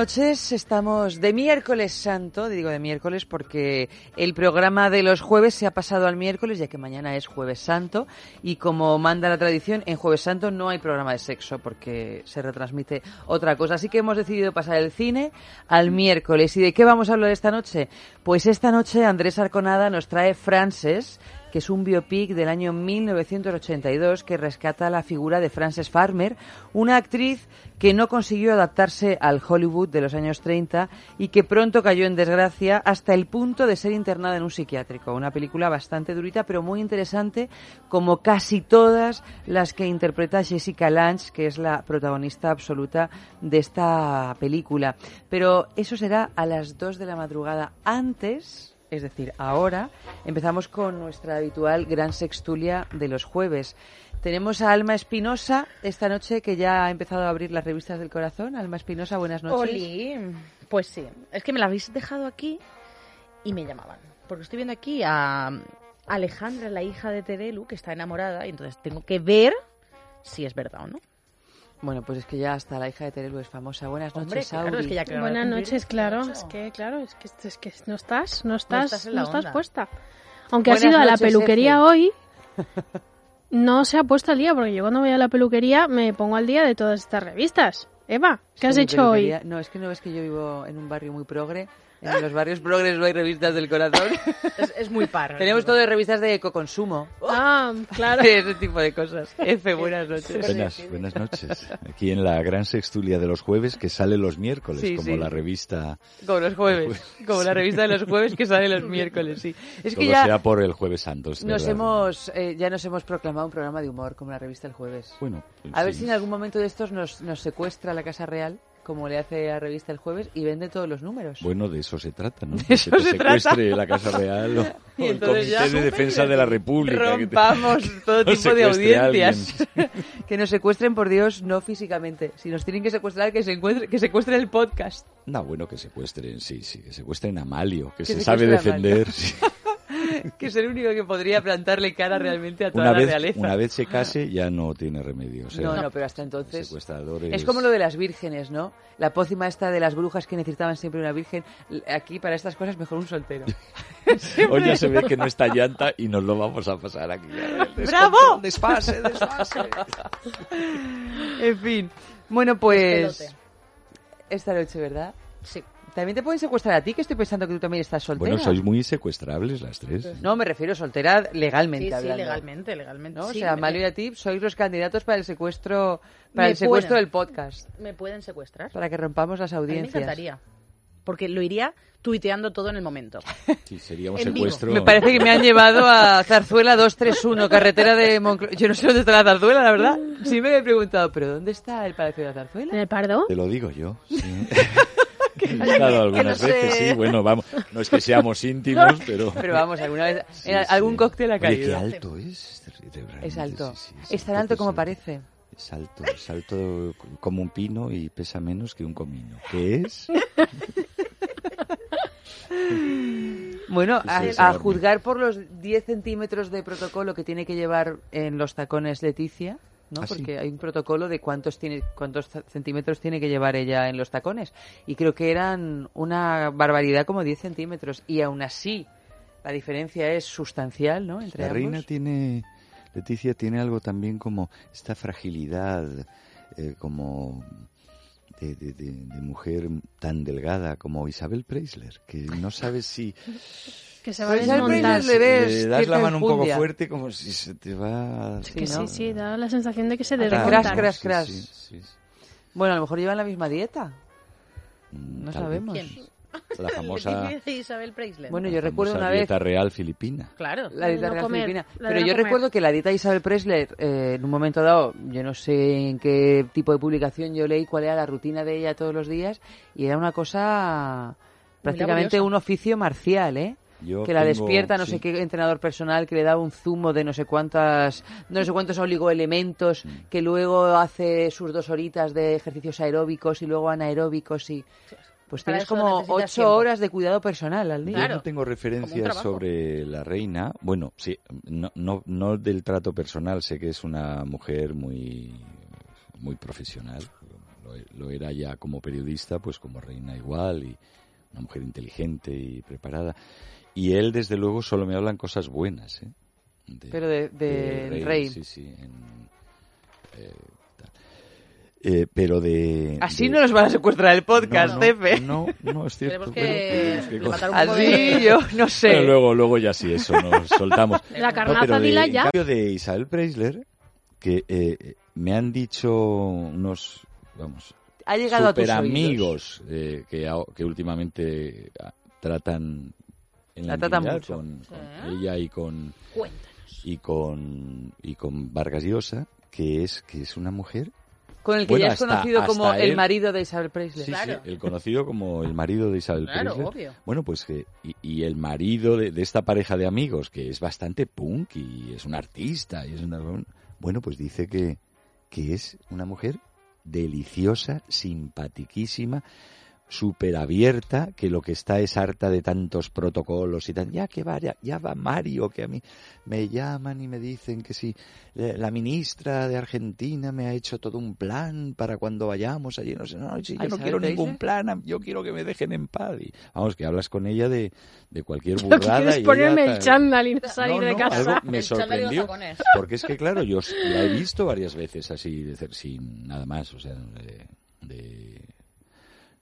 Noches, estamos de miércoles santo, digo de miércoles porque el programa de los jueves se ha pasado al miércoles ya que mañana es jueves santo y como manda la tradición, en jueves santo no hay programa de sexo porque se retransmite otra cosa. Así que hemos decidido pasar el cine al miércoles. ¿Y de qué vamos a hablar esta noche? Pues esta noche Andrés Arconada nos trae Frances, que es un biopic del año 1982 que rescata la figura de Frances Farmer, una actriz que no consiguió adaptarse al Hollywood de los años 30 y que pronto cayó en desgracia hasta el punto de ser internada en un psiquiátrico. Una película bastante durita pero muy interesante como casi todas las que interpreta Jessica Lange, que es la protagonista absoluta de esta película. Pero eso será a las 2 de la madrugada antes es decir, ahora empezamos con nuestra habitual gran sextulia de los jueves. Tenemos a Alma Espinosa esta noche que ya ha empezado a abrir las revistas del corazón. Alma Espinosa, buenas noches. Oli, pues sí, es que me la habéis dejado aquí y me llamaban. Porque estoy viendo aquí a Alejandra, la hija de Terelu, que está enamorada, y entonces tengo que ver si es verdad o no. Bueno, pues es que ya hasta la hija de Terelu es famosa. Buenas Hombre, noches, claro, Auri. es que ya acaba de Buenas noches, claro. 18. Es que, claro, es que, es que no estás, no estás, no estás puesta. Aunque has Buenas ido a la peluquería Efe. hoy, no se ha puesto al día, porque yo cuando voy a la peluquería me pongo al día de todas estas revistas. Eva, Es ¿qué has hecho hoy? No, es que no es que yo vivo en un barrio muy progre. En los barrios progres no hay revistas del corazón. Es, es muy par. Tenemos todo de revistas de ecoconsumo. Ah, claro. Ese tipo de cosas. F, buenas noches. Buenas, buenas noches. Aquí en la gran sextulia de los jueves que sale los miércoles, Sí, como sí. la revista, Como los jueves. Como la revista de los jueves que sale los miércoles, sí. Es que todo ya sea por el jueves santo. nos verdad. hemos, eh, ya nos hemos proclamado un programa de humor como la revista El Jueves. Bueno, pues A ver sí. si en algún momento de estos nos, nos secuestra la Casa Real, como le hace a revista El Jueves, y vende todos los números. Bueno, de eso se trata, ¿no? De eso que te se secuestre la Casa Real o, Y el Comité de Defensa de la República. que te- Rompamos todo nos tipo de audiencias. que nos secuestren, por Dios, no físicamente. Si nos tienen que secuestrar, que, se encuentre, que secuestren el podcast. No, bueno, que secuestren, sí, sí, que secuestren a Malio, que, Que se sabe defender. sí. Que es el único que podría plantarle cara realmente a toda Una la vez, realeza. una vez se case ya no tiene remedio. o sea, No, no, pero hasta entonces... secuestradores. Es como lo de las vírgenes, ¿no? La pócima esta de las brujas que necesitaban siempre una virgen. Aquí, para estas cosas, mejor un soltero. Hoy ya se ve que no está llanta y nos lo vamos a pasar aquí. ¡Bravo! Desfase, desfase. En fin. Bueno, pues... Despelote. Esta noche, ¿verdad? Sí. También te pueden secuestrar a ti, que estoy pensando que tú también estás soltera. Bueno, sois muy secuestrables las tres. No, me refiero soltera legalmente Sí, legalmente, legalmente. ¿no? sí, o sea, Mario y a ti sois los candidatos para el secuestro, para el secuestro pueden. del podcast, Me pueden secuestrar. para que rompamos las A mí me audiencias. encantaría. Porque lo iría tuiteando todo en el momento. Sí, sería un En vivo. secuestro. Me parece que me han llevado a Zarzuela 231, carretera de Moncloa. Yo no sé dónde está la Zarzuela, la verdad. Sí me he preguntado, ¿pero dónde está el Palacio de la ¿En Zarzuela? el Pardo? Te lo digo yo. sí. He estado algunas no veces, sé. sí. Bueno, vamos. No es que seamos íntimos, pero. Pero vamos, alguna vez, Sí, en sí. algún cóctel ha Oye, qué caído. alto es. Es alto. sí, sí, es tan alto que como parece. Es alto, es alto como un pino y pesa menos que un comino. ¿Qué es? Bueno, a, a juzgar por los 10 centímetros de protocolo que tiene que llevar en los tacones Leticia, ¿no? ¿Ah? Porque hay un protocolo de cuántos tiene, cuántos centímetros tiene que llevar ella en los tacones. Y creo que eran una barbaridad como 10 centímetros. Y aún así, la diferencia es sustancial, ¿no? Entre La ambos. reina tiene, Leticia tiene algo también como esta fragilidad, eh, como de, de- de- de mujer tan delgada como Isabel Preisler, que no sabes si Que se va a Pues desmontar. Le ves le das la mano un poco fuerte como si se te va... Sí, Que ¿no? sí, sí, da la sensación de que se Hace desmonta. crash, crash, crash. sí, sí, sí. Bueno, a lo mejor llevan la misma dieta. Mm, No tal sabemos. vez. La famosa, Isabel Preisler. Bueno, yo la recuerdo una vez dieta real filipina. claro. la dieta no real comer, filipina. Pero no yo comer. recuerdo que la dieta de Isabel Preisler, eh, en un momento dado, yo no sé en qué tipo de publicación yo leí cuál era la rutina de ella todos los días, y era una cosa prácticamente un oficio marcial, ¿eh? Yo que la tengo- despierta no sí. sé qué entrenador personal que le da un zumo de no sé cuántas no sé cuántos oligoelementos Mm. que luego hace sus dos horitas de ejercicios aeróbicos y luego anaeróbicos y pues Para tienes como ocho tiempo. horas de cuidado personal al día. Yo Claro, no tengo referencias sobre la reina. Bueno, sí, no, no, no del trato personal. Sé que es una mujer muy, muy profesional. Lo, lo era ya como periodista, pues como reina igual y una mujer inteligente y preparada. Y él, desde luego, solo me hablan cosas buenas. ¿eh? De- Pero de- de rey, rey. Sí, sí. en, eh. Eh, pero de... Así de- no nos van a secuestrar el podcast, no, Pepe. No, no, es cierto. Pero- que que un Así de... yo no sé. Bueno, luego, luego ya sí, eso nos soltamos. La No, carnaza, pero de, dila en ya. cambio de Isabel Preisler, que eh, me han dicho unos, vamos, ha llegado a tus amigos eh, que, que últimamente ah, tratan en la, La tratan mucho. con, con Sí. ella y con Cuéntanos. y con y con Vargas Llosa, que es que es una mujer Con el que Bueno, ya es hasta- conocido como el marido de Isabel Preisler. Sí, Claro. sí, el conocido como el marido de Isabel Claro, Preisler. obvio. Bueno, pues que y, y el marido de, de esta pareja de amigos que es bastante punk y es un artista y es una bueno, pues dice que que es una mujer deliciosa, simpatiquísima, súper abierta, que lo que está es harta de tantos protocolos y tan, ya que vaya, ya va Mario, que a mí me llaman y me dicen que si la ministra de Argentina me ha hecho todo un plan para cuando vayamos allí, no sé, no, si yo ¿A no quiero ningún plan, yo quiero que me dejen en paz. Y, vamos, que hablas con ella de, de cualquier burrada. quieres y ponerme ella el chándal y no salir No, de no, casa. algo me El sorprendió. Porque es que, claro, yo la he visto varias veces así, de sin nada más, o sea, de, de-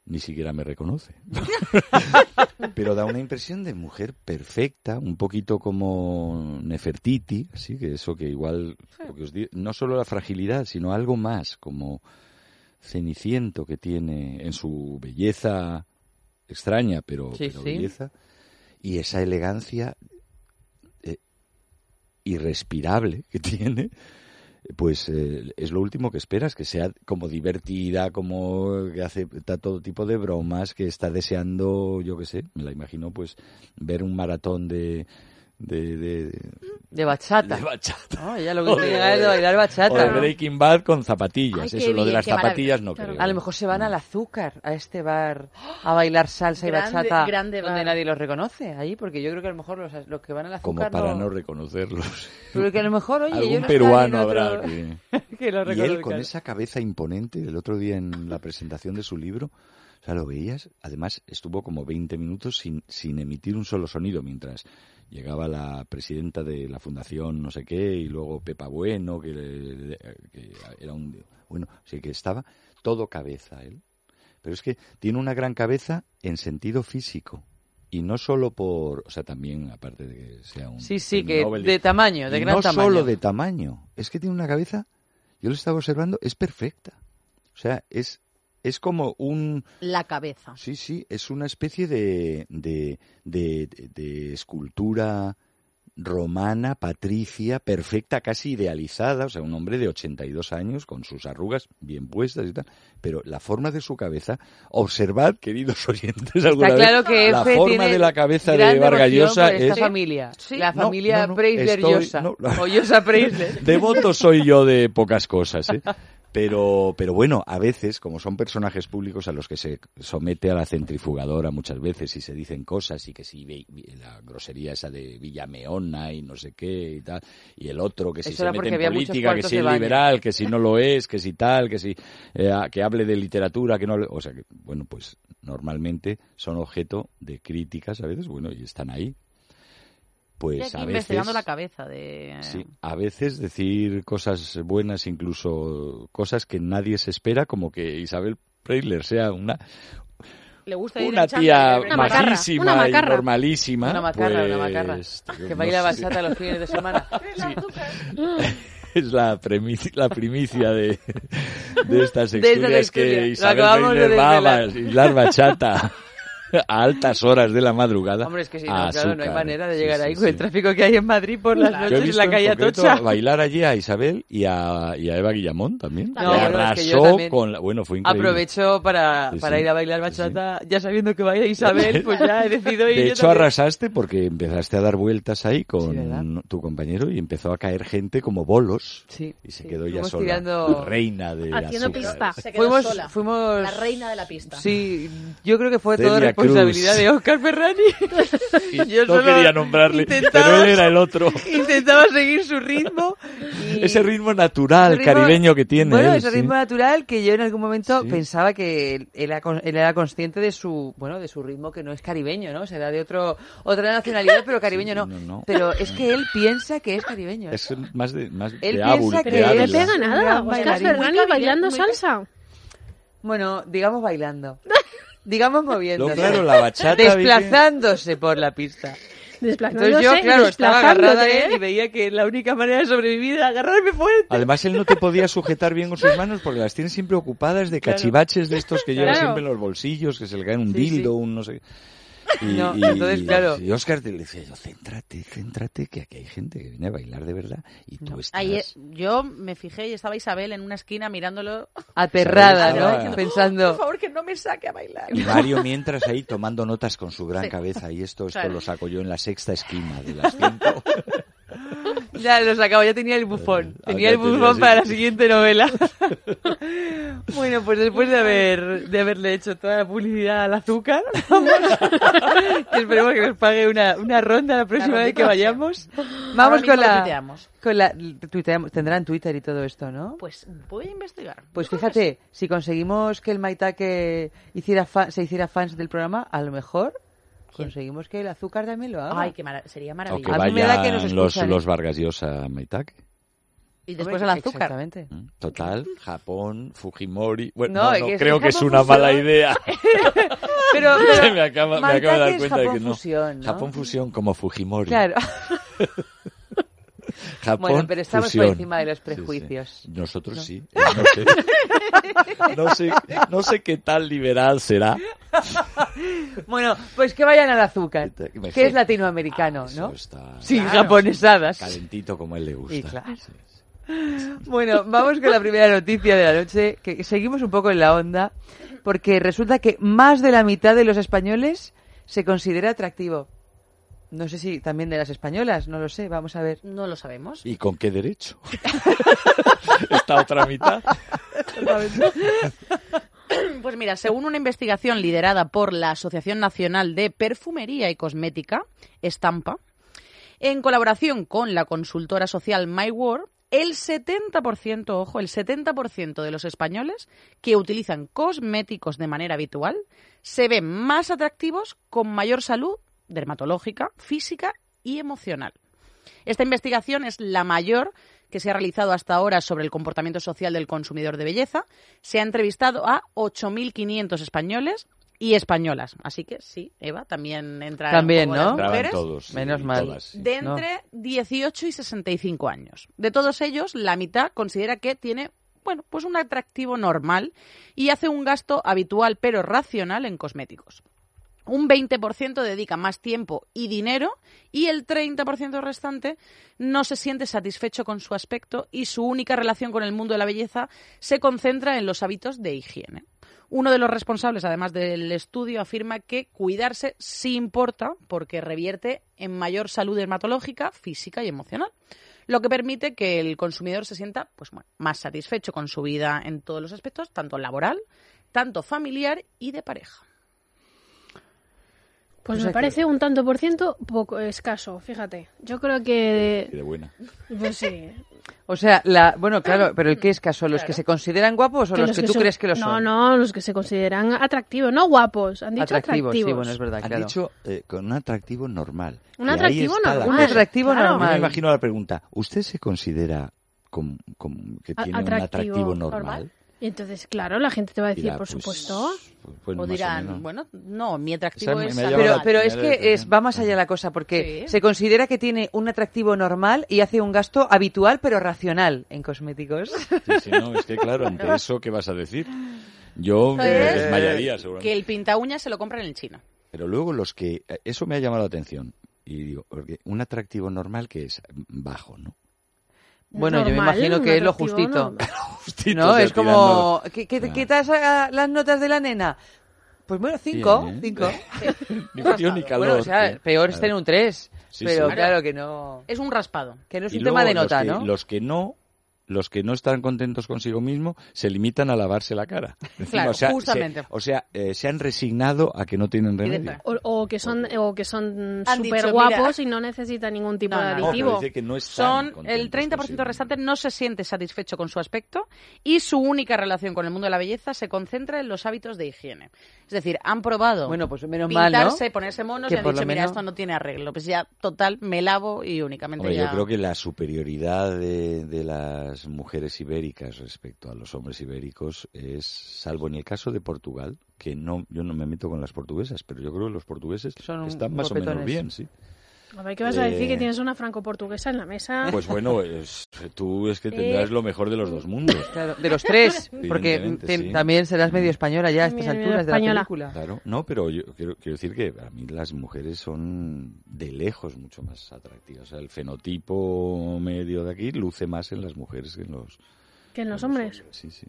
ni siquiera me reconoce. Pero da una impresión de mujer perfecta, un poquito como Nefertiti, así que eso que igual, lo que os di- no solo la fragilidad, sino algo más, como Ceniciento que tiene en su belleza extraña, pero, Sí, pero sí. belleza, y esa elegancia eh, irrespirable que tiene, pues eh, es lo último que esperas, que sea como divertida, como que hace ta- todo tipo de bromas, que está deseando, yo qué sé, me la imagino, pues ver un maratón de de, de, De bachata. de bachata. No, ella lo que O tiene ganas es de bailar O de bachata. Breaking Bad con zapatillas. Ay, Eso, lo de las zapatillas no Claro. creo. A lo mejor se van al azúcar, a este bar, a bailar salsa y Grande- bachata, grande donde nadie los reconoce ahí, porque yo creo que a lo mejor los, los que van al Como azúcar para no... no reconocerlos. Pero que a lo mejor, oye, Algún no peruano en habrá otro- que... que lo Y él con esa cabeza imponente, el otro día en la presentación de su libro, o sea, lo veías, además estuvo como 20 minutos sin, sin emitir un solo sonido mientras llegaba la presidenta de la fundación no sé qué y luego Pepa Bueno, que, era un... Bueno, sí que estaba todo cabeza él. Pero es que tiene una gran cabeza en sentido físico. Y no solo por, o sea, también aparte de que sea un Sí, sí, que Nobel de tamaño, de gran no tamaño. solo de tamaño, es que tiene una cabeza, yo lo estaba observando, es perfecta. O sea, es, es como un, La cabeza. sí, sí, es una especie de, de, de, de- de escultura romana, patricia, perfecta, casi idealizada, o sea, un hombre de 82 años con sus arrugas bien puestas y tal, pero la forma de su cabeza, observad, queridos oyentes, alguna Está vez, claro que la F forma de la cabeza de Vargas devoción Llosa por esta es familia, Sí. la familia no, no, no, o Llosa Preisler. Devoto soy yo de pocas cosas, ¿eh? Pero, pero bueno, a veces, como son personajes públicos a los que se somete a la centrifugadora muchas veces y se dicen cosas y que si la grosería esa de Villameona y no sé qué y tal, y el otro que si Eso se mete en política, que si es baño. liberal, que si no lo es, que si tal, que si eh, que hable de literatura, que no hable, o sea que bueno, pues normalmente son objeto de críticas a veces, bueno, y están ahí. Pues Estoy a veces investigando la cabeza de... Sí, a veces decir cosas buenas, incluso cosas que nadie se espera, como que Isabel Preisler sea una, Le gusta ir una chándal, tía Una majísima una y normalísima. Una macarra, una macarra. pues, Que no baila bachata los fines de semana. Es la, premicia, la primicia de, de esta tertulias tertulia. que Isabel Preisler va a bailar bachata a altas horas de la madrugada. Hombre, es que si no, claro, no hay manera de Sí, llegar sí, ahí sí. con el tráfico que hay en Madrid por las noches en la calle Atocha. bailar allí a Isabel y a, y a Eva Guillamón también. No, que bueno, es que arrasó también con la... Bueno, fue increíble. Aprovecho para, Sí, para sí. ir a bailar bachata, ya sabiendo que baila Isabel, pues ya he decidido ir De hecho, también. arrasaste porque empezaste a dar vueltas ahí Sí, con tu compañero y empezó a caer gente como bolos. Sí, Y se sí. quedó ya sola. tirando- Reina de Haciendo azúcar. pista. Se quedó Fuimos, sola. fuimos... La reina de la pista. Sí, yo creo que fue toda responsabilidad Cruz. de Oscar Ferrani. Yo no solo quería nombrarle, pero él era el otro. Intentaba seguir su ritmo. y- Ese ritmo natural, ritmo- caribeño que tiene. Bueno, él, ese sí. ritmo natural que yo en algún momento Sí. pensaba que él era, con- él era consciente de su, bueno, de su ritmo que no es caribeño, ¿no? Será de otro, otra nacionalidad, pero caribeño no. no, no. Pero es que él piensa que es caribeño. Es más de, más Él de piensa Ávila, que no pega nada. Oscar. Ferrani bailando salsa. Bueno, digamos bailando. digamos moviéndose. Claro, la bachata. desplazándose por la pista. Desplazándose, Entonces yo, claro, estaba agarrada a él ¿eh? y veía que la única manera de sobrevivir era agarrarme fuerte. Además, él no te podía sujetar bien con sus manos porque las tiene siempre ocupadas de cachivaches de estos que lleva Claro. siempre en los bolsillos, que se le caen un Sí, sí. dildo, un no sé. Y, No, y- entonces, claro. Y Oscar te le decía yo, céntrate, céntrate, que aquí hay gente que viene a bailar de verdad y tú estás... Ahí, yo me fijé y estaba Isabel en una esquina mirándolo. Aterrada, ¿no? estaba- Por Pensando, favor, que no me saque a bailar. Y Mario mientras ahí tomando notas con su gran Sí. cabeza y esto, esto Claro. lo saco yo en la sexta esquina de las cinco. ya lo sacaba, ya tenía el bufón. Ah, Tenía el bufón tenía, sí. para la siguiente novela. bueno, pues después de haber de haberle hecho toda la publicidad al azúcar, vamos, que esperemos que nos pague una, una ronda la próxima vez que vayamos. Vamos con la, tuiteamos. con la tuiteamos- tendrán Twitter y todo esto, ¿no? Pues voy a investigar. Pues fíjate, si conseguimos que el Maitake hiciera fa- se hiciera fans del programa, a lo mejor. Conseguimos que el azúcar también lo haga. Ay, que mara- sería O que maravilloso. A mí me da que vayan nos los, escuchan, ¿eh? los Vargas Llosa a Maitake. Y después el azúcar. Exactamente. ¿Mm? Total, Japón, Fujimori. Bueno, No, no, es no, que creo que es Japón una mala idea. Pero, pero me, acaba- me acabo de dar es cuenta de que Japón no. fusión, ¿no? Japón fusión como Fujimori. Claro. Japón Bueno, pero estamos por encima de los Sí, sí. prejuicios. Nosotros No. sí. No sé. no sé. No sé qué tal liberal será. Bueno, pues que vayan al azúcar, Mejor. que es latinoamericano, Eso ¿no? está Sin Claro. japonesadas. calentito como él le gusta. Y claro. Sí. Bueno, vamos con la primera noticia de la noche, que seguimos un poco en la onda, porque resulta que más de la mitad de los españoles se considera atractivo. No sé si también de las españolas, no lo sé, vamos a ver. No lo sabemos. ¿Y con qué derecho? Esta otra mitad. Pues mira, según una investigación liderada por la Asociación Nacional de Perfumería y Cosmética, Estampa, en colaboración con la consultora social MyWord, el 70%, ojo, el 70% de los españoles que utilizan cosméticos de manera habitual se ven más atractivos con mayor salud dermatológica, física y emocional. Esta investigación es la mayor que se ha realizado hasta ahora sobre el comportamiento social del consumidor de belleza. Se ha entrevistado a 8.500 españoles y españolas. Así que sí, Eva, también entra También, ¿no? las mujeres todos. Menos mal. todas, sí. de entre 18 y 65 años. De todos ellos, la mitad considera que tiene, bueno, pues un atractivo normal y hace un gasto habitual pero racional en cosméticos. Un 20% dedica más tiempo y dinero y el 30% restante no se siente satisfecho con su aspecto y su única relación con el mundo de la belleza se concentra en los hábitos de higiene. Uno de los responsables, además del estudio, afirma que cuidarse sí importa porque revierte en mayor salud dermatológica, física y emocional. lo que permite que el consumidor se sienta pues, más satisfecho con su vida en todos los aspectos, tanto laboral, tanto familiar y de pareja. Pues O sea me parece un tanto por ciento poco escaso, fíjate. Yo creo que... Y de buena. Pues sí. O sea, la, bueno, claro, pero el que es caso, los que se consideran guapos o los, que, tú son- crees que lo son. No, no, los que se consideran atractivos, no guapos, han dicho atractivos, atractivos. sí, bueno, es verdad, Han claro. dicho eh, con un atractivo normal. Un atractivo normal. Un atractivo Claro. Yo me normal. imagino la pregunta, ¿usted se considera com- com- que tiene un atractivo atractivo normal. normal? Y entonces, claro, la gente te va a decir, Dirá, por pues, supuesto. pues, pues o dirán, bueno, no, mi atractivo Esa es Pero, la- pero me es que es, va más allá la cosa, porque Sí. se considera que tiene un atractivo normal y hace un gasto habitual pero racional en cosméticos. Sí, sí, no, es que claro, ante eso, ¿qué vas a decir? Yo me desmayaría, seguramente. que el pinta uñas se lo compran en el chino. Pero luego los que... eh, Eso me ha llamado la atención. Y digo, porque un atractivo normal que es bajo, ¿no? Bueno, yo me imagino que es lo justito. No, es como... ¿Qué, qué, Ah. qué tal sa- las notas de la nena? Pues bueno, cinco, Bien, ¿eh? cinco. Ni frío ni calor. Bueno, o sea, tío. peor es tener un tres. Sí, pero sí. claro que no... Es un raspado. Que no es Y un luego tema de los nota, que- ¿no? Los que no, los que no están contentos consigo mismo, se limitan a lavarse la cara. Encima, Claro, o sea, justamente. Se, o sea, eh, se han resignado a que no tienen remedio. O, o que son o que son súper dicho, guapos y no necesitan ningún tipo No, de no. Aditivo. dice que no están Son el contentos 30% consigo restante no se siente satisfecho con su aspecto y su única relación con el mundo de la belleza se concentra en los hábitos de higiene. Es decir, han probado Bueno, pues menos mal, ¿no? pintarse, ponerse monos Que y han por dicho, lo mira, menos- esto no tiene arreglo. Pues ya, total, me lavo y únicamente Hombre, ya... yo creo que la superioridad de, de las mujeres ibéricas respecto a los hombres ibéricos es, salvo en el caso de Portugal, que no, yo no me meto con las portuguesas, pero yo creo que los portugueses Son están más o menos bien, sí. A ver, ¿qué vas a decir? Eh, Que tienes una franco-portuguesa en la mesa. Pues bueno, es- tú es que tendrás Eh. lo mejor de los dos mundos. Claro, de los tres, porque te- sí. también serás medio española ya a estas Medio alturas de la española. película. Claro, no, pero yo quiero, quiero decir que a mí las mujeres son de lejos mucho más atractivas. O sea, el fenotipo medio de aquí luce más en las mujeres que en los, que en los hombres. Sí, sí.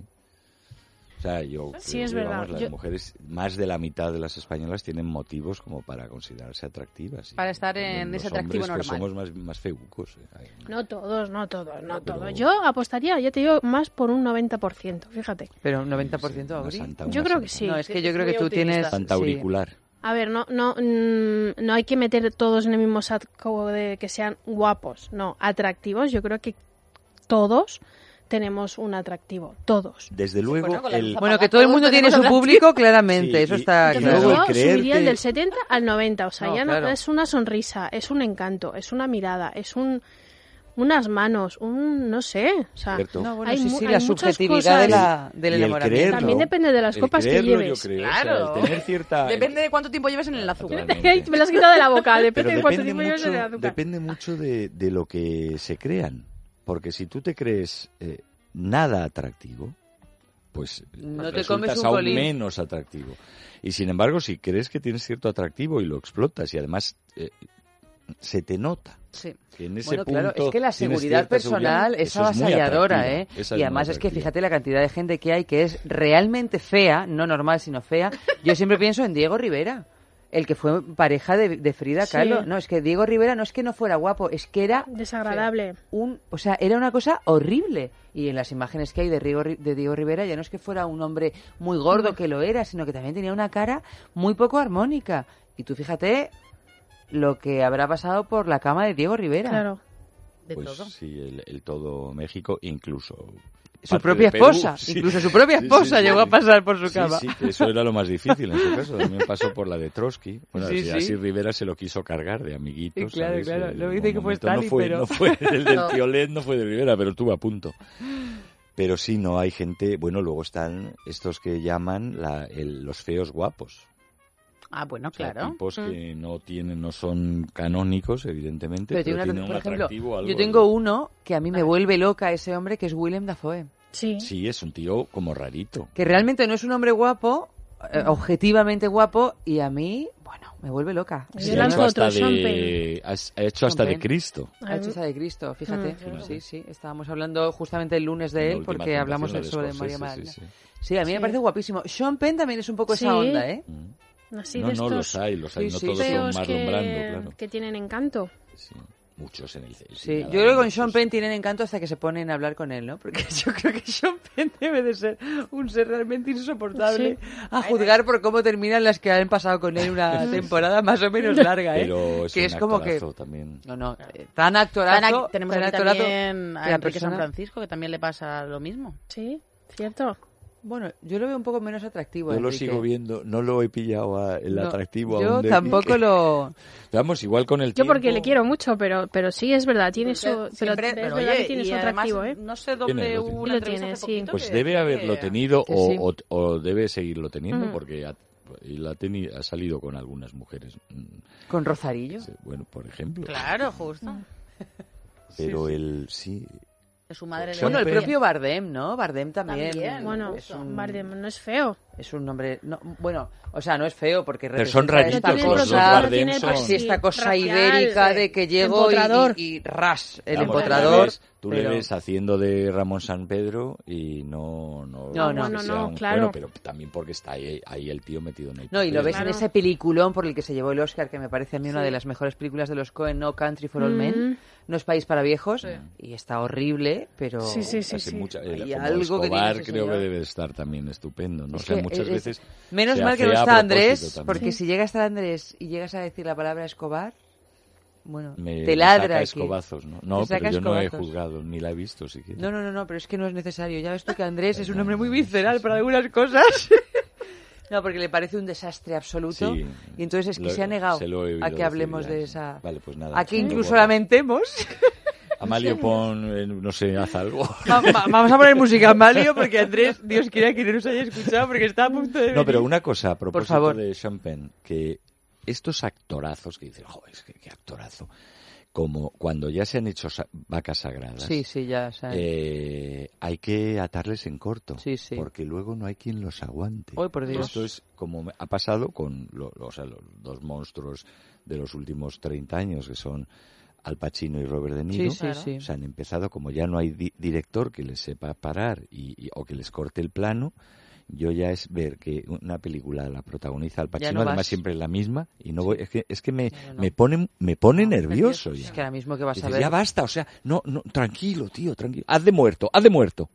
O sea, yo Sí, creo es que, verdad. vamos, las Yo- mujeres, más de la mitad de las españolas tienen motivos como para considerarse atractivas. Para estar en los ese atractivo hombres, pues, normal. somos más, más feucos. eh. No todos, no todos, no Pero- todos. Yo apostaría, ya te digo, más por un 90%, fíjate. Pero un 90% una Auri. santa, Yo creo que santa. sí. No, es que yo creo que tú tienes... Santa sí. auricular. A ver, no, no, mm, no hay que meter todos en el mismo saco de que sean guapos, no, atractivos. Yo creo que todos tenemos un atractivo, todos. Desde luego, bueno, el, Bueno, que todo el mundo tiene su público, claramente, Sí, eso está y claro. yo creer subiría del 70 al 90, o sea, No, ya no claro. es una sonrisa, es un encanto, es una mirada, es un unas manos, un no sé, o sea. No, bueno, hay sí, sí, hay la muchas subjetividad de cosas- la, del enamoramiento. creerlo, También depende de las el copas que lleves. Yo creo, Claro. o sea, el tener cierta... Depende de cuánto tiempo lleves en el azúcar. Me lo has quitado de la boca, depende de cuánto tiempo lleves en el mucho, azúcar. depende mucho de, de lo que se crean. Porque si tú te crees eh, nada atractivo, pues No te resultas comes un aún bolín. menos atractivo. Y sin embargo, si crees que tienes cierto atractivo y lo explotas y además eh, se te nota. Sí. en ese Bueno, claro, punto es que la seguridad personal es avasalladora, ¿eh? es Y además es que fíjate la cantidad de gente que hay que es realmente fea, no normal, sino fea. Yo siempre pienso en Diego Rivera, el que fue pareja de, de Frida Sí. Kahlo. No, es que Diego Rivera no es que no fuera guapo, es que era Desagradable. un, o sea, era una cosa horrible. Y en las imágenes que hay de, Rigo- de Diego Rivera ya no es que fuera un hombre muy gordo que lo era, sino que también tenía una cara muy poco armónica. Y tú fíjate lo que habrá pasado por la cama de Diego Rivera. Claro. De pues todo. sí, el, el todo México, incluso Su propia Perú, esposa, sí. incluso su propia esposa sí, sí, llegó a pasar por su Sí, cama. sí, que eso era lo más difícil en su caso. También pasó por la de Trotsky. Bueno, Sí, si sí. así Rivera se lo quiso cargar de amiguitos. Sí, claro, ¿sabes? claro. Un dice que fue momento no Stalin, fue, pero- no fue el del No. Piolet, no fue de Rivera, pero estuvo a punto. Pero sí, no hay gente. Bueno, luego están estos que llaman la- el- los feos guapos. Ah, bueno, O sea, claro. tipos Mm. que no tienen, no son canónicos, evidentemente, Pero pero, tiene una- tienen por un ejemplo, atractivo algo yo tengo de- uno que a mí me vuelve loca ese hombre, que es Willem Dafoe. Sí. Sí, es un tío como rarito. Que realmente no es un hombre guapo, eh, objetivamente guapo, y a mí, bueno, me vuelve loca. Sí, ha hecho hasta Sean de, has- ha hecho hasta de. Cristo. Ha hecho esa de Cristo, fíjate. Mm. Sí, sí. Estábamos hablando justamente el lunes de él porque hablamos sobre María sí, Magdalena. sí. Sí, a mí me Sí. parece guapísimo. Sean Penn también es un poco esa Sí. onda, ¿eh? Mm. Así no, de no, estos los hay, los hay, Sí, no sí, todos son Marlon que, Brando, claro. que tienen encanto. Sí. muchos en el, el Sí, yo creo que con. Sean Penn tienen encanto hasta que se ponen a hablar con él, ¿no? Porque yo creo que Sean Penn debe de ser un ser realmente insoportable a juzgar por cómo terminan las que han pasado con él una temporada más o menos larga, ¿eh? Pero es que un es como que también. no, no, eh, tan actorazo, Tan tenemos tan aquí actorazo también a la Enrique San Francisco, que también le pasa lo mismo. Sí, cierto. Bueno, yo lo veo un poco menos atractivo. Yo lo Enrique. sigo viendo, no lo he pillado a- el No, atractivo Yo aún de tampoco lo. Vamos, igual con el Yo porque tiempo- le quiero mucho, pero, pero sí es verdad, tiene su, pero, Siempre- oye, tiene su además, atractivo, ¿eh? No sé dónde lo hubo tiene. una Lo tiene, hace sí. Pues que debe haberlo que- tenido que o, sí. o- o debe seguirlo teniendo Mm. porque ha, y la teni- ha salido con algunas mujeres. Mm, Con Rosarillo. sí, Bueno, por ejemplo. Claro, justo. Pero él sí. Que su madre le Bueno, el propio Bardem, ¿no? Bardem también. También. Bueno, es un, Bardem no es feo. es un nombre. No, bueno, o sea, no es feo porque Pero son esta cosa. Son- Así esta cosa racial, ibérica de que llego y, y- y ras, el Vamos, tú le empotrador. ves- Tú pero- le ves haciendo de Ramón San Pedro y no... No, No, no. No, no, un- claro. Bueno, pero también porque está ahí, ahí el tío metido en el No, y lo ves Claro. en ese peliculón por el que se llevó el Oscar, que me parece a mí una de las mejores películas de los Coen, No Country for All Men. Mm. No es país para viejos. Y está horrible, pero... Sí, sí, sí, Hace sí. mucha- Hay como algo Escobar creo que debe de estar también estupendo, ¿no? Es o sea, que muchas es- veces... Menos mal que no está Andrés, también. porque si llega a estar Andrés y llegas a decir la palabra Escobar, bueno, Me, te me ladra saca aquí. escobazos, ¿no? Saca pero yo no he juzgado, ni la he visto siquiera. No, no, no, no, pero es que no es necesario. Ya ves tú que Andrés es un hombre muy visceral para algunas cosas. No, porque le parece un desastre absoluto. Sí. y entonces es que Lo- se ha negado se a que hablemos de esa... Vale, pues nada. a que incluso lamentemos. Amalio, pon, eh, no sé, haz algo. Va- va- vamos a poner música Malio porque Andrés, Dios quiera que no nos haya escuchado porque está a punto de No, pero una cosa a propósito favor. de Champagne, que estos actorazos que dicen, joder, qué actorazo, como cuando ya se han hecho sa- vacas sagradas, Sí, sí, ya, eh, hay que atarles en corto, Sí, sí. porque luego no hay quien los aguante. Ay, por Dios. Esto es como ha pasado con lo- o sea, los dos monstruos de los últimos 30 años, que son Al Pacino y Robert De Niro. Sí, sí, sí. O sea, han empezado, como ya no hay di- director que les sepa parar y, y- o que les corte el plano, yo ya es ver que una película la protagoniza Al Pacino, no además vas. siempre es la misma, y no voy, es que, es que me, No, no. me pone, me pone nervioso Es ya. que ahora mismo que vas a ver... ya basta, o sea, no, no, tranquilo, tío, tranquilo. Haz de muerto, haz de muerto.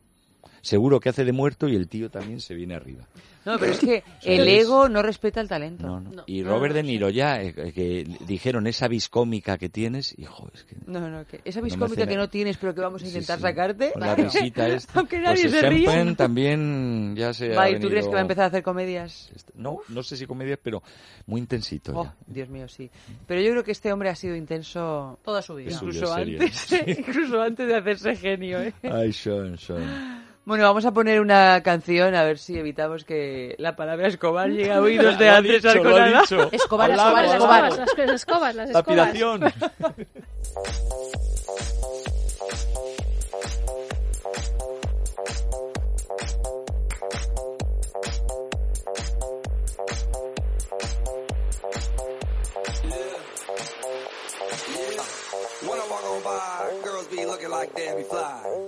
Seguro que hace de muerto y el tío también se viene arriba. No, pero es que el ego no respeta el talento. No, no. No. Y No, Robert no, De Niro ya, eh, que dijeron esa viscómica que tienes, hijo, es que... No, no, que esa viscómica hace que no tienes pero que vamos a Sí, intentar sí. sacarte. Con la risita esta. Aunque nadie pues se. Penn también ya se ha Va, ¿y tú crees venido- que va a empezar a hacer comedias? Este- No, no sé si comedias, pero muy intensito Oh, ya. Dios mío, sí. Pero yo creo que este hombre ha sido intenso Toda su vida. Incluso antes, incluso antes de hacerse genio. ¿eh? Ay, Sean, Sean. Bueno, vamos a poner una canción a ver si evitamos que la palabra Escobar llegue a oídos de Andrés Arconada. Escobar, Escobar, Las Escobar. escobas, las, escobas, las escobas. Lapidación. When I walk on by, girls be looking like Debbie Fly.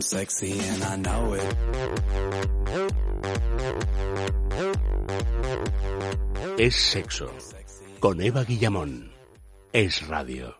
Sexy and I know it. Es sexo. Con Eva Guillamón. Es radio.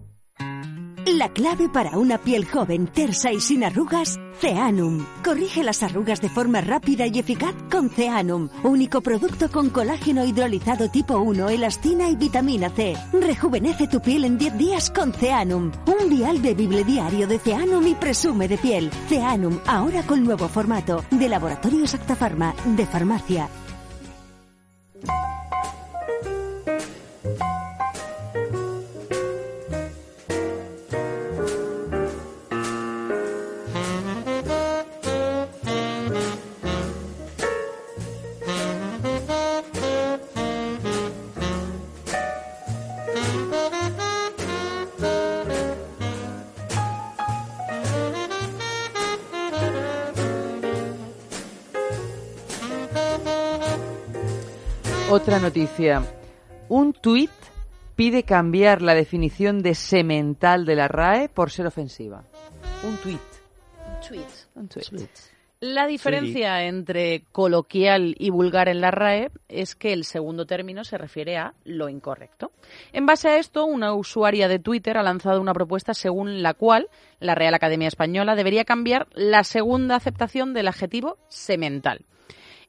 La clave para una piel joven, tersa y sin arrugas, Ceanum. Corrige las arrugas de forma rápida y eficaz con Ceanum, único producto con colágeno hidrolizado tipo 1, elastina y vitamina C. Rejuvenece tu piel en 10 días con Ceanum. Un vial bebible diario de Ceanum y presume de piel. Ceanum, ahora con nuevo formato, de Laboratorios Actafarma, de farmacia. Otra noticia. Un tuit pide cambiar la definición de semental de la RAE por ser ofensiva. Un tuit. Tweet. Un tuit. La diferencia entre coloquial y vulgar en la RAE es que el segundo término se refiere a lo incorrecto. En base a esto, una usuaria de Twitter ha lanzado una propuesta según la cual la Real Academia Española debería cambiar la segunda aceptación del adjetivo semental.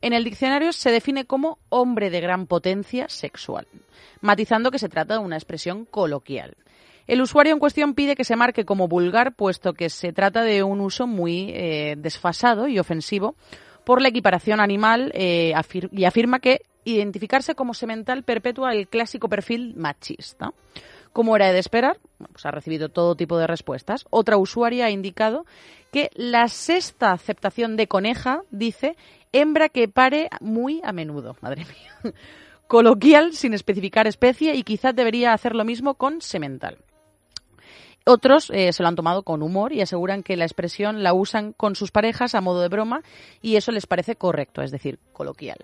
En el diccionario se define como hombre de gran potencia sexual, matizando que se trata de una expresión coloquial. El usuario en cuestión pide que se marque como vulgar, puesto que se trata de un uso muy eh, desfasado y ofensivo por la equiparación animal eh, y afirma que identificarse como semental perpetúa el clásico perfil machista. Como era de esperar, pues ha recibido todo tipo de respuestas. Otra usuaria ha indicado que la sexta aceptación de coneja dice hembra que pare muy a menudo. Madre mía. Coloquial sin especificar especie y quizás debería hacer lo mismo con semental. Otros eh, se lo han tomado con humor y aseguran que la expresión la usan con sus parejas a modo de broma y eso les parece correcto, es decir, coloquial.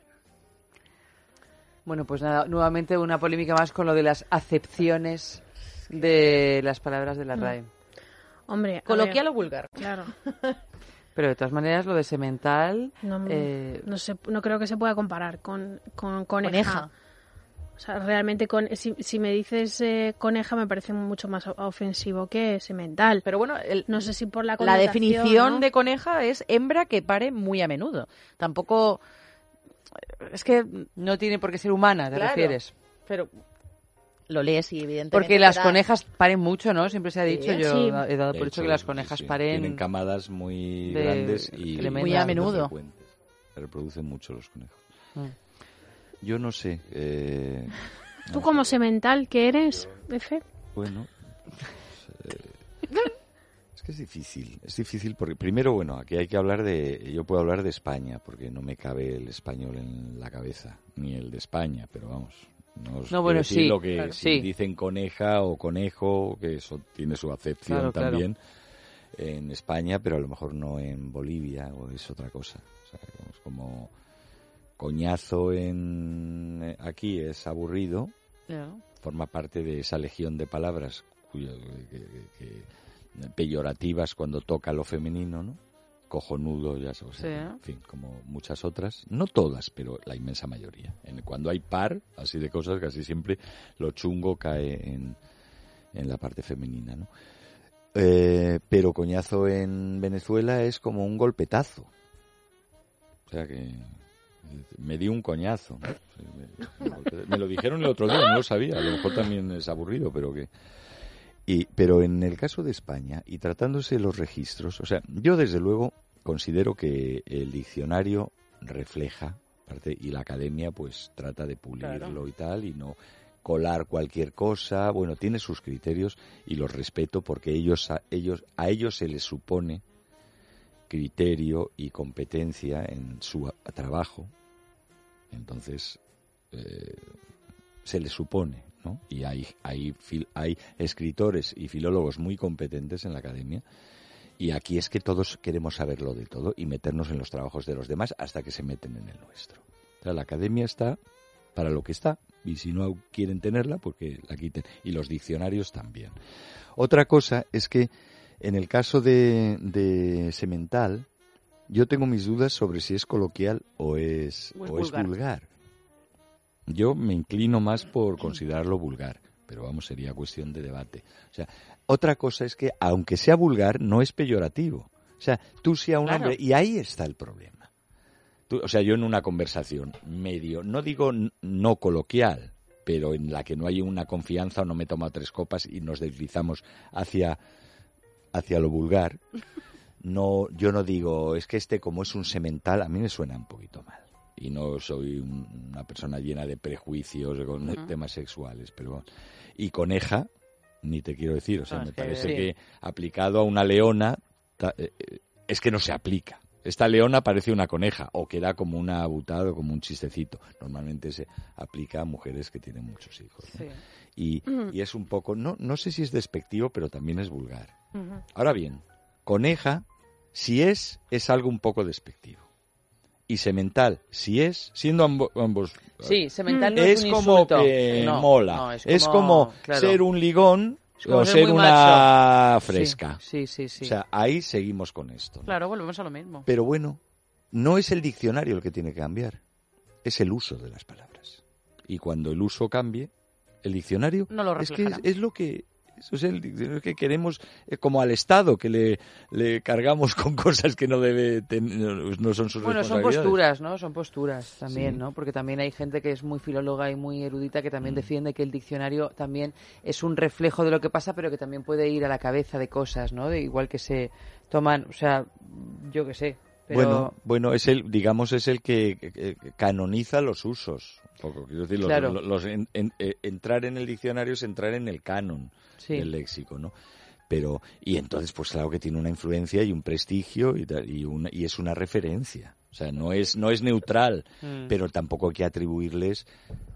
Bueno, pues nada, nuevamente una polémica más con lo de las acepciones de las palabras de la Mm. RAE. Hombre, ¿Coloquial ver, o vulgar? Claro. Pero de todas maneras, lo de semental. No, eh, no, se- no creo que se pueda comparar con, con coneja. Coneja. O sea, realmente, con, si, si me dices eh, coneja, me parece mucho más ofensivo que semental. Pero bueno, el- No sé si por la la definición ¿no? de coneja es hembra que pare muy a menudo. Tampoco. Es que. no tiene por qué ser humana, te Claro. refieres. Pero. Lo lees y evidentemente. Porque las da- conejas paren mucho, ¿no? Siempre se ha dicho. Sí. Yo Sí. he dado por hecho hecho, que las conejas sí, paren. Tienen camadas muy de grandes y. Muy a menudo. Se reproducen mucho los conejos. Mm. Yo no sé. eh, ¿Tú como semental que eres, Efe? Bueno, pues, eh, es que es difícil, es difícil porque primero, bueno, aquí hay que hablar de, yo puedo hablar de España porque no me cabe el español en la cabeza, ni el de España, pero vamos. No, bueno, sí, lo que claro, si sí. dicen coneja o conejo, que eso tiene su acepción Claro, claro. también en España, pero a lo mejor no en Bolivia o es otra cosa. O sea, es como coñazo en aquí es aburrido, No. forma parte de esa legión de palabras cuyo- que- que- que- peyorativas cuando toca lo femenino, ¿no? Cojonudo, ya sabes, Sí. en fin, como muchas otras, no todas, pero la inmensa mayoría. En, cuando hay par, así de cosas, casi siempre lo chungo cae en, en la parte femenina, ¿no? Eh, pero coñazo en Venezuela es como un golpetazo. O sea que me di un coñazo. Me lo dijeron el otro día, no lo sabía. A lo mejor también es aburrido, pero que. Y, pero en el caso de España, y tratándose de los registros, o sea, yo desde luego considero que el diccionario refleja, parte- y la academia pues trata de pulirlo y tal, y no colar cualquier cosa, bueno, tiene sus criterios y los respeto porque ellos a ellos a ellos se les supone criterio y competencia en su trabajo. Entonces eh, se les supone, ¿no? Y hay hay hay escritores y filólogos muy competentes en la academia. Y aquí es que todos queremos saberlo de todo y meternos en los trabajos de los demás hasta que se meten en el nuestro. O sea, la academia está para lo que está y si no quieren tenerla, pues que la quiten. Y los diccionarios también. Otra cosa es que en el caso de, de Semental, yo tengo mis dudas sobre si es coloquial o es, O es o es vulgar. vulgar. Yo me inclino más por considerarlo vulgar. pero vamos, sería cuestión de debate. O sea, otra cosa es que, aunque sea vulgar, no es peyorativo. O sea, tú si a un Claro. hombre, y ahí está el problema. Tú- o sea, yo en una conversación medio, no digo no coloquial, pero en la que no hay una confianza o no me toma tres copas y nos deslizamos hacia, hacia lo vulgar, no, yo no digo, es que este como es un semental, a mí me suena un poquito mal. Y no soy un- una persona llena de prejuicios con temas sexuales, pero... Y coneja, ni te quiero decir, o sea, No, me que- parece que aplicado a una leona, ta- eh, eh, es que no se aplica. Esta leona parece una coneja o queda como una abutada o como un chistecito. Normalmente se aplica a mujeres que tienen muchos hijos. ¿no? Sí. Y, y es un poco, no, no sé si es despectivo, pero también es vulgar. Ahora bien, coneja, si es, es algo un poco despectivo. Y semental, si es, siendo ambo- ambos... Sí, semental no es es un como insulto. que No, mola. no, es, es como, claro. ser un ligón Es como o ser una macho. fresca. Sí, sí, sí. O sea, ahí seguimos con esto. ¿no? Claro, volvemos a lo mismo. Pero bueno, no es el diccionario el que tiene que cambiar, es el uso de las palabras. Y cuando el uso cambie, el diccionario No lo es que es, reflejará. es lo que eso es el diccionario que queremos eh, como al Estado que le, le cargamos con cosas que no debe ten- no, no son sus Bueno, son posturas, ¿no? Son posturas también, Sí. ¿no? Porque también hay gente que es muy filóloga y muy erudita que Mm. también defiende que el diccionario también es un reflejo de lo que pasa, pero que también puede ir a la cabeza de cosas, ¿no? De igual que se toman, o sea, yo qué sé. Pero... Bueno, bueno, es el, digamos, es el que, canoniza los usos. Un poco, quiero decir, los- Claro. los- los en- en- eh, entrar en el diccionario es entrar en el canon Sí. del léxico, ¿no? Pero, y entonces, pues claro que tiene una influencia y un prestigio y, y, una- y es una referencia. O sea, no es, no es neutral, Mm. pero tampoco hay que atribuirles.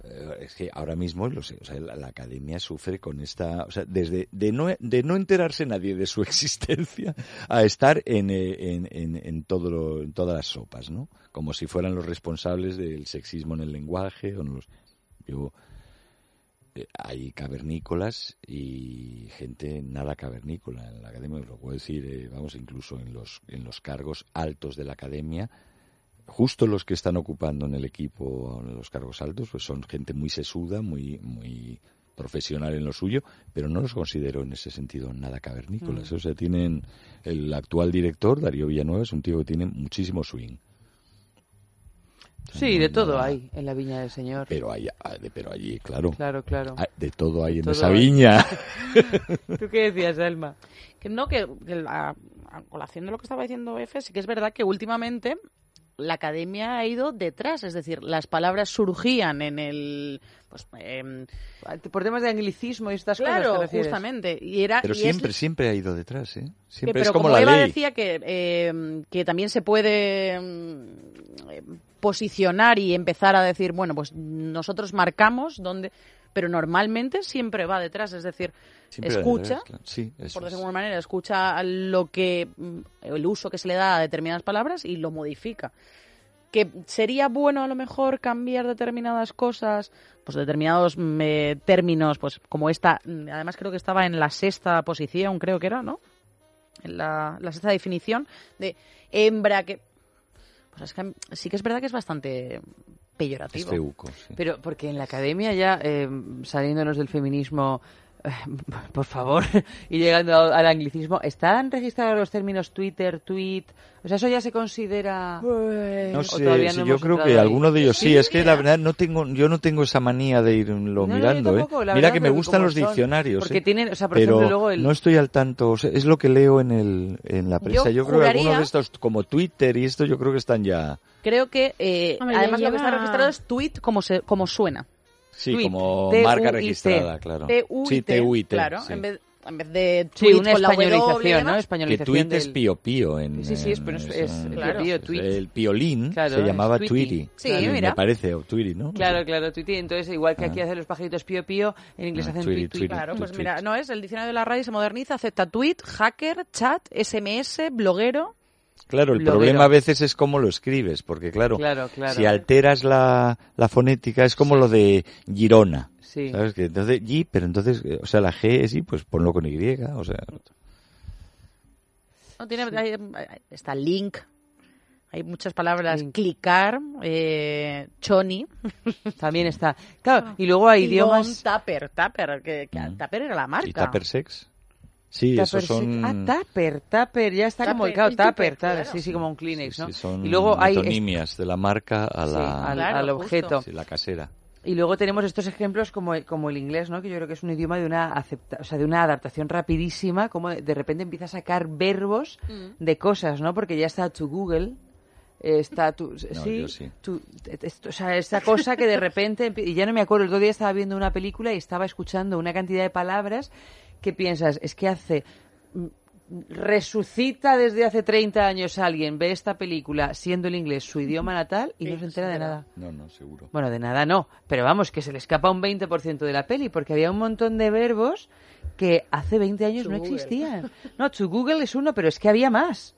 eh, es que ahora mismo lo sé, o sea, la, la academia sufre con esta. O sea, desde de no, de no enterarse nadie de su existencia a estar en, eh, en, en, en todo lo- en todas las sopas, ¿no? Como si fueran los responsables del sexismo en el lenguaje. O en los, yo, eh, hay cavernícolas y gente nada cavernícola en la academia, os lo puedo decir, eh, vamos, incluso en los, en los cargos altos de la academia, justo los que están ocupando en el equipo los cargos altos, pues son gente muy sesuda, muy, muy profesional en lo suyo, pero no los considero en ese sentido nada cavernícolas. Mm. O sea, tienen el actual director, Darío Villanueva, es un tío que tiene muchísimo swing. Sí, no- de todo nada- hay en la Viña del Señor. Pero, hay, ah, pero allí, claro. Claro, claro. De todo hay en todo esa hay. viña. ¿Tú qué decías, Alma? Que no, que, que la- a colación de lo que estaba diciendo Efe, sí que es verdad que últimamente la academia ha ido detrás, es decir, las palabras surgían en el... Pues, em, Por temas de anglicismo y estas cosas, claro, ¿te refieres? justamente. Y era, Pero y es- siempre, siempre ha ido detrás, ¿eh? que- Siempre pero es como, como, la Eva ley. decía que, eh, que también se puede eh, posicionar y empezar a decir, bueno, pues nosotros marcamos dónde... Pero normalmente siempre va detrás, es decir, Siempre escucha, detrás, claro. Sí, eso por decirlo de alguna manera, escucha lo que mm, el uso que se le da a determinadas palabras y lo modifica. Que sería bueno a lo mejor cambiar determinadas cosas, pues determinados mm, eh, términos, pues como esta, mm, además creo que estaba en la sexta posición, creo que era, ¿no? En la, la sexta definición de hembra que pues es que sí que es verdad que es bastante Es peyorativo. feuco, sí. Pero porque en la academia ya, eh, saliéndonos del feminismo, por favor, y llegando al anglicismo, ¿están registrados los términos Twitter, tweet? O sea, ¿eso ya se considera...? No ¿O sé, sí, no yo creo que ahí? alguno de ellos sí, Sí, es que la verdad no tengo, yo no tengo esa manía de irlo No, no, yo mirando, tampoco, ¿eh? Mira que me gustan los son. diccionarios, Porque ¿eh? tienen, o sea, por pero ejemplo, luego el... no estoy al tanto, o sea, es lo que leo en el en la prensa. Yo, creo que algunos de estos como Twitter y esto yo creo que están ya Creo que eh, Hombre, además lo que está registrado es tweet como, se, como suena. Sí, Tweet, como T-U-I-T. marca registrada, claro. T-U-I-T, sí, TUIT, Claro, sí. en, vez, en vez de Sí, tweet una con la españolización, ¿no? demás. que Españolización tweet es del- pío pío en Sí, sí, es- en- es- es es Claro. pío, es tweet. el piolín Claro, se es llamaba tweety. Sí, me mira. parece o Tweety no Claro, claro, Tweety. Entonces, igual que aquí Ah. hacen los pajaritos pío pío, en inglés Ah, hacen tweet, tweet. Claro, pues mira, no es, el diccionario de la RAI se moderniza, acepta tweet, hacker, chat, SMS, bloguero. Claro, el problema a veces es cómo lo escribes, porque claro, Claro, claro. si alteras la, la fonética es como lo de Girona, Sí. ¿sabes? Que entonces G, pero entonces, eh, o sea, la G es Y, pues ponlo con Y, o sea, No tiene, hay- está link, Hay muchas palabras. Sí. Clicar, eh, choni. También está. Claro, y luego hay idiomas... Tupper, Tupper, que, que Mm. Tupper era la marca. ¿Y Tupper Sex? Sí, Tupper, esos son... Ah, Tupper, Tupper, ya está como Tupper, claro, el Tupper, Tupper, claro, sí, sí, como un Kleenex, Sí, ¿no? sí, son y luego hay metonimias de la marca a Sí, la... al, Claro, al objeto. sí, la casera. Y luego tenemos estos ejemplos como, como el inglés, ¿no? Que yo creo que es un idioma de una acepta, o sea, de una adaptación rapidísima, como de, repente empieza a sacar verbos de cosas, ¿no? Porque ya está to Google, eh, está tu, sí, yo sí. tu- esto- o sea, esta cosa que de repente y ya no me acuerdo, el otro día estaba viendo una película y estaba escuchando una cantidad de palabras que piensas, es que hace mm, resucita desde hace 30 años alguien, ve esta película siendo el inglés su idioma natal y no se entera de nada. No, no, seguro. Bueno, de nada no, pero vamos, que se le escapa un 20% de la peli, porque había un montón de verbos que hace 20 años To no Google. existían. No, to Google es uno, pero es que había más.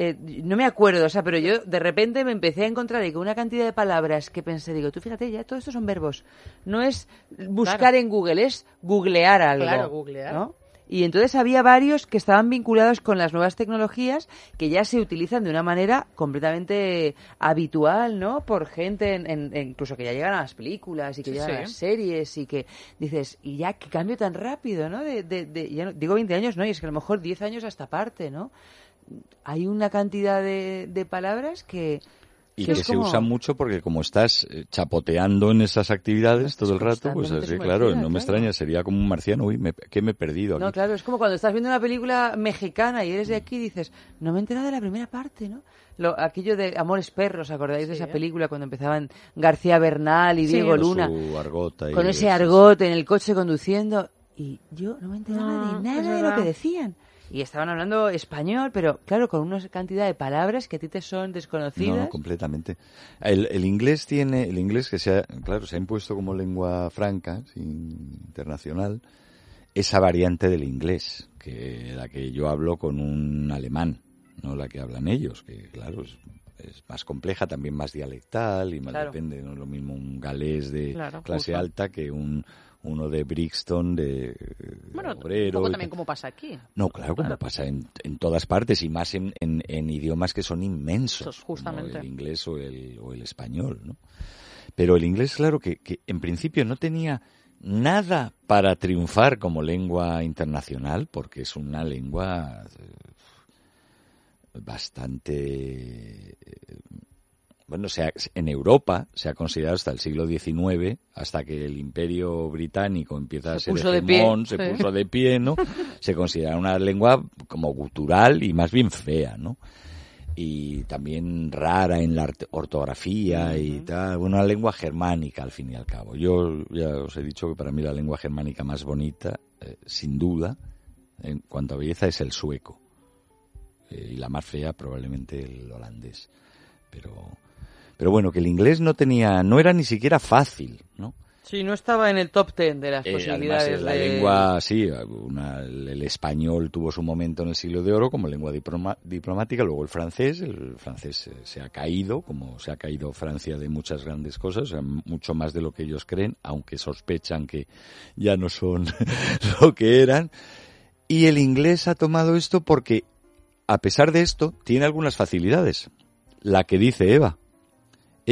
Eh, no me acuerdo, o sea, pero yo de repente me empecé a encontrar con una cantidad de palabras que pensé, digo, tú fíjate, ya todo esto son verbos. No es buscar Claro. en Google, es googlear algo. Claro, googlear. ¿no? Y entonces había varios que estaban vinculados con las nuevas tecnologías que ya se utilizan de una manera completamente habitual, ¿no? Por gente, en, en- incluso que ya llegan a las películas y que Sí, llegan a las series y que dices, y ya qué cambio tan rápido, ¿no? De, de, de- ya no- digo 20 años, ¿no? Y es que a lo mejor 10 años hasta parte, ¿no? Hay una cantidad de, de palabras que... Y que se como- usa mucho porque como estás eh, chapoteando en esas actividades todo el rato, pues así, claro, no me extraña, sería como un marciano, uy, me, ¿qué me he perdido No, claro, es como cuando estás viendo una película mexicana y eres de aquí y dices, no me he enterado de la primera parte, ¿no? Lo, aquello de Amores Perros, ¿acordáis de esa película cuando empezaban García Bernal y Sí. Diego Con Luna su con ese sí, argot en el coche conduciendo y yo no me enteraba No, de nada de lo que decían. Y estaban hablando español, pero claro, con una cantidad de palabras que a ti te son No, desconocidas. no, completamente. El, el inglés tiene, el inglés que se ha, claro, se ha impuesto como lengua franca, internacional, esa variante del inglés, que la que yo hablo con un alemán, no la que hablan ellos, que claro, es, es más compleja, también más dialectal y más Claro. depende, no es lo mismo un galés de Claro, clase justo. alta que un uno de Brixton de, de Bueno, un obrero. poco y también como pasa aquí. No, claro, como pasa en, en todas partes y más en, en- en idiomas que son inmensos, justamente. como el inglés o el, o el español, ¿no? Pero el inglés, claro, que, que en principio no tenía nada para triunfar como lengua internacional, porque es una lengua eh, bastante... Bueno, se ha- en Europa se ha considerado hasta el siglo XIX, hasta que el Imperio Británico empieza a Se ser hegemón, se sí. puso de pie, ¿no? Se considera una lengua como gutural y más bien fea, ¿no? Y también rara en la ortografía y tal. Una lengua germánica, al fin y al cabo. Yo ya os he dicho que para mí la lengua germánica más bonita, eh, sin duda, en cuanto a belleza, es el sueco. Eh, y la más fea, probablemente el holandés. Pero, pero bueno, que el inglés no tenía, no era ni siquiera fácil, ¿no? Sí, no estaba en el top ten de las Eh, posibilidades la de... lengua, sí, una- el español tuvo su momento en el siglo de oro como lengua diploma- diplomática, luego el francés, el francés se ha caído, como se ha caído Francia de muchas grandes cosas, mucho más de lo que ellos creen, aunque sospechan que ya no son lo que eran. Y el inglés ha tomado esto porque, a pesar de esto, tiene algunas facilidades. La que dice Eva,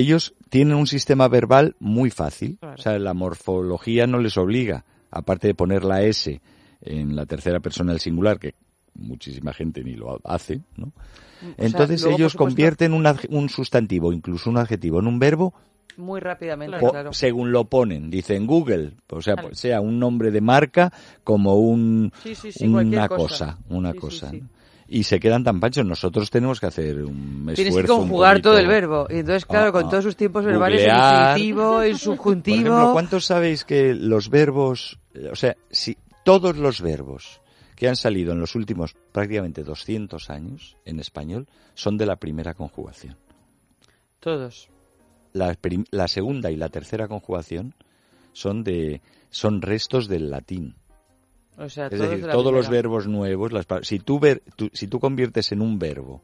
ellos tienen un sistema verbal muy fácil. O sea, la morfología no les obliga, aparte de poner la S en la tercera persona del singular, que muchísima gente ni lo hace, ¿no? Entonces luego, por ellos supuesto- convierten un, un sustantivo, incluso un adjetivo, en un verbo Muy rápidamente, po- claro. según lo ponen. Dicen Google, o sea, sea un nombre de marca como un, Sí, sí, sí, cualquier una cosa. cosa, una cosa. Y se quedan tan panchos. Nosotros tenemos que hacer un esfuerzo. Tienes que conjugar todo el verbo. Y entonces, claro, Ah, con ah. todos sus tiempos verbales, el Googlear. infinitivo, el Por subjuntivo... ejemplo, ¿cuántos sabéis que los verbos, o sea, si todos los verbos que han salido en los últimos prácticamente 200 años en español son de la primera conjugación? Todos. La, la segunda y la tercera conjugación son de son restos del latín. O sea, Es todos decir, de todos los verbos nuevos, las si tú, ver, tú- si tú conviertes en un verbo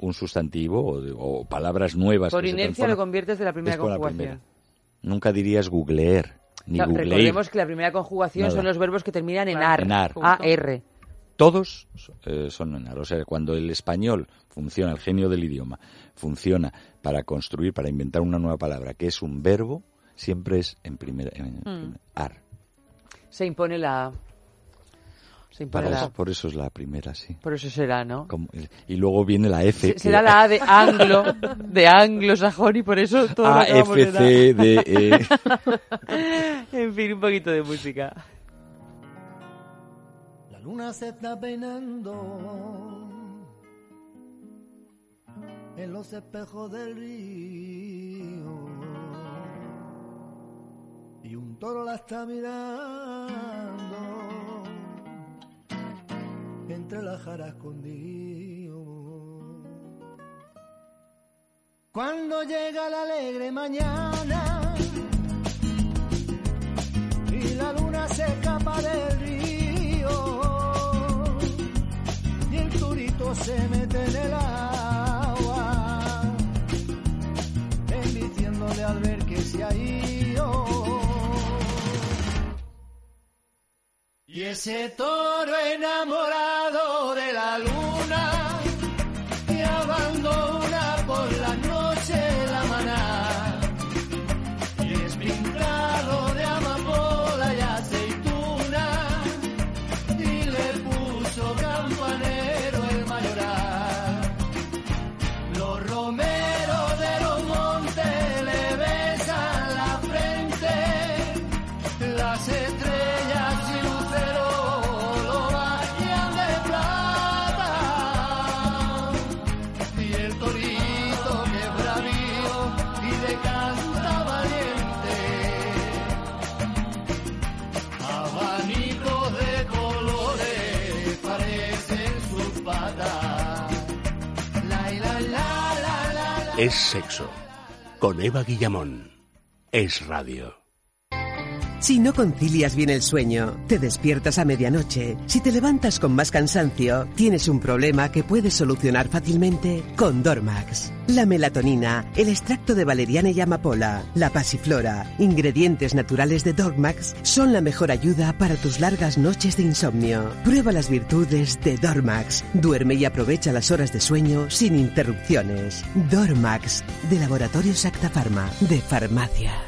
un sustantivo o, palabras nuevas Por que se inercia lo conviertes de la primera la conjugación. primera. nunca dirías googleer ni googlear. recordemos que la primera conjugación Nada. son los verbos que terminan en ar. en ar. A-R. todos eh, son enanos. O sea, cuando el español funciona, el genio del idioma, funciona para construir, para inventar una nueva palabra, que es un verbo, siempre es en primera, en, Mm. ar. Se impone la... Se impone Para la... por eso es la primera, sí. Por eso será, ¿no? Como- y luego viene la F. que- Será la A de anglo, de anglosajón y por eso todo lo A, F. C, D, E. en fin, un poquito de música. La luna se está peinando en los espejos del río y un toro la está mirando entre las jaras escondido. Cuando llega la alegre mañana y la luna se escapa del río y el turito se mete en el agua embistiéndole al ver que se ha ido y ese toro enamorado de la luna Es sexo. Con Eva Guillamón. Es radio. Si no concilias bien el sueño, te despiertas a medianoche, si te levantas con más cansancio, tienes un problema que puedes solucionar fácilmente con Dormax. La melatonina, el extracto de valeriana y amapola, la pasiflora, ingredientes naturales de Dormax son la mejor ayuda para tus largas noches de insomnio. Prueba las virtudes de Dormax. Duerme y aprovecha las horas de sueño sin interrupciones. Dormax, de Laboratorios Acta Pharma, de farmacia.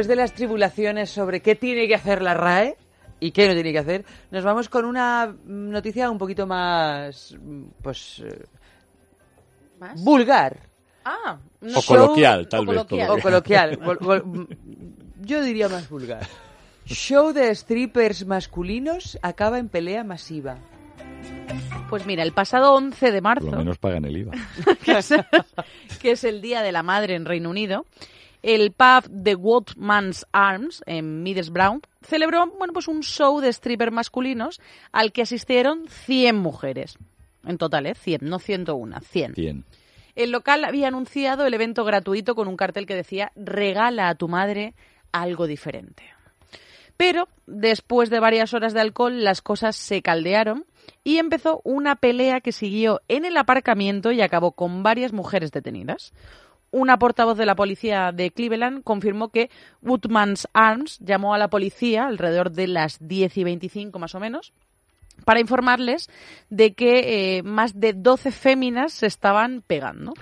Después de las tribulaciones sobre qué tiene que hacer la RAE y qué no tiene que hacer, nos vamos con una noticia un poquito más, pues, eh, ¿Más? vulgar. Ah, O coloquial, tal vez, O coloquial. Yo diría más vulgar. Show de strippers masculinos acaba en pelea masiva. Pues mira, el pasado 11 de Por lo marzo, menos pagan el IVA. que es, que es el Día de la Madre en Reino Unido, el pub The Woodman's Arms en Middlesbrough celebró bueno, pues un show de stripper masculinos al que asistieron 100 mujeres. En total, ¿eh? 100, no 101, 100. 100. El local había anunciado el evento gratuito con un cartel que decía regala a tu madre algo diferente. Pero después de varias horas de alcohol las cosas se caldearon y empezó una pelea que siguió en el aparcamiento y acabó con varias mujeres detenidas. Una portavoz de la policía de Cleveland confirmó que Woodman's Arms llamó a la policía alrededor de las 10 y 25 más o menos para informarles de que eh, más de 12 féminas se estaban pegando.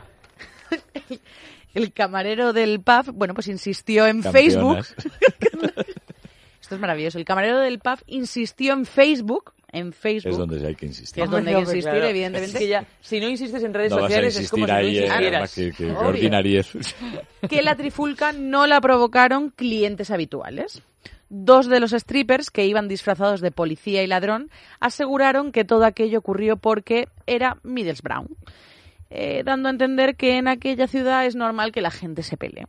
El camarero del pub, bueno, pues insistió en Facebook. Esto es maravilloso. El camarero del pub insistió en Facebook en Facebook. Es donde hay que insistir. Que es donde hay que insistir, claro. evidentemente. Es que ya, si no insistes en redes No sociales es como si no eh, insistieras. que, que- que Obvio. ordinariez. que la trifulca no la provocaron clientes habituales. Dos de los strippers que iban disfrazados de policía y ladrón aseguraron que todo aquello ocurrió porque era Middlesbrough, eh, dando a entender que en aquella ciudad es normal que la gente se pelee.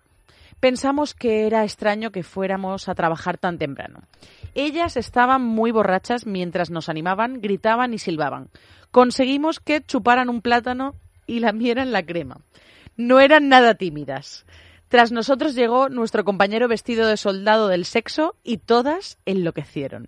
Pensamos que era extraño que fuéramos a trabajar tan temprano. Ellas estaban muy borrachas mientras nos animaban, gritaban y silbaban. Conseguimos que chuparan un plátano y lamieran la crema. No eran nada tímidas. Tras nosotros llegó nuestro compañero vestido de soldado del sexo y todas enloquecieron.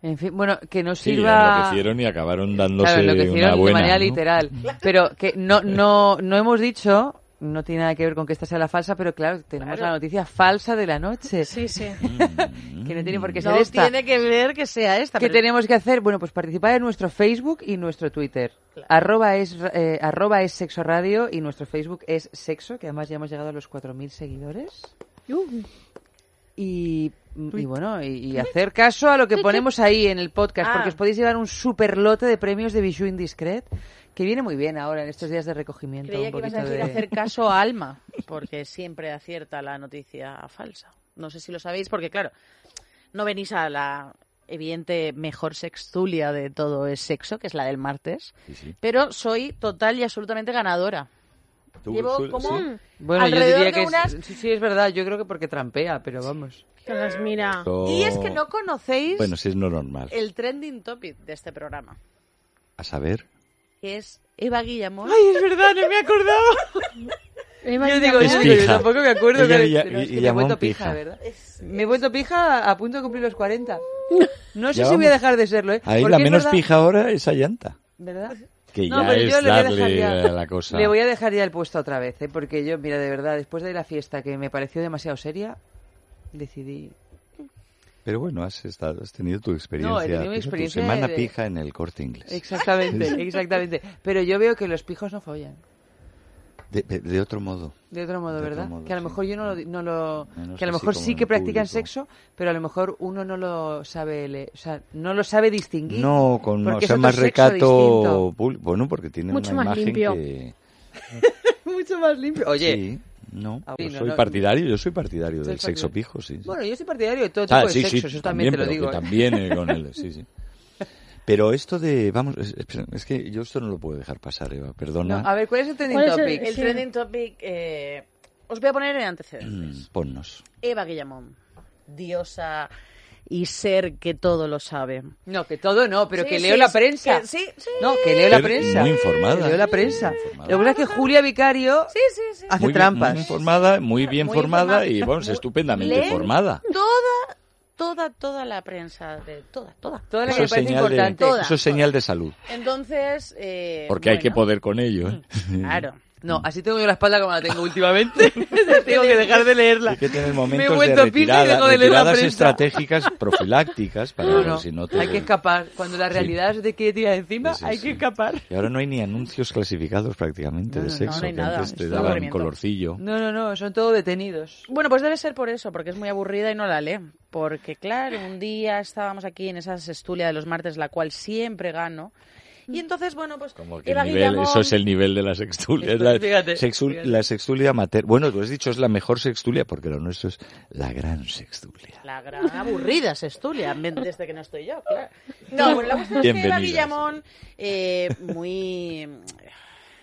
En fin, bueno, que no Sí, sirva... enloquecieron y acabaron dándose Claro, enloquecieron una buena. de manera ¿no? literal. Pero que no, no, no hemos dicho, no tiene nada que ver con que esta sea la falsa, pero claro, tenemos Claro. la noticia falsa de la noche. Sí, sí. Que no tiene por qué ser No esta. tiene que ver que sea esta. ¿Qué pero- tenemos que hacer? Bueno, pues participar en nuestro Facebook y nuestro Twitter. Arroba, es, eh, arroba es sexo radio y nuestro Facebook es sexo, que además ya hemos llegado a los 4.000 seguidores. Y, y bueno, y, y hacer caso a lo que ponemos ahí en el podcast, Ah. porque os podéis llevar un super lote de premios de Bijou Indiscret, que viene muy bien ahora en estos días de recogimiento. Creía un que ibas a poquito decir de- hacer caso a Alma, porque siempre acierta la noticia falsa. No sé si lo sabéis, porque claro, no venís a la evidente mejor sextulia de todo es sexo, que es la del martes, Sí, sí. pero soy total y absolutamente ganadora. Tú- Llevo tú- como sí. Bueno, yo alrededor diría de que es- unas- sí, sí, es verdad, yo creo que porque trampea, pero vamos. Que las mira. Y es que no conocéis Bueno, sí es no normal. el trending topic de este programa, A saber. que es Eva Guillamón. Ay, es verdad, no me acordaba. Eva Yo digo, Es yo digo, yo tampoco me acuerdo. Ella pero es que me he vuelto pija, pija. ¿verdad? Me he vuelto pija a punto de cumplir los 40. No sé Ya si voy a dejar de serlo, ¿eh? Ahí Porque la es menos verdad- pija ahora es Ayanta. ¿Verdad? Que No, ya yo es darle ya- a la cosa. Le voy a dejar ya el puesto otra vez, ¿eh? Porque yo, mira, de verdad, después de la fiesta que me pareció demasiado seria, decidí... Pero bueno, has, estado, has tenido tu experiencia. No, he tenido mi tu experiencia semana de- pija en el corte inglés. Exactamente, exactamente. Pero yo veo que los pijos no follan. De, de- de otro modo. De otro modo, De otro ¿verdad? modo, que a lo sí. mejor yo no lo... No lo Menos que a lo mejor sí que practican público. sexo, pero a lo mejor uno no lo sabe... le- o sea, no lo sabe distinguir. No, con o sea, otro más sexo recato. distinto. pul- Bueno, porque tiene Mucho una más imagen limpio. que. Mucho más limpio. Oye, Sí, no. Ah, yo sí, no, soy no. partidario, yo soy partidario del sexo partidario. pijo, sí. sí. bueno, yo soy partidario de todo Ah, tipo de sí, sexo, sí, eso también, te lo digo. ¿eh? también eh, con él, sí, sí. Pero esto de, vamos, es, que yo esto no lo puedo dejar pasar, Eva, perdona. No, a ver, ¿cuál es el trending ¿Cuál es el- topic? El Sí. trending topic, eh, os voy a poner en antecedentes. Mm, Ponnos. Eva Guillamón, diosa y ser que todo lo sabe. No, que todo no, pero Sí, que sí, leo la prensa. que- sí, sí. No, que leo la prensa. muy informada. Que leo la prensa. Lo que pasa es que Julia Vicario Sí, sí, sí. hace muy, bien- trampas. muy informada, muy bien Muy formada informada. y, vamos, estupendamente formada. Toda, toda, toda la prensa, de toda, toda. Toda la Eso que me es, parece señal de, importante. Toda. eso es señal de salud. Entonces, eh, Porque hay que poder con ello. ¿eh? Claro. No, así tengo yo la espalda como la tengo últimamente. tengo que dejar de leerla. Hay que tener Me he momentos de vuelto pija y retirada, dejo de leer la estratégicas profilácticas para No, si no te... hay que escapar. Cuando la Sí. realidad se te quiere tirar encima, Sí, sí, hay sí. que escapar. Y ahora no hay ni anuncios clasificados prácticamente No, de sexo, no hay que nada. antes te Es daban aburrimiento. colorcillo. No, no, no, son todos detenidos. Bueno, pues debe ser por eso, porque es muy aburrida y no la lee. Porque, claro, un día estábamos aquí en esa sextulia de los martes, la cual siempre gano. Y entonces, bueno, pues Como que Eva el nivel, Guillamón- eso es el nivel de la sextulia. la, Fíjate, sexu- fíjate. la sextulia amateur. Bueno, tú has dicho es la mejor sextulia, porque lo nuestro es la gran sextulia. La gran aburrida sextulia, desde que no estoy yo, claro. No, bueno, la cuestión es que Eva. Guillamón, eh, muy...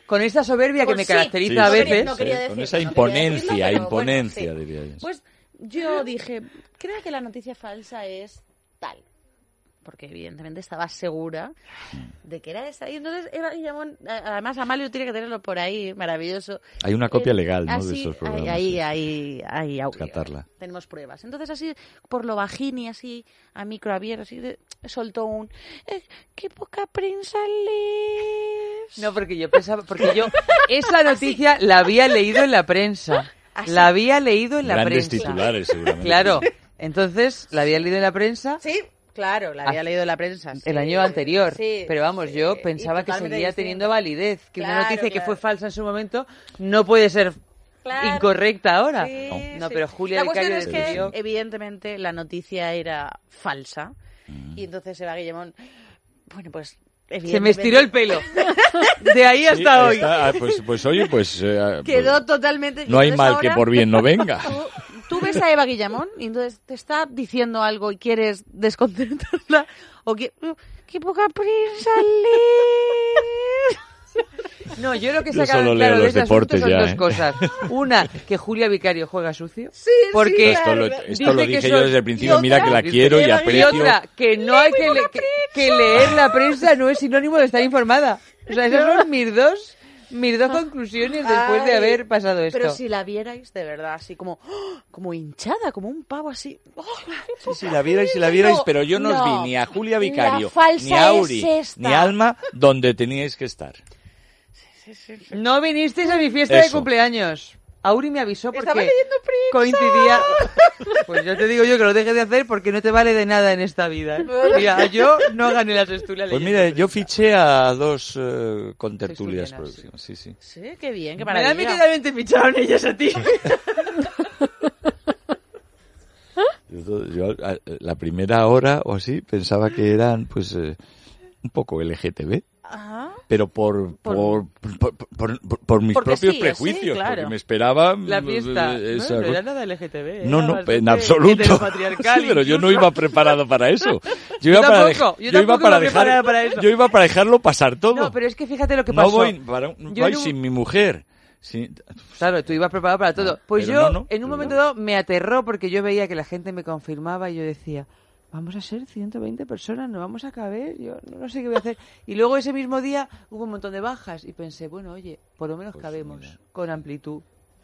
Con esta soberbia que Pues me sí, caracteriza Sí, a sí, veces. no quería con esa imponencia, decirlo, pero imponencia, bueno, sí. diría yo. Pues yo dije, creo que la noticia falsa es tal. Porque evidentemente estaba segura de que era esa. Y entonces Eva Guillamón, además Amalio tiene que tenerlo por ahí, maravilloso. Hay una copia Eh, legal, ¿no? de así, estos programas. Ahí, ahí, ahí. Rescatarla. Tenemos pruebas. Entonces así, por lo bajín y así, a micro abierto, así, de- soltó un... "Eh, ¡Qué poca prensa lees! No, porque yo pensaba, porque yo esa noticia la había leído en la prensa. Así. La había leído en la Grandes prensa. titulares, seguramente. Claro. Entonces, la había leído en la prensa Sí, claro, la había leído en la prensa. sí. el año anterior. Sí, pero vamos, sí, yo pensaba que seguía distinto. teniendo validez. Que una Claro, noticia que fue falsa en su momento no puede ser Claro. incorrecta ahora. Sí, No, sí. pero Julia La es que, decidió- evidentemente, la noticia era falsa. Mm. Y entonces Eva Guillemón Bueno, pues... Se me estiró el pelo. De ahí hasta Sí, hoy. está- ah, pues, pues oye, pues... eh, Quedó totalmente... No hay mal que por bien no venga. Tú, ves a Eva Guillamón y entonces te está diciendo algo y quieres desconcentrarla o que... ¡Qué poca prisa! No, yo lo que he Yo sacado solo claro de los este deportes son ya, dos ¿eh? cosas. Una, que Julia Vicario juega sucio. porque Esto lo, esto dije yo desde el principio. Mira que la quiero y Y aprecio. otra, que no hay que, le- que, que leer la prensa no es sinónimo de estar informada. O sea, esas son mis dos, mis dos conclusiones después de haber pasado esto. Pero si la vierais de verdad, así como, ¡oh! como hinchada, como un pavo así. ¡oh! Sí, sí, la vierais y la vierais, No, pero yo no, os vi ni a Julia Vicario, ni a Auri, es ni a Alma donde teníais que estar. No vinisteis a mi fiesta de cumpleaños. Auri me avisó porque Estaba leyendo prensa. coincidía. Pues yo te digo yo que lo dejes de hacer porque no te vale de nada en esta vida. ¿eh? Mira, yo no gané las estudias Pues mira, yo fiché a dos eh, contertulias próximas. Sí, sí. Sí, qué bien, qué Me da a mí maravilla. que también te ficharon ellas a ti. Yo, yo, a- la primera hora o así pensaba que eran pues eh, un poco LGTB. Ajá. Pero por, por, por, por- por- mis propios sí, prejuicios, sí, claro. porque me esperaba La fiesta. eh, esa no, no cosa. era nada LGTB. No, no, en absoluto. Sí, pero yo no iba preparado para eso. Yo iba para, tampoco, yo yo iba para dejar, preparada para eso. yo iba para dejarlo pasar todo. No, pero es que fíjate lo que no pasó. voy, para, no voy un- sin mi mujer. Sí, Claro, tú ibas preparado para todo. No, pues pero yo, no, no, en un pero momento dado, me aterró porque yo veía que la gente me confirmaba y yo decía, vamos a ser 120 personas, no vamos a caber, yo no sé qué voy a hacer. Y luego ese mismo día hubo un montón de bajas y pensé, bueno, oye, por lo menos Pues cabemos mira. con amplitud.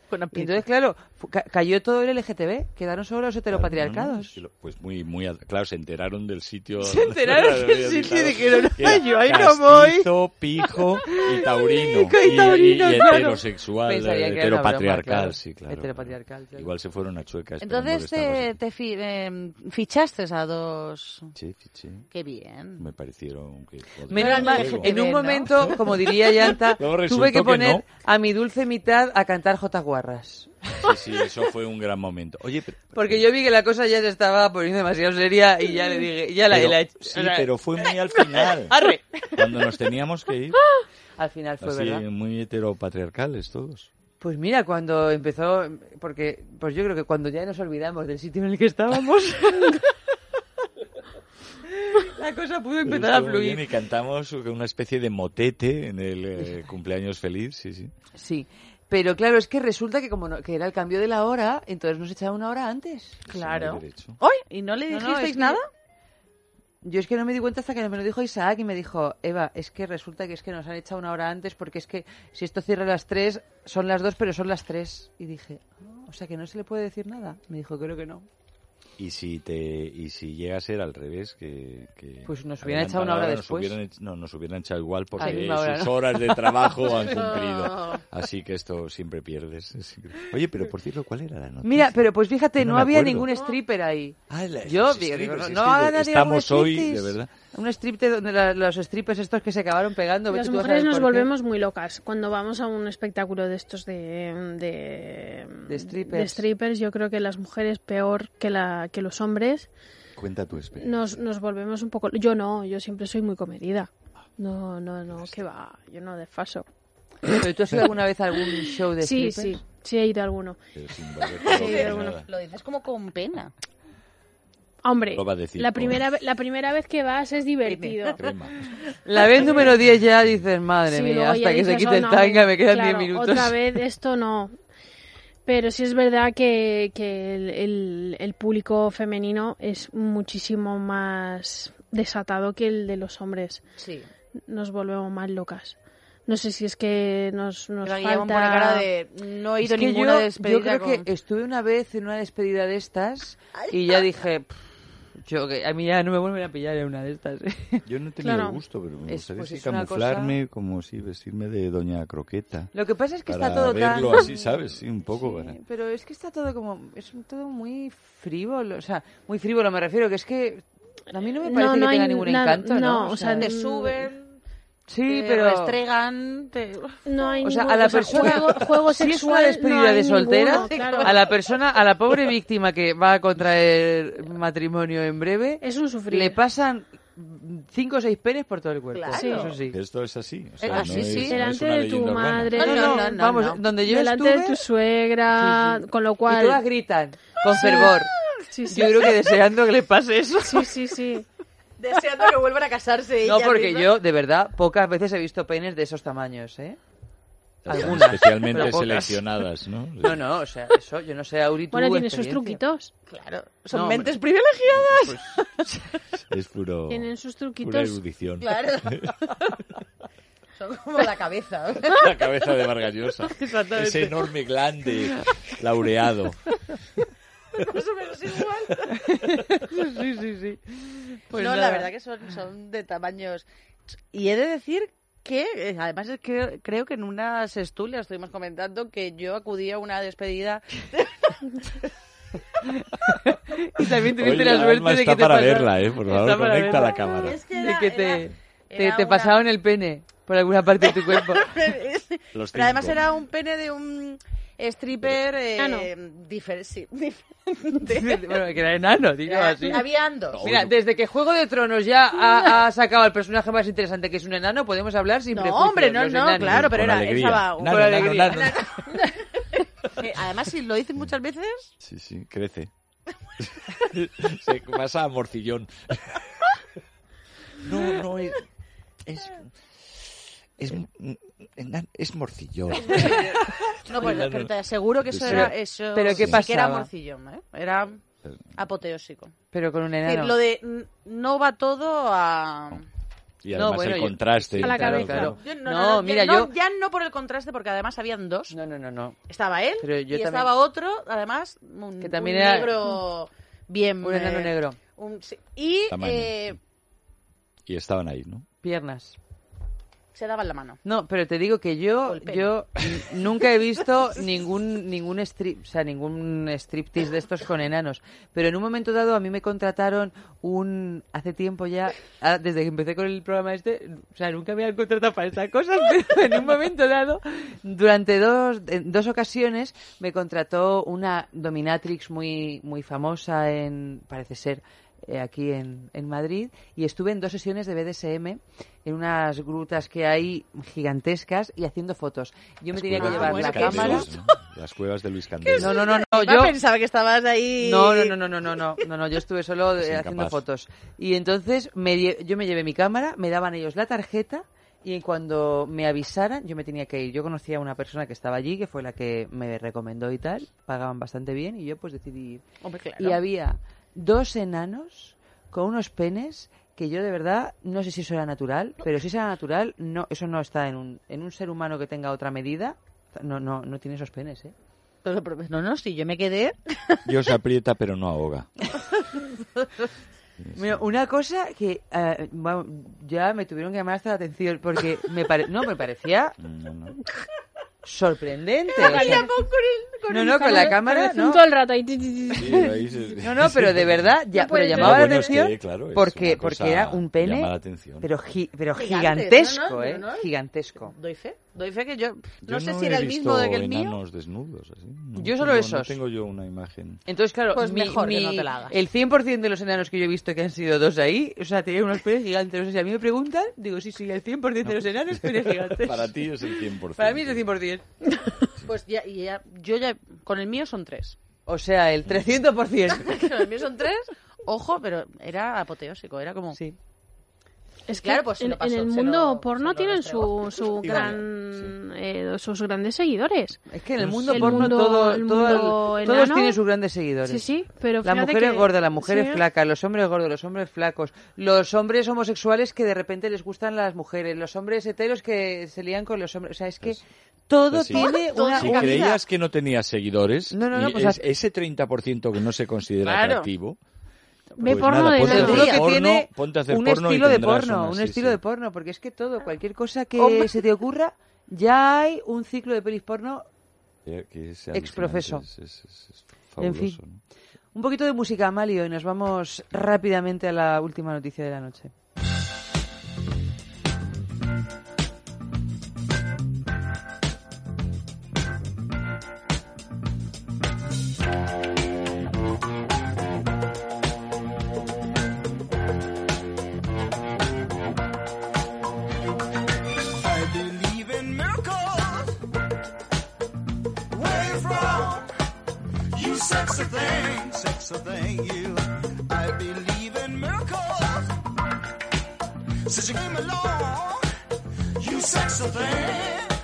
Con Y entonces, claro, ca- cayó todo el LGTB, quedaron solo los No, no, heteropatriarcados. Pues muy, muy, claro, se enteraron del sitio. Se enteraron del sitio y dijeron, que era "Ay, yo ahí no voy". pijo y taurino. Y Y, taurino, y claro. heterosexual, heteropatriarcal, broma, claro. sí, claro. Heteropatriarcal, claro. Igual se fueron a chuecas. Entonces molestarlos. te, te fi- eh, fichaste a dos... Sí, fiché. Qué bien. Me parecieron que... Menos mal, en un momento, como diría Yanta, tuve que poner a mi dulce mitad a cantar J. Guarras. Sí, sí, eso fue un gran momento. Oye, pero... Porque yo vi que la cosa ya se estaba poniendo demasiado seria y ya le dije, ya la, pero- la he hecho. sí, o sea, pero fue muy al final. ¡Arre! Cuando nos teníamos que ir. Al final fue Así, verdad. muy heteropatriarcales todos. Pues mira, cuando empezó, porque pues yo creo que cuando ya nos olvidamos del sitio en el que estábamos, la cosa pudo empezar a muy bien fluir. Y cantamos una especie de motete en el eh, cumpleaños feliz, sí, sí. Sí, pero claro, es que resulta que como no- que era el cambio de la hora, entonces nos echaban una hora antes. Claro. ¿Hoy? ¿Y no le No, no, dijisteis es que nada? Yo es que no me di cuenta hasta que me lo dijo Isaac y me dijo, Eva, es que resulta que es que nos han echado una hora antes porque es que si esto cierra a las tres, son las dos, pero son las tres. Y dije, "Ah, o sea que no se le puede decir nada. Me dijo, creo que no. Y si te y si llega a ser al revés, que, que Pues nos hubieran echado una hora nos después. hubieran no, nos hubieran echado igual porque misma hora, sus ¿no? horas de trabajo han cumplido. Así que esto siempre pierdes. Oye, pero por cierto, ¿cuál era la noticia? Mira, pero pues fíjate, no, no había acuerdo. ningún stripper ahí. Ah, la- Yo digo, strippers, no, es que estamos hoy, de verdad. Un striptease donde la- los strippers estos que se acabaron pegando. Las mujeres nos volvemos muy locas cuando vamos a un espectáculo de estos de de, De strippers. strippers, Yo creo que las mujeres peor que la que los hombres Cuenta tu experiencia. nos nos volvemos un poco. Yo no, yo siempre soy muy comedida. No, no, no, que va, yo no desfaso. ¿Pero tú has ido alguna vez a algún show de Sí, strippers? sí, sí he ido a alguno. Pero sin volver Sí, loco ni bueno. nada. Lo dices como con pena. Hombre, Lo va a decir la primera la primera vez que vas es divertido. Crema. La vez número 10 ya dices, madre Sí, mía, hasta que se quite "Oh, el no, tanga me quedan 10 claro, minutos. Otra vez esto no. Pero sí es verdad que, que el, el- el público femenino es muchísimo más desatado que el de los hombres. Sí. Nos volvemos más locas. No sé si es que nos, nos falta... pone cara de no he ido que ninguna yo, despedida yo creo con- que estuve una vez en una despedida de estas y ya dije, "Pff, yo que a mí ya no me vuelven a pillar en una de estas. ¿eh?". Yo no he tenido Claro. el gusto, pero me Es- gustaría pues sí camuflarme, como si vestirme de Doña Croqueta. Lo que pasa es que para está todo verlo tan... así, ¿sabes? Sí, un poco. para- Pero es que está todo como, es todo muy frívolo, o sea, muy frívolo me refiero, que es que a mí no me parece No, que no hay tenga ningún nada- encanto, ¿no? no, o sea, te mm, suben, Sí, te pero... restregan, te... No hay O sea, ningún- a la persona, juego, juego si es sexual una despedida no de soltera, ninguno, claro. a la persona, a la pobre víctima que va a contraer matrimonio en breve, Es un sufrir. le pasan cinco o seis penes por todo el cuerpo. Claro. Sí. Eso sí. Esto es así. O Eh, sea, ah, no sí, es, no Delante una de tu madre. No, no, no, no, no, vamos, no. donde yo delante estuve... de tu suegra, Sí, sí. con lo Y cual... todas gritan con fervor. Sí, sí. Yo creo que deseando que le pase eso. Sí, sí, sí. Deseando que vuelvan a casarse No, porque mismas. yo, de verdad, pocas veces he visto penes de esos tamaños, ¿eh? Están Algunas, Especialmente seleccionadas, ¿no? No, no, o sea, eso, yo no sé, Auri, Bueno, tiene sus truquitos. Claro, son No, mentes hombre. privilegiadas. Es puro, Tienen sus pura truquitos. erudición. Claro. son como la cabeza. La cabeza de Vargas Llosa. Exactamente. Ese enorme glande laureado. Más o menos igual. Sí, sí, sí. Pues no, la verdad que son, son de tamaños. Y he de decir que, eh, además, es que creo que en unas estulias estuvimos comentando que yo acudí a una despedida. Y también tuviste Oye, la suerte de que está te para pasaron- verla, ¿eh? Por favor, conecta verla. la cámara. Es que De era- que te, era- te, era te una- pasaron el pene por alguna parte de tu cuerpo. Los Pero además era un pene de un stripper eh, Ah, no. difer- sí, diferente. bueno, que era enano, digo así. Habían dos. Mira, desde que Juego de Tronos ya ha, ha sacado al personaje más interesante que es un enano, podemos hablar sin No, hombre, no, no, enanos. claro, pero era, alegría. estaba un- Nano, Con nano, alegría. nano. Eh, Además, si lo dicen muchas veces, Sí, sí, crece. Se pasa a morcillón. No, no, es... Es, es, es morcillón. no, pues, pero te aseguro que eso era eso. pero ¿qué sí que era pasaba? morcillón, ¿eh? Era apoteósico. Pero con un Es decir, enano. Lo de no va todo a. Y además bueno, el yo- contraste. A la claro, cabeza. claro. Yo- No, ya- mira, no, yo- Ya no por el contraste, porque además habían dos. No, no, no, no. Estaba él Pero y yo también- estaba otro, además, un, Que también un era- negro bien. Un enano eh, negro. un- sí. Y eh, Y estaban ahí, ¿no? Piernas. Se daban la mano. No, pero te digo que yo, yo nunca he visto ningún ningún strip, o sea, ningún striptease de estos con enanos. Pero en un momento dado a mí me contrataron un hace tiempo ya, ah, desde que empecé con el programa este, o sea, nunca me habían contratado para estas cosas, pero en un momento dado, durante dos en dos ocasiones me contrató una dominatrix muy muy famosa en parece ser eh, aquí en, en Madrid y estuve en dos sesiones de BDSM en unas grutas que hay gigantescas y haciendo fotos. Yo me Las tenía que llevar la cámara. ¿no? Las cuevas de Luis Candelas. No, no, no, no, yo pensaba que estabas ahí. no, no, no, no, no, no, no, no, no, yo estuve solo Es eh, haciendo incapaz. fotos. Y entonces me yo me llevé mi cámara, me daban ellos la tarjeta y cuando me avisaran yo me tenía que ir. Yo conocía a una persona que estaba allí, que fue la que me recomendó y tal, pagaban bastante bien y yo pues decidí ir. Hombre, claro. Y había dos enanos con unos penes que yo de verdad no sé si eso era natural, pero si eso era natural, no, eso no está en un, en un ser humano que tenga otra medida, no, no, no tiene esos penes, ¿eh? Pero- pero- No, no, sí, yo me quedé. Dios aprieta pero no ahoga. Mira, una cosa que vamos, ya me tuvieron que llamar hasta la atención porque me pare... no me parecía No, no. Sorprendente. o sea, no, no, con la cámara, no. Todo el rato ahí. Sí, ahí se- No, no, pero de verdad, ya, No pero llamaba No, la bueno, es atención que, claro, es porque, porque era un pene, atención. pero, gi- pero Gigante, gigantesco, ¿eh? no, no. Gigantesco. Doy fe. Doy fe que yo. Yo No sé si era el mismo de que el mío. desnudos, así. No Yo solo tengo- esos. No tengo yo una imagen. Entonces, claro, Pues mi- mejor que mi- no te la hagas. el 100% de los enanos que yo he visto que han sido dos ahí, o sea, tenían unos penes gigantes. O sea, si a mí me preguntan, digo, sí, sí, el 100% de los enanos penes gigantes. Para ti es el 100%. Para mí es el 100%. Pues ya, yo ya, con el mío son tres. O sea, el 300%. Con el mío son tres, ojo, pero era apoteósico, era como... Sí. Es que Claro, pues en, en el mundo lo- porno tienen su, su Sí, gran, eh, sus grandes seguidores. Es que en el Pues mundo el porno mundo- todo, el todo- mundo todos tienen sus grandes seguidores. Sí, sí, pero La mujer que- es gorda, la mujer sí. es flaca, los hombres gordos, los hombres flacos, los hombres homosexuales que de repente les gustan las mujeres, los hombres heteros que se lían con los hombres. O sea, es que Pues- todo Pues sí. tiene Todo una, Si una- creías que no tenías seguidores, No, no, no, pues es- ese 30% que no se considera Claro. atractivo, Ve pues porno nada, de ponte hacer que porno, tiene ponte a hacer un porno estilo de porno, una- un sí, estilo sí. de porno, porque es que todo, cualquier cosa que Hombre. se te ocurra, ya hay un ciclo de pelis porno. Exprofeso. Es, es- es En fin. Un poquito de música, Amalio, y nos vamos rápidamente a la última noticia de la noche. Sexy thank you. I believe in miracles. Since you came along, you sexy thing.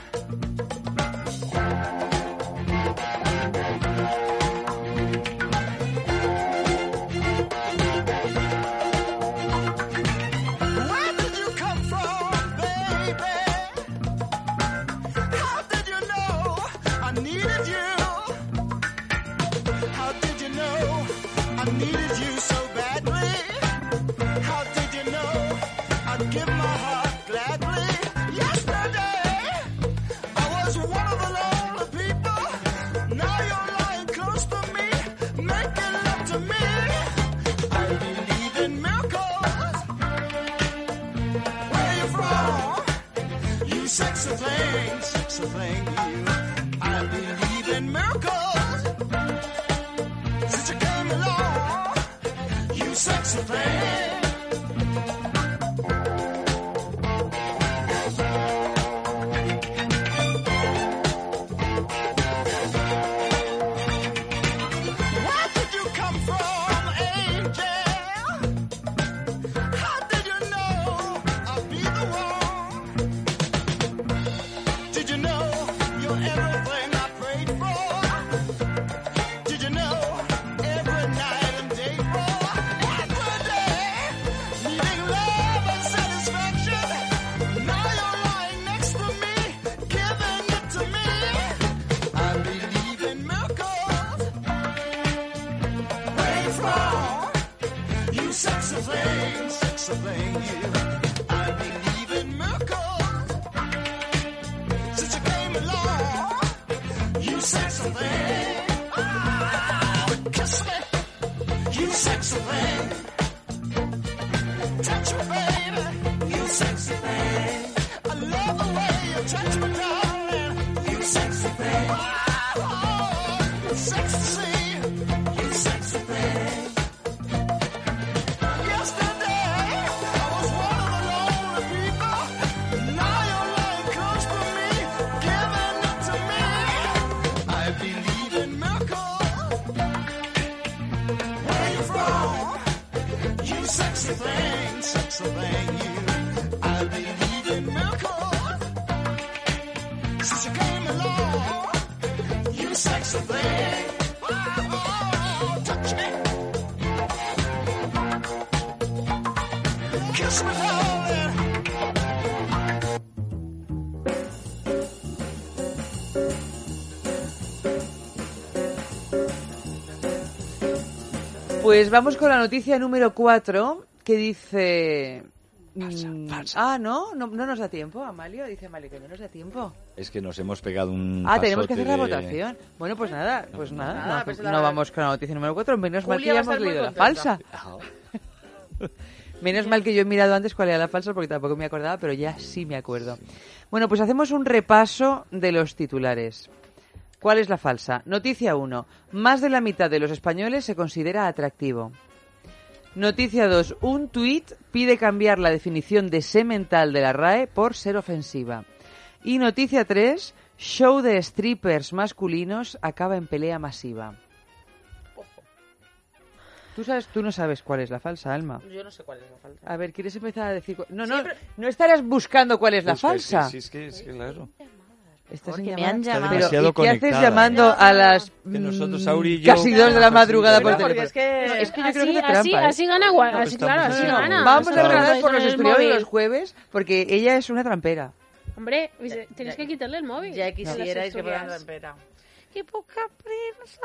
Pues vamos con la noticia número 4 que dice... mm, Ah, ¿no? ¿no? no nos da tiempo, Amalio. Dice Amalio que no nos da tiempo. Es que nos hemos pegado un. Ah, tenemos que hacer la de- votación. Bueno, pues nada, pues nada. nada, no, pues no la- vamos con la noticia número 4. Menos mal que Julia ya hemos leído la falsa. Menos mal que yo he mirado antes cuál era la falsa porque tampoco me acordaba, pero ya sí me acuerdo. Bueno, pues hacemos un repaso de los titulares. ¿Cuál es la falsa? Noticia 1. Más de la mitad de los españoles se considera atractivo. Noticia 2. Un tuit pide cambiar la definición de semental de la RAE por ser ofensiva. Y noticia 3. Show de strippers masculinos acaba en pelea masiva. Tú, sabes, tú no sabes cuál es la falsa, Alma. Yo no sé cuál es la falsa. A ver, ¿quieres empezar a decir? cu- No, no, no estarás buscando cuál es la Busca, falsa. sí, es que, es que claro. Estás Porque en me han llamado. Pero, demasiado ¿y qué haces llamando a las Que nosotros, mm, Auri y yo, casi dos de la madrugada por teléfono? es que... No, es que yo así, creo que hace así, trampa, ¿eh? así gana así claro, así gana. Vamos a ahí por los estudios de los jueves, porque ella es una trampera. Hombre, pues, tienes ya- que quitarle el móvil. Ya quisierais que fueran estudias. rampera. ¡Qué poca prensa!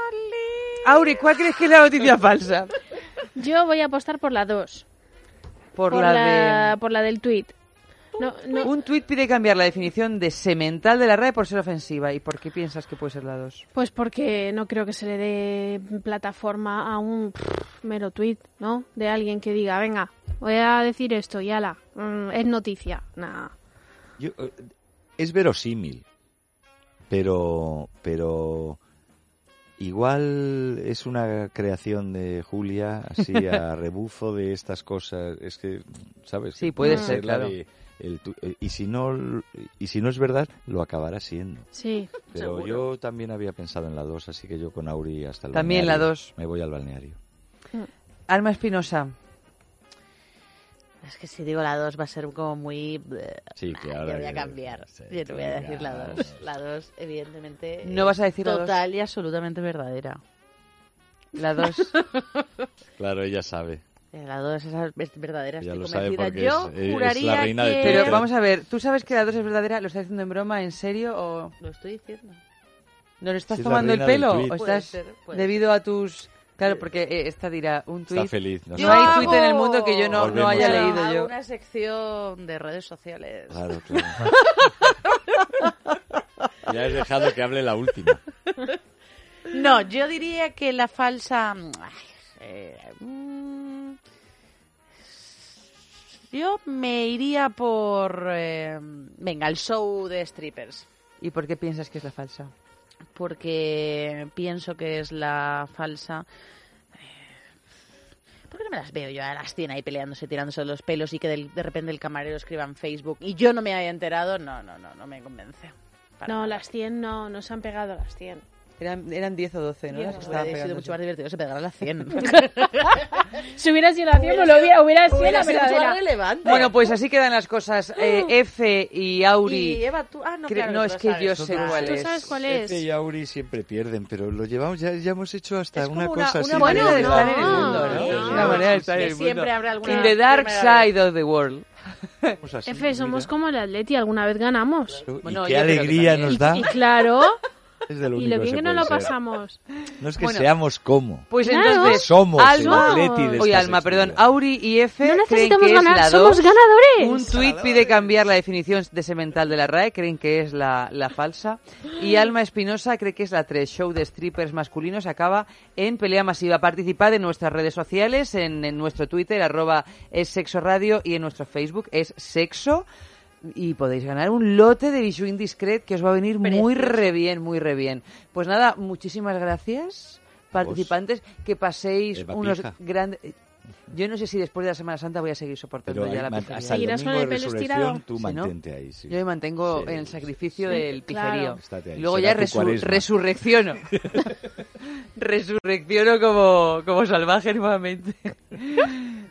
Auri, ¿cuál crees que es la noticia falsa? Yo voy a apostar por la 2. Por, la, de... por la del tweet. No, no, Un tuit pide cambiar la definición de semental de la RAE por ser ofensiva. ¿Y por qué piensas que puede ser la 2? Pues porque no creo que se le dé plataforma a un pff, mero tweet, ¿no? De alguien que diga, venga, voy a decir esto y ala, mm, es noticia. Nah. Yo, eh, es verosímil, pero, pero igual es una creación de Julia, así a rebufo de estas cosas. Es que, ¿sabes? Sí, puede Puede ser, la claro. de el tu- eh, y si no y si no es verdad, lo acabará siendo. Sí. Pero Seguro. yo también había pensado en la 2, así que yo con Auri hasta el También la balneario. dos. Me voy al balneario. Alma Espinosa. Es que si digo la 2 va a ser como muy... Sí, que Nah, ahora yo voy a cambiar. sí, yo no voy a decir la 2. vamos. La 2, evidentemente... No vas a decir la dos. Total y absolutamente verdadera. La 2. Claro, ella sabe. Eh, La 2 es verdadera, estoy lo sabe porque Yo es- es la juraría reina de. Twitter. Pero vamos a ver, ¿tú sabes que la 2 es verdadera? ¿Lo estás diciendo en broma, en serio o Lo estoy diciendo. no le estás es la tomando el pelo? tuit. ¿O Puede estás ser, debido a tus... Claro, porque eh, esta dirá un Está tuit. feliz. No hay tuit en el mundo que yo no, no haya a- leído Hago yo. una sección de redes sociales. Claro, claro. ya has dejado que hable la última. No, yo diría que la falsa... ay, eh, mm, yo me iría por... eh, venga, el show de strippers. ¿Y por qué piensas que es la falsa? Porque pienso que es la falsa... eh, ¿Por qué no me las veo yo a las 100 ahí peleándose, tirándose de los pelos y que del- de repente el camarero escriba en Facebook y yo no me haya enterado? No, no, no, no me convence. Para No, nada. las 100 no, no se han pegado las 100. Eran, eran 10 o 12, ¿no? Hubiera Las que estaban sido mucho más divertido se pegar a las 100. Si hubiera sido la 100, pues lo hubiera, hubiera sido Hubiera la sido mucho más verdadera. relevante. Bueno, pues así quedan las cosas. Eh, F y Auri. Y Eva, tú... Ah, no, claro, no, es que sabes. yo sé Ah, cuál ¿Tú es. sabes cuál es? Efe y Auri siempre pierden, pero lo llevamos, ya, ya hemos hecho hasta Es una una, cosa una así. manera de estar en el mundo, ¿no? una manera de estar en el siempre mundo. habrá alguna In the dark side of the world. Así, Efe, somos mira. como el Atleti, alguna vez ganamos. Y Bueno, qué pero que alegría nos da. Y claro, Es de lo y lo bien que no lo ser. pasamos. No es que Bueno. seamos como. Pues Claro. entonces, Somos Alma, el Atleti de Oye, Alma, perdón. Auri y F No creen que es la somos 2. ganadores. Un tuit pide cambiar la definición de semental de la RAE, creen que es la, la falsa. Y Alma Espinosa cree que es la 3. Show de strippers masculinos acaba en pelea masiva. Participad en nuestras redes sociales, en, en nuestro Twitter, arroba es sexo radio, y en nuestro Facebook es sexo. Y podéis ganar un lote de Bijou Indiscret que os va a venir muy re bien, muy re bien. Pues nada, muchísimas gracias, participantes. Que paséis Eva unos grandes... Yo no sé si después de la Semana Santa voy a seguir soportando Pero ya la el Seguirás con el pelo estirado. tú Sí, ¿no? mantente ahí. sí. Yo me mantengo Sí, en el sacrificio sí. del Claro. pijerío. Ahí, Luego será ya resu- cuaresma. resurrecciono. resurrecciono como, como salvaje nuevamente.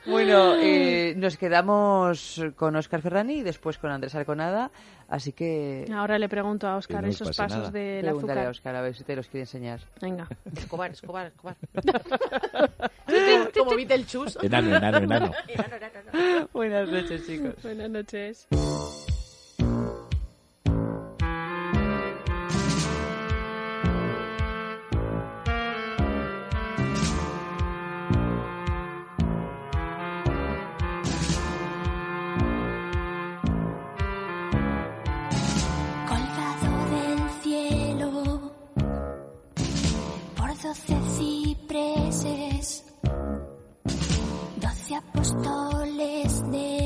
Bueno, eh, nos quedamos con Óscar Ferrani y después con Andrés Arconada. Así que Ahora le pregunto a Oscar no esos pasos nada. del pregúntale a azúcar. Óscar a ver si te los quiere enseñar. Venga. Escobar, Escobar, Escobar. Como viste el chus. Enano, enano, enano. Buenas noches, chicos. Buenas noches. Doce apóstoles de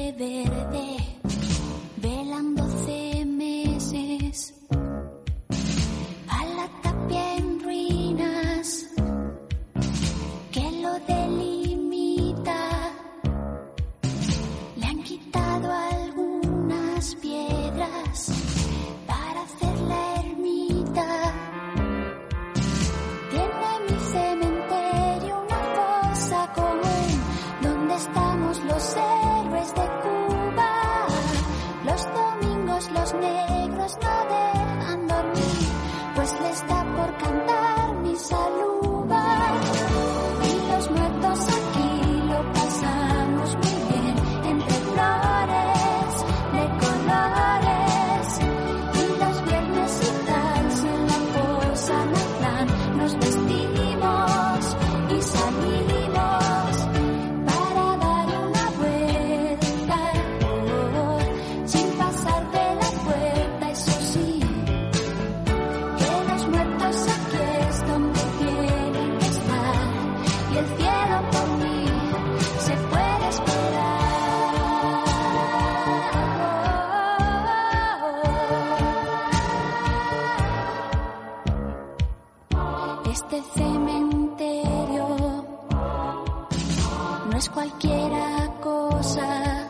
cualquiera cosa,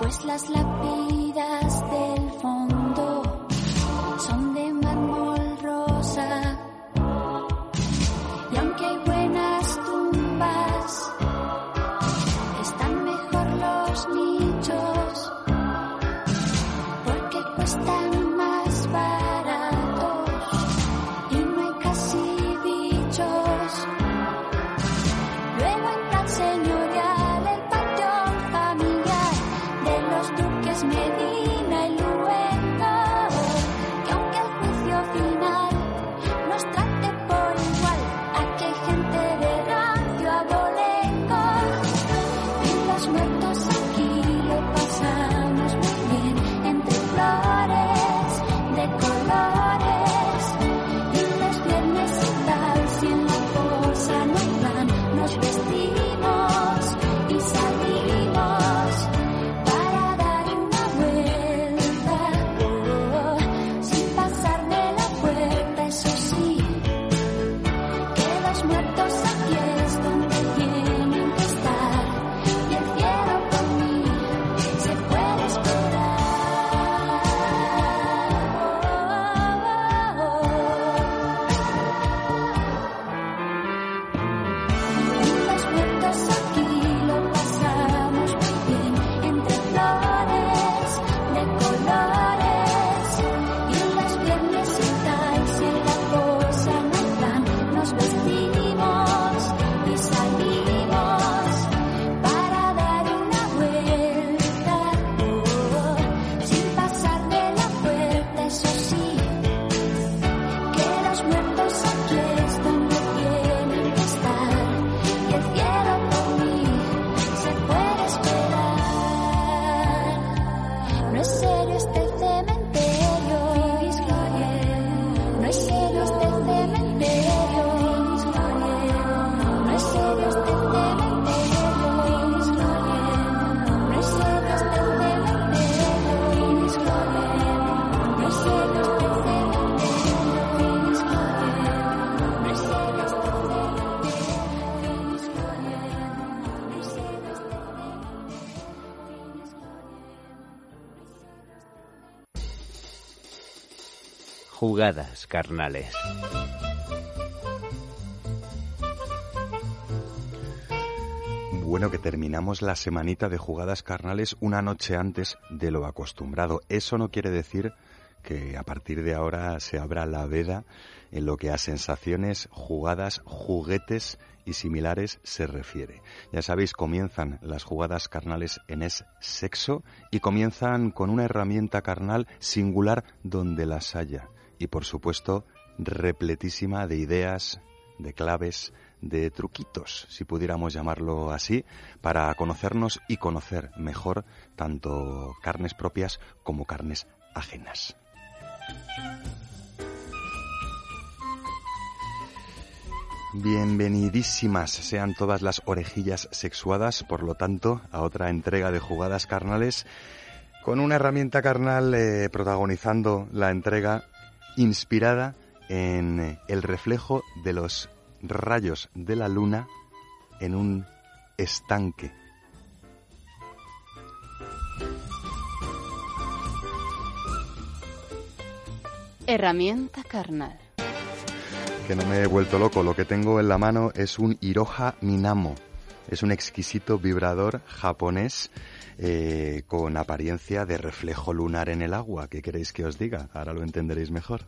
pues las Jugadas carnales. Bueno, que terminamos la semanita de jugadas carnales una noche antes de lo acostumbrado. Eso no quiere decir que a partir de ahora se abra la veda en lo que a sensaciones, jugadas, juguetes y similares se refiere. Ya sabéis, comienzan las jugadas carnales en es sexo y comienzan con una herramienta carnal singular donde las haya. Y por supuesto, repletísima de ideas, de claves, de truquitos, si pudiéramos llamarlo así, para conocernos y conocer mejor tanto carnes propias como carnes ajenas. Bienvenidísimas sean todas las orejillas sexuadas, por lo tanto, a otra entrega de jugadas carnales, con una herramienta carnal eh, protagonizando la entrega inspirada en el reflejo de los rayos de la luna en un estanque. Herramienta carnal. Que no me he vuelto loco, lo que tengo en la mano es un Iroha Minamo. Es un exquisito vibrador japonés eh, con apariencia de reflejo lunar en el agua. ¿Qué queréis que os diga? Ahora lo entenderéis mejor.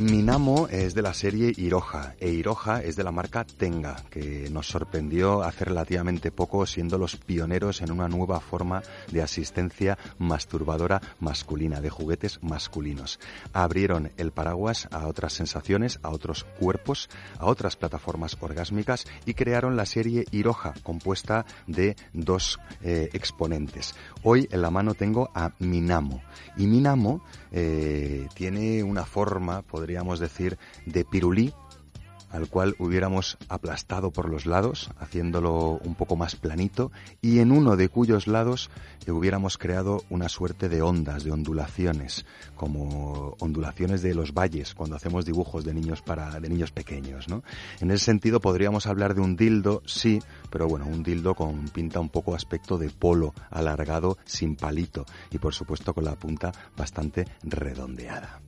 Minamo es de la serie Iroha e Iroha es de la marca Tenga, que nos sorprendió hace relativamente poco siendo los pioneros en una nueva forma de asistencia masturbadora masculina, de juguetes masculinos. Abrieron el paraguas a otras sensaciones, a otros cuerpos, a otras plataformas orgásmicas y crearon la serie Iroha, compuesta de dos eh, exponentes. Hoy en la mano tengo a Minamo y Minamo eh, tiene una forma, podríamos decir, de pirulí al cual hubiéramos aplastado por los lados, haciéndolo un poco más planito, y en uno de cuyos lados hubiéramos creado una suerte de ondas, de ondulaciones, como ondulaciones de los valles, cuando hacemos dibujos de niños para, de niños pequeños, ¿no? En ese sentido podríamos hablar de un dildo, sí, pero bueno, un dildo con pinta un poco aspecto de polo, alargado, sin palito, y por supuesto con la punta bastante redondeada.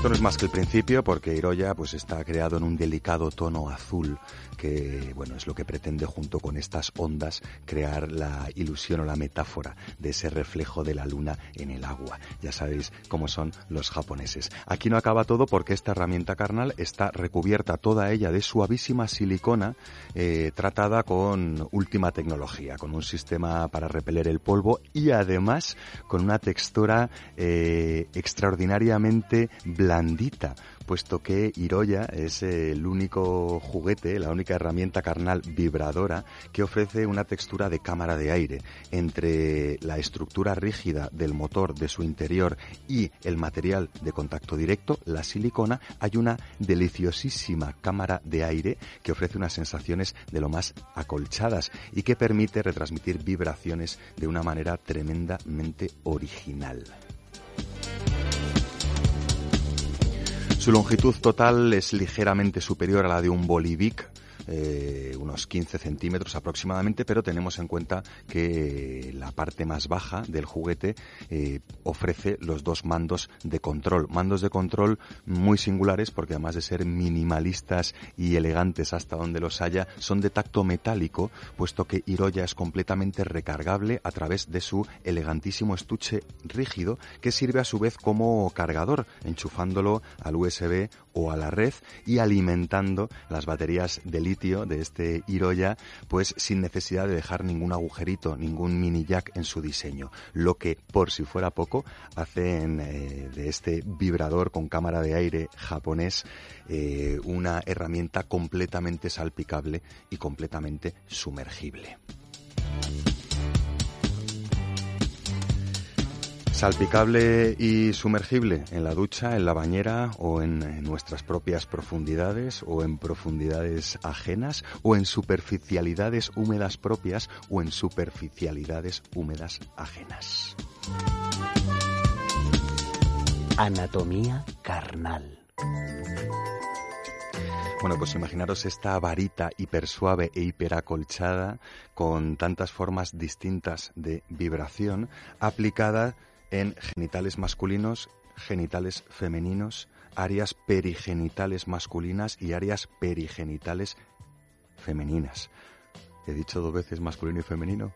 Esto no es más que el principio porque Hiroya pues está creado en un delicado tono azul que bueno es lo que pretende junto con estas ondas crear la ilusión o la metáfora de ese reflejo de la luna en el agua. Ya sabéis cómo son los japoneses. Aquí no acaba todo porque esta herramienta carnal está recubierta toda ella de suavísima silicona eh, tratada con última tecnología, con un sistema para repeler el polvo y además con una textura eh, extraordinariamente blandita, puesto que Hiroya es el único juguete, la única herramienta carnal vibradora que ofrece una textura de cámara de aire entre la estructura rígida del motor de su interior y el material de contacto directo, la silicona, hay una deliciosísima cámara de aire que ofrece unas sensaciones de lo más acolchadas y que permite retransmitir vibraciones de una manera tremendamente original. Su longitud total es ligeramente superior a la de un Bolivic, eh, unos 15 centímetros aproximadamente, pero tenemos en cuenta que la parte más baja del juguete eh, ofrece los dos mandos de control. Mandos de control muy singulares porque además de ser minimalistas y elegantes hasta donde los haya, son de tacto metálico, puesto que Hiroya es completamente recargable a través de su elegantísimo estuche rígido que sirve a su vez como cargador, enchufándolo al USB o a la red y alimentando las baterías de litio de este Hiroya, pues sin necesidad de dejar ningún agujerito, ningún mini jack en su diseño. Lo que, por si fuera poco, hacen eh, de este vibrador con cámara de aire japonés eh, una herramienta completamente salpicable y completamente sumergible. Salpicable y sumergible en la ducha, en la bañera o en, nuestras propias profundidades o en profundidades ajenas o en superficialidades húmedas propias o en superficialidades húmedas ajenas. Anatomía carnal. Bueno, pues imaginaros esta varita hiper suave e hiperacolchada con tantas formas distintas de vibración aplicada en genitales masculinos, genitales femeninos, áreas perigenitales masculinas y áreas perigenitales femeninas. ¿He dicho dos veces masculino y femenino?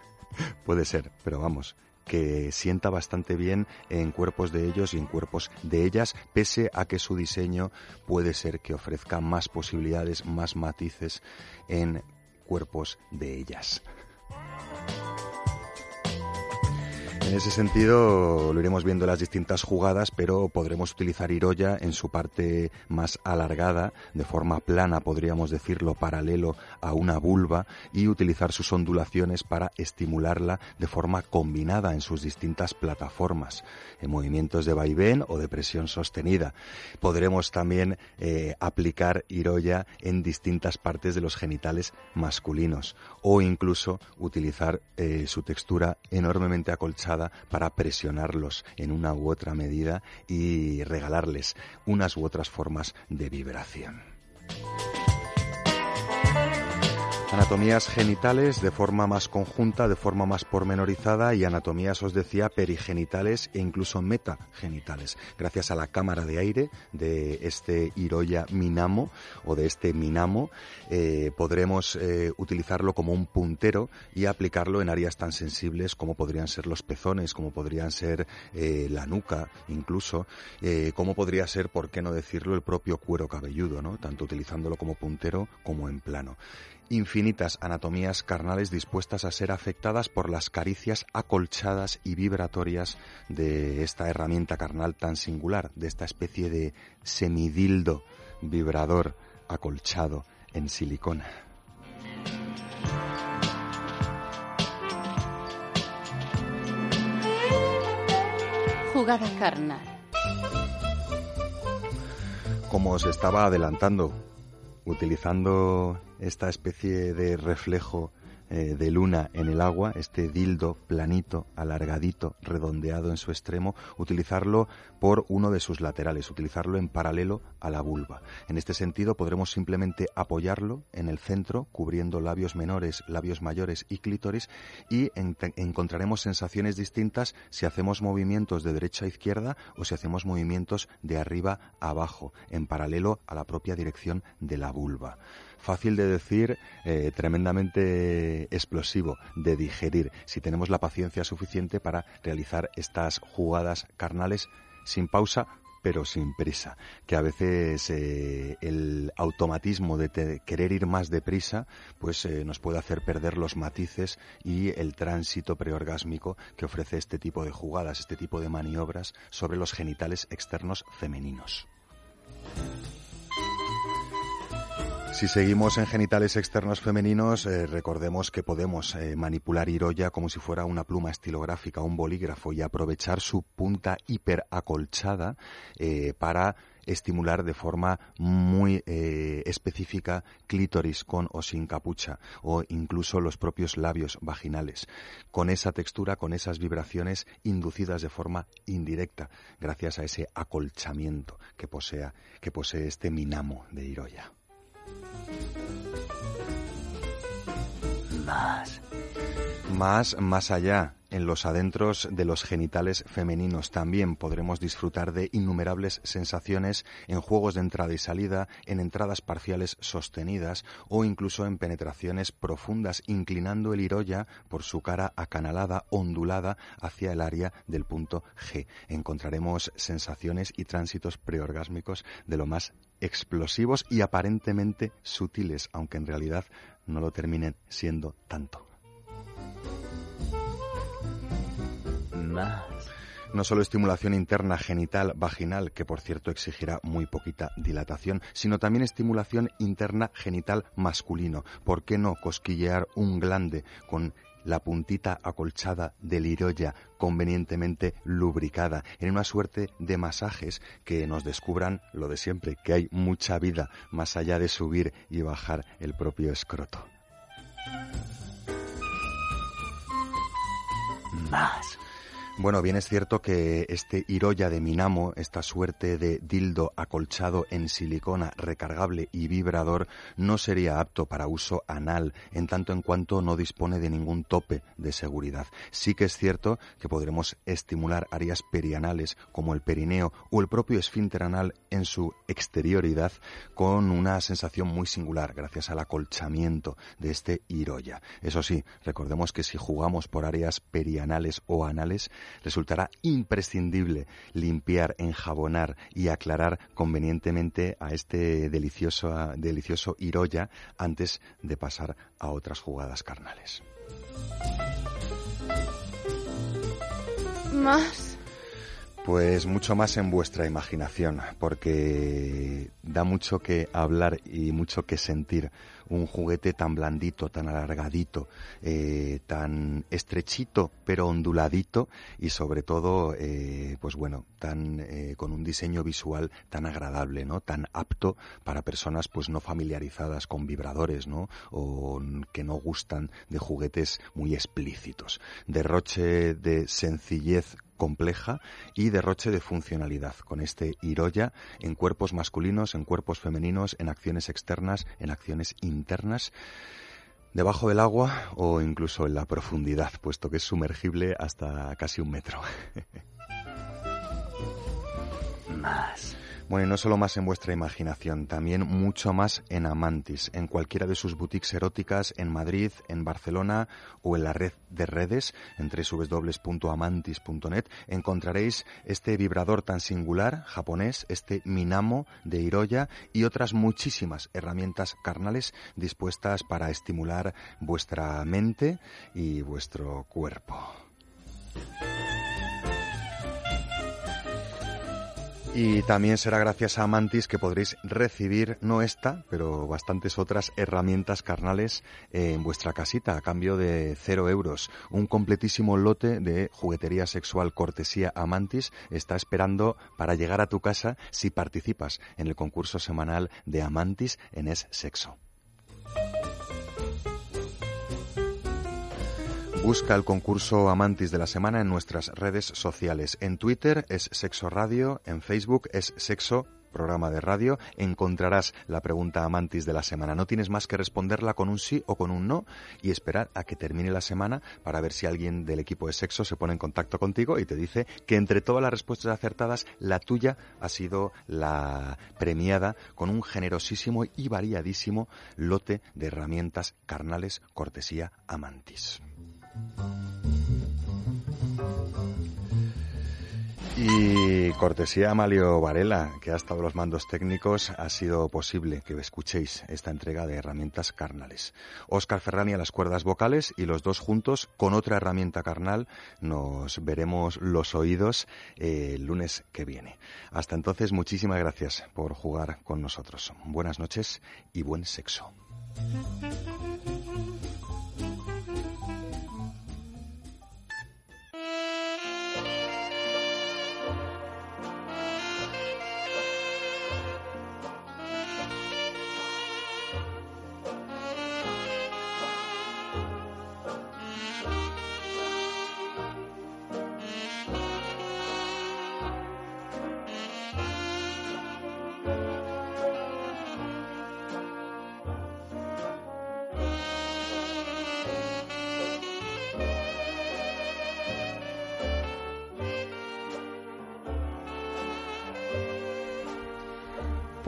Puede ser, pero vamos, que sienta bastante bien en cuerpos de ellos y en cuerpos de ellas, pese a que su diseño puede ser que ofrezca más posibilidades, más matices en cuerpos de ellas. En ese sentido, lo iremos viendo en las distintas jugadas, pero podremos utilizar Iroya en su parte más alargada, de forma plana, podríamos decirlo, paralelo a una vulva, y utilizar sus ondulaciones para estimularla de forma combinada en sus distintas plataformas, en movimientos de vaivén o de presión sostenida. Podremos también eh, aplicar Iroya en distintas partes de los genitales masculinos, o incluso utilizar eh, su textura enormemente acolchada para presionarlos en una u otra medida y regalarles unas u otras formas de vibración. Anatomías genitales de forma más conjunta, de forma más pormenorizada y anatomías, os decía, perigenitales e incluso metagenitales. Gracias a la cámara de aire de este Hiroya Minamo o de este Minamo, eh, podremos eh, utilizarlo como un puntero y aplicarlo en áreas tan sensibles como podrían ser los pezones, como podrían ser eh, la nuca, incluso, como podría ser, por qué no decirlo, el propio cuero cabelludo, ¿no? Tanto utilizándolo como puntero como en plano infinitas anatomías carnales dispuestas a ser afectadas por las caricias acolchadas y vibratorias de esta herramienta carnal tan singular, de esta especie de semidildo vibrador acolchado en silicona. Jugada carnal. Como os estaba adelantando, utilizando esta especie de reflejo eh, de luna en el agua, este dildo planito, alargadito, redondeado en su extremo, utilizarlo por uno de sus laterales, utilizarlo en paralelo a la vulva. En este sentido podremos simplemente apoyarlo en el centro, cubriendo labios menores, labios mayores y clítoris, y en- encontraremos sensaciones distintas si hacemos movimientos de derecha a izquierda o si hacemos movimientos de arriba a abajo, en paralelo a la propia dirección de la vulva fácil de decir, eh, tremendamente explosivo de digerir, si tenemos la paciencia suficiente para realizar estas jugadas carnales sin pausa pero sin prisa, que a veces eh, el automatismo de querer ir más deprisa pues eh, nos puede hacer perder los matices y el tránsito preorgásmico que ofrece este tipo de jugadas, este tipo de maniobras sobre los genitales externos femeninos. Si seguimos en genitales externos femeninos, eh, recordemos que podemos eh, manipular Iroya como si fuera una pluma estilográfica, un bolígrafo y aprovechar su punta hiperacolchada eh, para estimular de forma muy específica clítoris con o sin capucha o incluso los propios labios vaginales con esa textura, con esas vibraciones inducidas de forma indirecta gracias a ese acolchamiento que posea que posee este minamo de Iroya. Más. Más, más allá, en los adentros de los genitales femeninos también podremos disfrutar de innumerables sensaciones en juegos de entrada y salida, en entradas parciales sostenidas o incluso en penetraciones profundas, inclinando el iroya por su cara acanalada, ondulada hacia el área del punto G. Encontraremos sensaciones y tránsitos preorgásmicos de lo más explosivos y aparentemente sutiles, aunque en realidad no lo terminen siendo tanto. No solo estimulación interna genital vaginal, que por cierto exigirá muy poquita dilatación, sino también estimulación interna genital masculino. ¿Por qué no cosquillear un glande con la puntita acolchada del iroya convenientemente lubricada en una suerte de masajes que nos descubran lo de siempre, que hay mucha vida más allá de subir y bajar el propio escroto? Más. Bueno, bien es cierto que este Hiroya de Minamo, esta suerte de dildo acolchado en silicona, recargable y vibrador, no sería apto para uso anal, en tanto en cuanto no dispone de ningún tope de seguridad. Sí que es cierto que podremos estimular áreas perianales como el perineo o el propio esfínter anal en su exterioridad con una sensación muy singular gracias al acolchamiento de este Hiroya. Eso sí, recordemos que si jugamos por áreas perianales o anales, resultará imprescindible limpiar, enjabonar y aclarar convenientemente a este delicioso, delicioso Hiroya antes de pasar a otras jugadas carnales. Más. Pues mucho más en vuestra imaginación, porque da mucho que hablar y mucho que sentir. Un juguete tan blandito, tan alargadito, eh, tan estrechito pero onduladito y sobre todo, eh, pues bueno, tan eh, con un diseño visual tan agradable, ¿no? Tan apto para personas pues no familiarizadas con vibradores, ¿no? O que no gustan de juguetes muy explícitos. Derroche de sencillez compleja y derroche de funcionalidad con este Hiroya en cuerpos masculinos, en cuerpos femeninos, en acciones externas, en acciones internas debajo del agua o incluso en la profundidad, puesto que es sumergible hasta casi un metro. Más. Bueno, y no solo más en vuestra imaginación, también mucho más en Amantis, en cualquiera de sus boutiques eróticas en Madrid, en Barcelona o en la red de redes, en www.amantis.net, encontraréis este vibrador tan singular japonés, este Minamo de Hiroya y otras muchísimas herramientas carnales dispuestas para estimular vuestra mente y vuestro cuerpo. Y también será gracias a Amantis que podréis recibir, no esta, pero bastantes otras herramientas carnales en vuestra casita a cambio de cero euros. Un completísimo lote de juguetería sexual cortesía Amantis está esperando para llegar a tu casa si participas en el concurso semanal de Amantis en Es Sexo. Busca el concurso Amantis de la semana en nuestras redes sociales. En Twitter es Sexo Radio, en Facebook es Sexo programa de radio, encontrarás la pregunta Amantis de la semana. No tienes más que responderla con un sí o con un no y esperar a que termine la semana para ver si alguien del equipo de sexo se pone en contacto contigo y te dice que entre todas las respuestas acertadas, la tuya ha sido la premiada con un generosísimo y variadísimo lote de herramientas carnales cortesía Amantis. Y cortesía Amalio Varela, que ha estado los mandos técnicos, ha sido posible que escuchéis esta entrega de herramientas carnales. Óscar Ferrani a las cuerdas vocales y los dos juntos con otra herramienta carnal nos veremos los oídos eh, el lunes que viene. Hasta entonces, muchísimas gracias por jugar con nosotros. Buenas noches y buen sexo.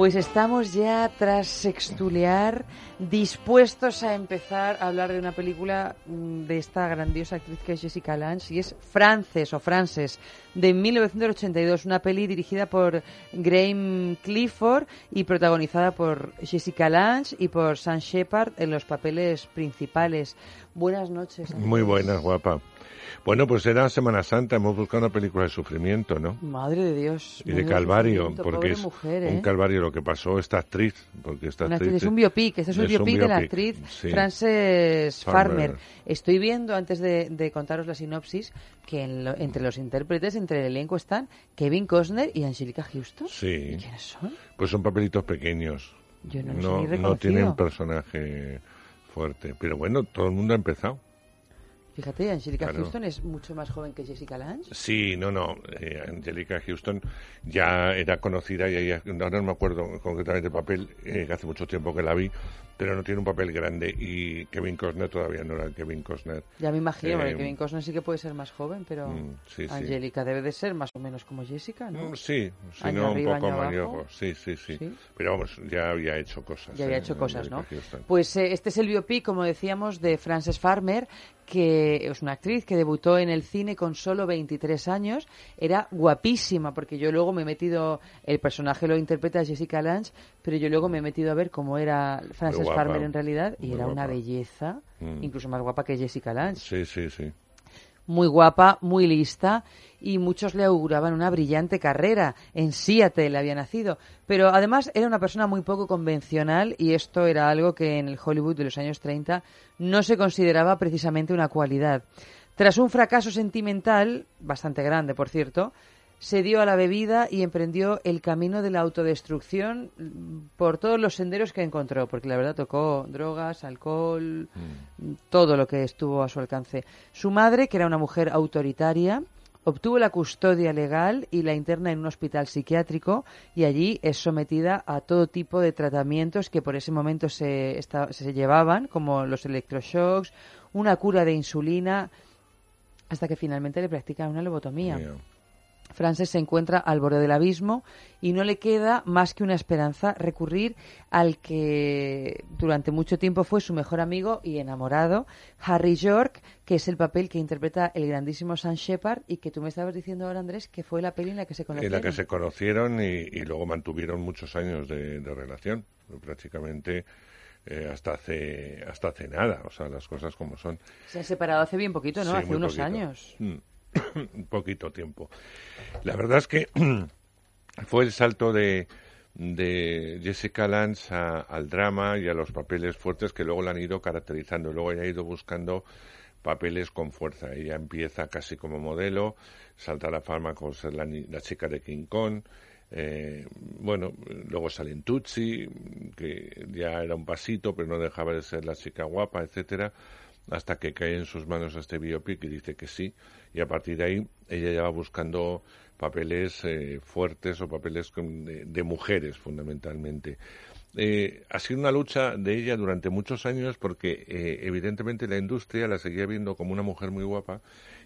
Pues estamos ya tras sextulear, dispuestos a empezar a hablar de una película mm, de esta grandiosa actriz que es Jessica Lange y es Frances o Frances de 1982, una peli dirigida por Graham Clifford y protagonizada por Jessica Lange y por Sam Shepard en los papeles principales. Buenas noches. Muy buenas, guapa. Bueno, pues era Semana Santa, hemos buscado una película de sufrimiento, ¿no? Madre de Dios. Y de calvario, porque es mujer, un ¿eh? calvario lo que pasó esta actriz, porque esta actriz actriz- es un biopic, este es un biopic, de la actriz sí. Frances Farmer. Farmer. Estoy viendo, antes de, de contaros la sinopsis, que en lo- entre los intérpretes, entre el elenco están Kevin Costner y Angelica Houston. Sí. ¿Quiénes son? Pues son papelitos pequeños. Yo no no, no tienen personaje fuerte. Pero bueno, todo el mundo ha empezado. Fíjate, Angelica Claro. Houston es mucho más joven que Jessica Lange. Sí, no, no. eh, Angelica Houston ya era conocida y ella, ahora no me acuerdo concretamente el papel, eh, que hace mucho tiempo que la vi, pero no tiene un papel grande y Kevin Costner todavía no era Kevin Costner. Ya me imagino, Eh, Kevin Costner sí que puede ser más joven, pero Mm, sí, sí. Angélica debe de ser más o menos como Jessica, ¿no? Mm, Sí, si Año no un poco mayor. Sí, sí, sí, Sí. Pero vamos, ya había hecho cosas. Ya había eh, hecho cosas, ¿no? Angelica Houston. Pues eh, este es el biopic, como decíamos, de Frances Farmer, que es una actriz que debutó en el cine con solo 23 años. Era guapísima, porque yo luego me he metido, el personaje lo interpreta Jessica Lange, pero yo luego me he metido a ver cómo era Frances Farmer en realidad, y era una belleza, Mm. incluso más guapa que Jessica Lange. Sí, sí, sí. Muy guapa, muy lista y muchos le auguraban una brillante carrera. En Seattle había nacido, pero además era una persona muy poco convencional y esto era algo que en el Hollywood de los años 30 no se consideraba precisamente una cualidad. Tras un fracaso sentimental, bastante grande por cierto, se dio a la bebida y emprendió el camino de la autodestrucción mm, por todos los senderos que encontró, porque la verdad tocó drogas, alcohol, todo lo que estuvo a su alcance. Su madre, que era una mujer autoritaria, obtuvo la custodia legal y la interna en un hospital psiquiátrico y allí es sometida a todo tipo de tratamientos que por ese momento se, se llevaban, como los electroshocks, una cura de insulina, hasta que finalmente le practican una lobotomía. Frances se encuentra al borde del abismo y no le queda más que una esperanza recurrir al que durante mucho tiempo fue su mejor amigo y enamorado, Harry York, que es el papel que interpreta el grandísimo Sam Shepard y que tú me estabas diciendo ahora, Andrés, que fue la peli en la que se En conocieron. la que se conocieron y, y luego mantuvieron muchos años de, de relación, prácticamente eh, hasta hace hasta hace nada, o sea, las cosas como son. Se han separado hace bien poquito, ¿no? Sí, hace unos poquito. años. Mm. Poquito tiempo. La verdad es que fue el salto de, de Jessica Lange a- al drama y a los papeles fuertes que luego la han ido caracterizando. Luego ella ha ido buscando papeles con fuerza. Ella empieza casi como modelo, salta a la fama con ser la, la chica de King Kong. eh, bueno, luego sale en Tutsi, que ya era un pasito, pero no dejaba de ser la chica guapa, etcétera hasta que cae en sus manos este biopic y dice que sí. Y a partir de ahí ella ya va buscando papeles eh, fuertes o papeles de, de mujeres fundamentalmente. Eh, ha sido una lucha de ella durante muchos años porque eh, evidentemente la industria la seguía viendo como una mujer muy guapa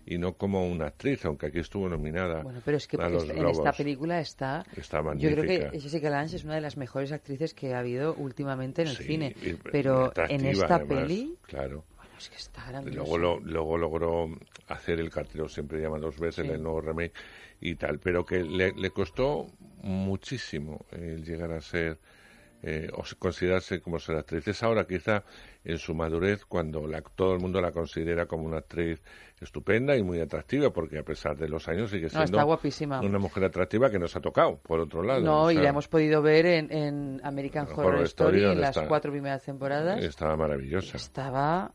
y no como una actriz, aunque aquí estuvo nominada Bueno, pero es que a los esta- en esta película está... Está Yo creo que Jessica Lange es una de las mejores actrices que ha habido últimamente en el Sí, cine. Pero en esta además, peli... Claro. Es que está grandiosa. Luego, lo- luego logró hacer el cartero siempre llama dos veces, Sí. el nuevo remake y tal, pero que le, le costó muchísimo el llegar a ser eh, o se- considerarse como ser actriz. Es ahora quizá en su madurez cuando la- todo el mundo la considera como una actriz estupenda y muy atractiva, porque a pesar de los años sigue No, siendo está guapísima. una mujer atractiva que nos ha tocado, por otro lado. No, o y la hemos podido ver en, en American Horror Horror, Story, Story, en las está- cuatro primeras temporadas. Estaba maravillosa. Estaba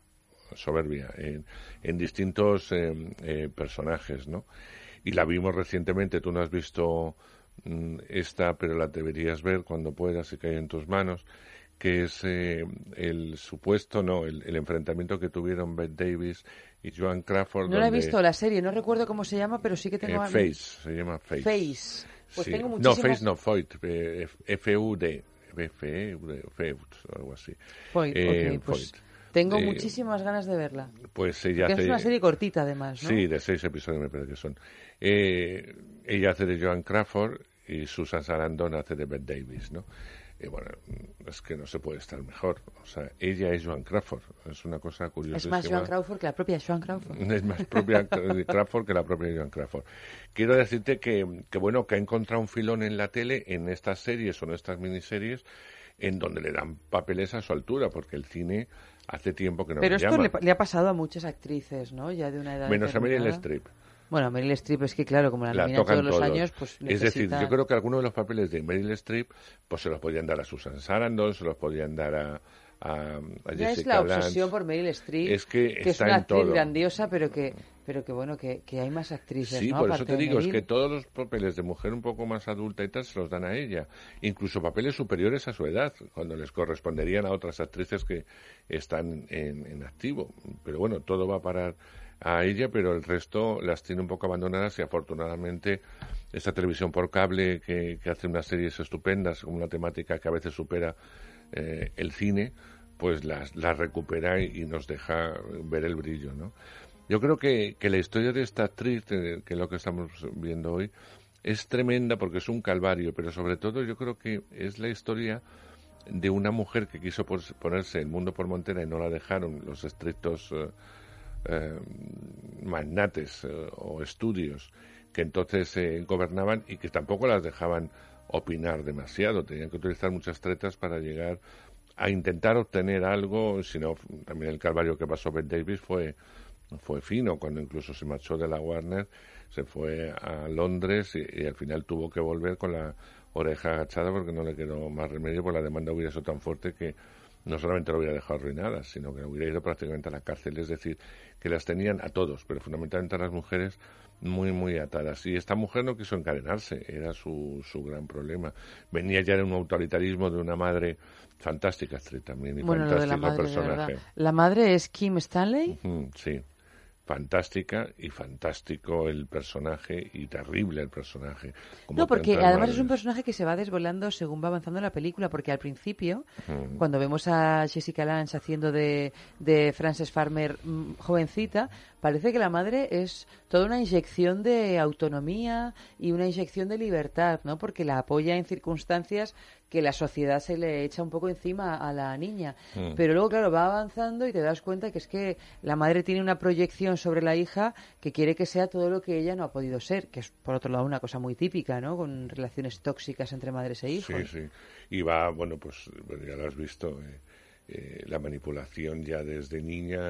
soberbia en, en distintos eh, eh, personajes, ¿no? Y la vimos recientemente, tú no has visto mm, esta, pero la deberías ver cuando puedas y cae en tus manos, que es eh, el supuesto, no, el, el enfrentamiento que tuvieron Bette Davis y Joan Crawford. No la he visto la serie, no recuerdo cómo se llama, pero sí que eh, tengo... Face, se llama Face. Face. Pues Sí. tengo No, muchísimas... Face no, Foyt, eh, F- F-U-D, F-E-U-D, Feud, algo así. Foyt, Eh, ok, pues Foyt. Tengo Eh, muchísimas ganas de verla. Pues ella hace... es una serie cortita, además, ¿no? Sí, de seis episodios me parece que son. Eh, ella hace de Joan Crawford y Susan Sarandon hace de Bette Davis, ¿no? Y bueno, es que no se puede estar mejor. O sea, ella es Joan Crawford. Es una cosa curiosa. Es más Joan Crawford que la propia Joan Crawford. Es más propia Crawford que la propia Joan Crawford. Quiero decirte que, que, bueno, que ha encontrado un filón en la tele, en estas series o en estas miniseries, en donde le dan papeles a su altura, porque el cine hace tiempo que no Pero le esto llama. le, le ha pasado a muchas actrices, ¿no? Ya de una edad Menos a Meryl. Streep. Bueno, Meryl Streep es que, claro, como la, la tocan todos los todos. años, pues Es decir, yo creo que algunos de los papeles de Meryl Streep pues se los podían dar a Susan Sarandon, se los podían dar a, a, a Ya es la Lange. obsesión por Meryl Streep, Es que es una actriz todo. grandiosa, pero que, pero que bueno, que, que hay más actrices, Sí, ¿no? por eso te digo, es que todos los papeles de mujer un poco más adulta y tal se los dan a ella. Incluso papeles superiores a su edad, cuando les corresponderían a otras actrices que están en, en activo. Pero bueno, todo va a parar a ella, pero el resto las tiene un poco abandonadas y afortunadamente esta televisión por cable que, que hace unas series estupendas con una temática que a veces supera eh, el cine, pues las, las recupera y, nos deja ver el brillo, ¿no? Yo creo que, que la historia de esta actriz, eh, que es lo que estamos viendo hoy, es tremenda porque es un calvario, pero sobre todo yo creo que es la historia de una mujer que quiso ponerse el mundo por montera y no la dejaron los estrictos eh, eh, magnates eh, o estudios que entonces gobernaban y que tampoco las dejaban opinar demasiado. Tenían que utilizar muchas tretas para llegar a intentar obtener algo, sino también el calvario que pasó Ben Davis fue fue fino cuando incluso se marchó de la Warner, se fue a Londres y, al final tuvo que volver con la oreja agachada porque no le quedó más remedio, porque la demanda hubiera sido tan fuerte que no solamente lo hubiera dejado arruinada, sino que hubiera ido prácticamente a la cárcel. Es decir, que las tenían a todos, pero fundamentalmente a las mujeres muy, muy atadas. Y esta mujer no quiso encadenarse, era su, su gran problema. Venía ya de un autoritarismo de una madre fantástica, actriz también, y Bueno, de la fantástico madre, personaje. La madre es Kim Stanley. Sí, fantástica y fantástico el personaje y terrible el personaje. como No, porque además es un personaje que se va desvelando según va avanzando la película, porque al principio, cuando vemos a Jessica Lange haciendo de, de Frances Farmer mm, jovencita, parece que la madre es toda una inyección de autonomía y una inyección de libertad, ¿no? Porque la apoya en circunstancias que la sociedad se le echa un poco encima a la niña. Mm. Pero luego, claro, va avanzando y te das cuenta que es que la madre tiene una proyección sobre la hija que quiere que sea todo lo que ella no ha podido ser, que es, por otro lado, una cosa muy típica, ¿no? Con relaciones tóxicas entre madres e hijos. Sí, sí. Y va, bueno, pues ya lo has visto. eh, eh, la manipulación ya desde niña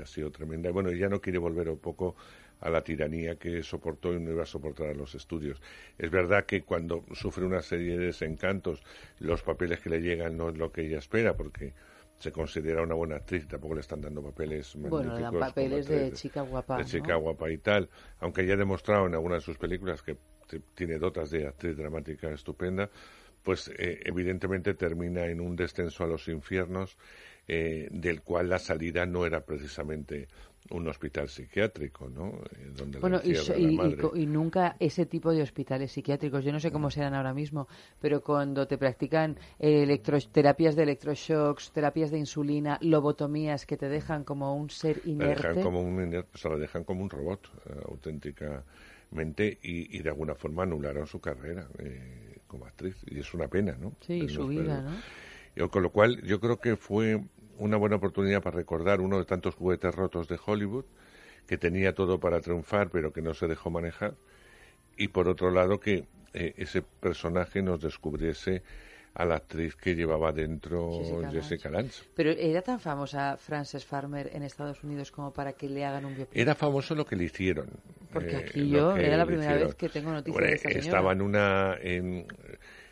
ha sido tremenda. Y bueno, ella no quiere volver un poco a la tiranía que soportó y no iba a soportar a los estudios. Es verdad que cuando sufre una serie de desencantos, los papeles que le llegan no es lo que ella espera, porque se considera una buena actriz, tampoco le están dando papeles Bueno, le dan papeles de chica guapa, de ¿no? chica guapa y tal, aunque ella ha demostrado en algunas de sus películas que tiene dotas de actriz dramática estupenda, pues eh, evidentemente termina en un descenso a los infiernos eh, del cual la salida no era precisamente un hospital psiquiátrico, ¿no? Eh, donde Bueno, y, la y- y nunca ese tipo de hospitales psiquiátricos, yo no sé cómo serán ahora mismo, pero cuando te practican eh, terapias de electroshocks, terapias de insulina, lobotomías que te dejan como un ser la inerte. dejan como un inert- o sea, la dejan como un robot eh, auténticamente y, y de alguna forma anularon su carrera eh, como actriz y es una pena no Sí, Pero su no- vida, ¿no? y con lo cual yo creo que fue una buena oportunidad para recordar uno de tantos juguetes rotos de Hollywood que tenía todo para triunfar pero que no se dejó manejar y por otro lado que eh, ese personaje nos descubriese a la actriz que llevaba dentro Jessica Jessica Lange. Pero era tan famosa Frances Farmer en Estados Unidos como para que le hagan un biopic. Era famoso lo que le hicieron. Porque eh, aquí yo era la primera hicieron. vez que tengo noticias Bueno, de esta. Estaba en una, en,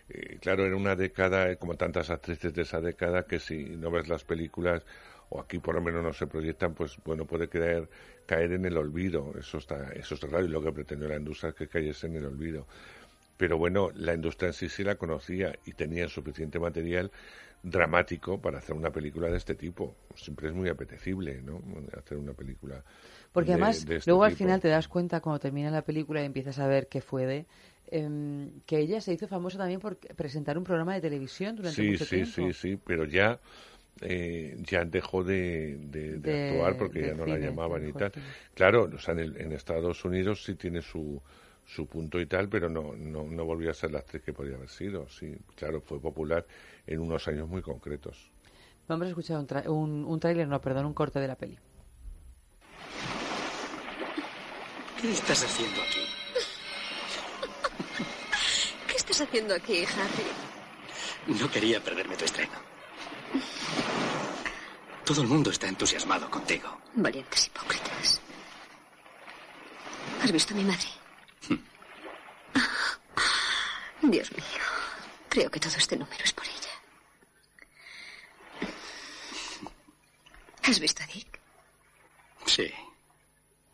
eh, claro, en una década, eh, como tantas actrices de esa década, que si no ves las películas o aquí por lo menos no se proyectan, pues bueno, puede caer, caer en el olvido. Eso está, eso está raro y lo que pretendió la industria es que cayese en el olvido. Pero bueno, la industria en sí sí la conocía y tenía suficiente material dramático para hacer una película de este tipo. Siempre es muy apetecible, ¿no? Hacer una película. Porque de- además, de este luego al final te das cuenta cuando termina la película y empiezas a ver qué fue de. em, que ella se hizo famosa también por presentar un programa de televisión durante Sí, mucho sí, tiempo. sí, sí, pero ya eh, ya dejó de, de- de De- actuar porque ya no la llamaban y tal. Claro, o sea, en, el- en Estados Unidos sí tiene su, su punto y tal, pero no, no, no volvió a ser la actriz que podría haber sido. Sí, claro, fue popular en unos años muy concretos. Vamos a escuchar un, tra- un, un tráiler, no, perdón, un corte de la peli. ¿Qué estás haciendo aquí? ¿Qué estás haciendo aquí, Harry? No quería perderme tu estreno. Todo el mundo está entusiasmado contigo. Valientes hipócritas. ¿Has visto a mi madre? Dios mío. Creo que todo este número es por ella. ¿Has visto a Dick? Sí.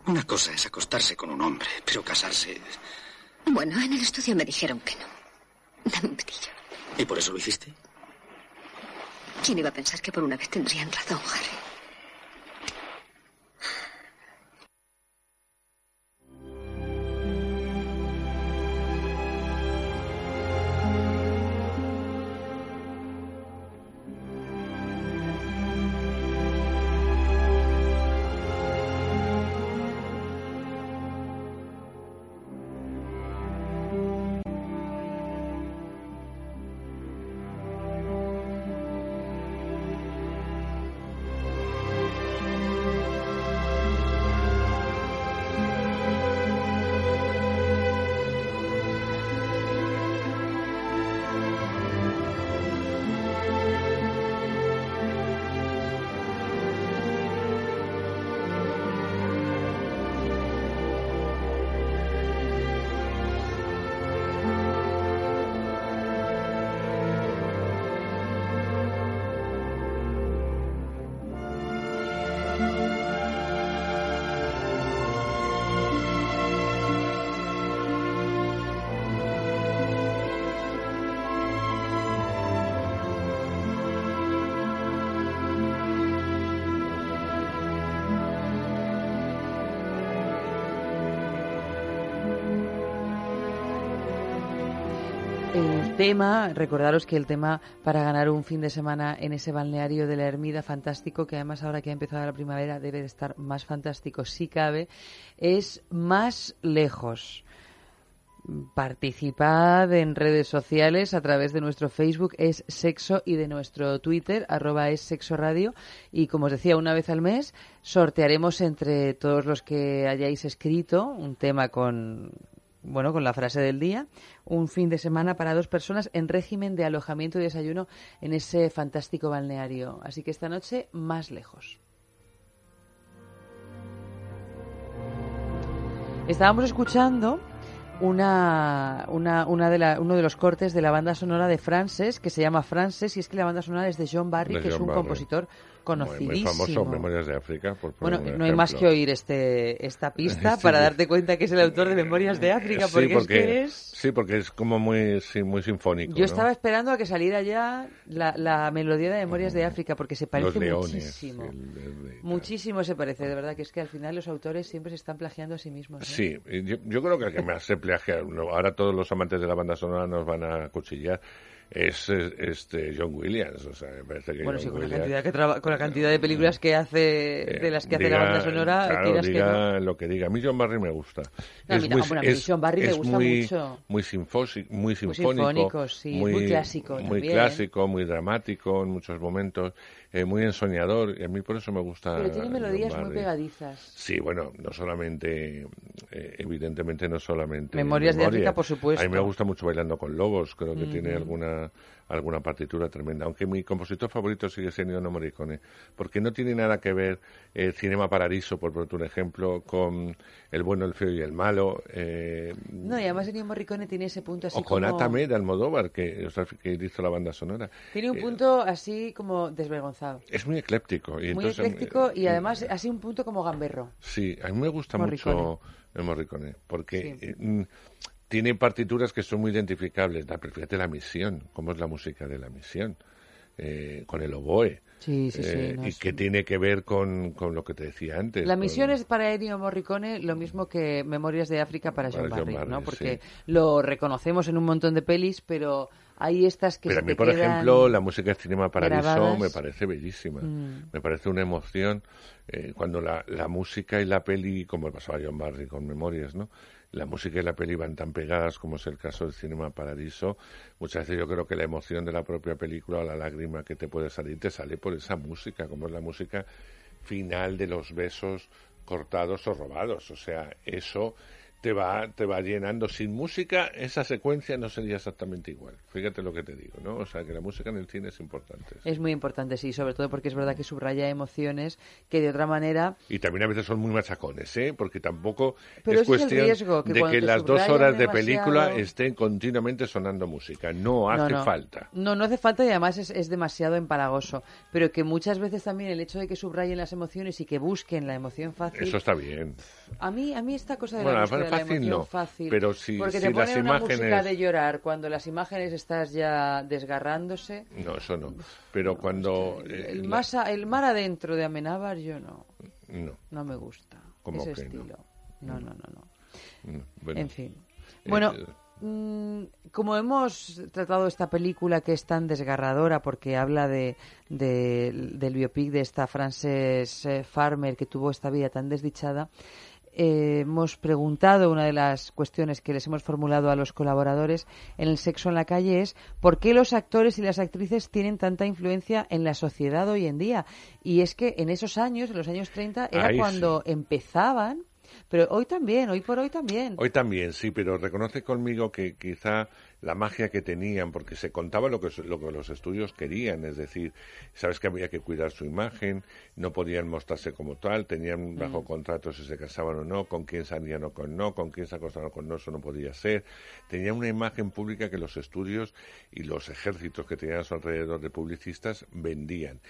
Una cosa es acostarse con un hombre, pero casarse... Bueno, en el estudio me dijeron que no. Dame un pitillo. ¿Y por eso lo hiciste? ¿Quién iba a pensar que por una vez tendrían razón, Harry? Tema, recordaros que el tema para ganar un fin de semana en ese balneario de la Ermida fantástico, que además ahora que ha empezado la primavera debe de estar más fantástico si cabe, es más lejos. Participad en redes sociales a través de nuestro Facebook es sexo y de nuestro Twitter arroba es sexo radio y como os decía una vez al mes sortearemos entre todos los que hayáis escrito un tema con bueno, con la frase del día, un fin de semana para dos personas en régimen de alojamiento y desayuno en ese fantástico balneario. Así que esta noche más lejos. Estábamos escuchando una, una, una de la- uno de los cortes de la banda sonora de Frances, que se llama Frances, y es que la banda sonora es de John Barry, De que es un Barry. compositor conocidísimo. muy famoso, Memorias de África. Por Bueno, no hay más que oír este, esta pista Sí, para darte cuenta que es el autor de Memorias de África, Sí, porque, es que es... sí, porque es como muy, sí, muy sinfónico. Yo ¿no? estaba esperando a que saliera ya la, la melodía de Memorias de África, porque se parece leones, muchísimo. el. Muchísimo se parece, de verdad, que es que al final los autores siempre se están plagiando a sí mismos. Sí, yo, yo creo que el que más se plagia, ahora todos los amantes de la banda sonora nos van a cuchillar, es eh, este John Williams. O sea, me parece que Bueno, John sí, con la, cantidad que traba- con la cantidad de películas que hace, de las que hace la banda sonora, claro, quieras que diga no. lo que diga. A mí John Barry me gusta. No, a mí no, bueno, John Barry me es gusta muy, mucho. Muy, sinfosi- muy Muy sinfónico. sinfónico, sí, muy clásico Muy también. clásico, muy dramático en muchos momentos, eh, muy ensoñador. Y a mí por eso me gusta. Pero tiene melodías muy pegadizas. Sí, bueno, no solamente, eh, evidentemente no solamente. Memorias de África, por supuesto. A mí me gusta mucho Bailando con Lobos, creo que tiene alguna alguna partitura tremenda. Aunque mi compositor favorito sigue siendo Ennio Morricone, porque no tiene nada que ver eh, Cinema Paradiso, por poner un ejemplo, con El bueno, el feo y el malo, eh, No, y además Ennio Morricone tiene ese punto así o con como... Atame de Almodóvar, que, o sea, que hizo la banda sonora. Tiene un Eh, punto así como desvergonzado. es muy ecléptico. Y Muy entonces, ecléctico y eh, además así un punto como gamberro. Sí, a mí me gusta Morricone. mucho el Morricone, porque Sí. eh, mm, tiene partituras que son muy identificables. La, fíjate la misión, cómo es la música de la misión, eh, con el oboe. Sí, sí, sí, eh, no, y que tiene que ver con, con lo que te decía antes. La con- misión es para Ennio Morricone lo mismo que Memorias de África para Para John Barry, Barry, ¿no? Porque lo reconocemos en un montón de pelis, pero hay estas que Pero se a mí, te por ejemplo, la música de Cinema Paradiso grabadas. me parece bellísima. Mm. Me parece una emoción eh, cuando la, la música y la peli, como pasaba a John Barry con Memorias, ¿no? La música y la peli van tan pegadas como es el caso del Cinema Paradiso. Muchas veces yo creo que la emoción de la propia película o la lágrima que te puede salir te sale por esa música, como es la música final de los besos cortados o robados. O sea, eso te va, te va llenando. Sin música, esa secuencia no sería exactamente igual. Fíjate lo que te digo, ¿no? O sea, que la música en el cine es importante. Es muy importante, sí, sobre todo porque es verdad que subraya emociones que de otra manera Y también a veces son muy machacones, ¿eh? Porque tampoco Pero es cuestión riesgo, que de que las dos horas de demasiado- película estén continuamente sonando música. No hace no, no. falta. No, no hace falta y además es, es demasiado empalagoso. Pero que muchas veces también el hecho de que subrayen las emociones y que busquen la emoción fácil. Eso está bien. A mí, a mí esta cosa de Bueno, la búsqueda de la fácil emoción no, fácil. pero si- porque si te las ponen una música imágenes- de llorar cuando las imágenes estás ya desgarrándose. No, eso no. Pero cuando... eh, El, la- más a- el mar adentro de Amenábar yo no. No. No me gusta. ¿Cómo ese que no? estilo. No, no, no, no. Mm, bueno. En fin. Eh, Bueno, eh, mm, como hemos tratado esta película que es tan desgarradora porque habla de, de- del biopic de esta Frances eh, Farmer que tuvo esta vida tan desdichada, eh, hemos preguntado, una de las cuestiones que les hemos formulado a los colaboradores en el sexo en la calle es ¿por qué los actores y las actrices tienen tanta influencia en la sociedad hoy en día? Y es que en esos años, en los años 30, era Ahí sí. cuando empezaban, pero hoy también, hoy por hoy también. Hoy también, sí, pero reconoce conmigo que quizá la magia que tenían, porque se contaba lo que, lo que los estudios querían, es decir, sabes que había que cuidar su imagen, no podían mostrarse como tal, tenían bajo Mm. contrato si se casaban o no, con quién salían o con no, con quién se acostaban o con no, eso no podía ser. Tenían una imagen pública que los estudios y los ejércitos que tenían a su alrededor de publicistas vendían.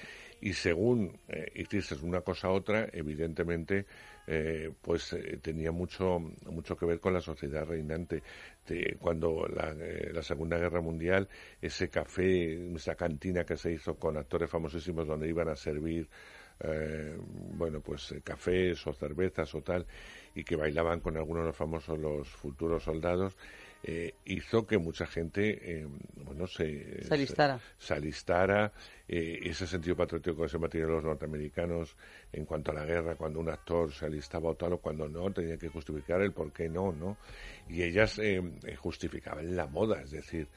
Y según eh, hiciste una cosa u otra, evidentemente, eh, pues eh, tenía mucho, mucho que ver con la sociedad reinante. Te- cuando la, eh, la Segunda Guerra Mundial, ese café, esa cantina que se hizo con actores famosísimos donde iban a servir bueno, pues cafés o cervezas o tal, y que bailaban con algunos de los famosos, los futuros soldados, eh, hizo que mucha gente, eh, bueno, se, Se alistara. Se, se alistara, eh, ese sentido patriótico que se mantiene los norteamericanos en cuanto a la guerra, cuando un actor se alistaba o tal, o cuando no, tenía que justificar el por qué no, ¿no? Y ellas eh, justificaban la moda, es decir,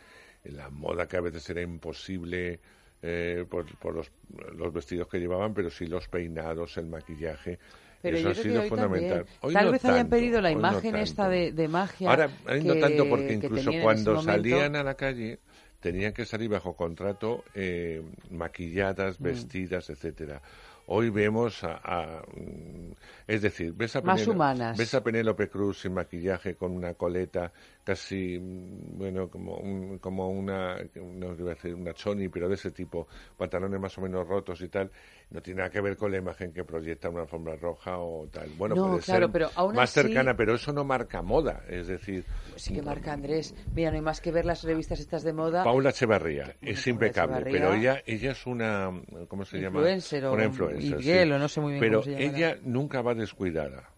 la moda que a veces era imposible eh, por, por los, los vestidos que llevaban, pero sí los peinados, el maquillaje. Pero Eso yo ha que sido hoy fundamental. Hoy Tal no vez hayan pedido la no imagen esta de, de magia. Ahora, ahí no que- tanto porque que incluso cuando momento. salían a la calle tenían que salir bajo contrato eh, maquilladas, Mm. vestidas, etcétera. Hoy vemos a, a, mm, es decir, ves a Más Penelo- humanas. ves a Penélope Cruz sin maquillaje con una coleta casi mm, bueno como un- como una no iba a decir una choni pero de ese tipo pantalones más o menos rotos y tal no tiene nada que ver con la imagen que proyecta una alfombra roja o tal bueno No, puede claro, ser pero aún más así- cercana pero eso no marca moda es decir Sí que marca Andrés. Mira, no hay más que ver las revistas estas de moda. Paula Echevarría es impecable, Echevarría. pero ella ella es una ¿cómo se llama? Influencer o una influencer, Miguel, sí. o no sé muy bien Pero cómo se llamará. ella nunca va descuidada.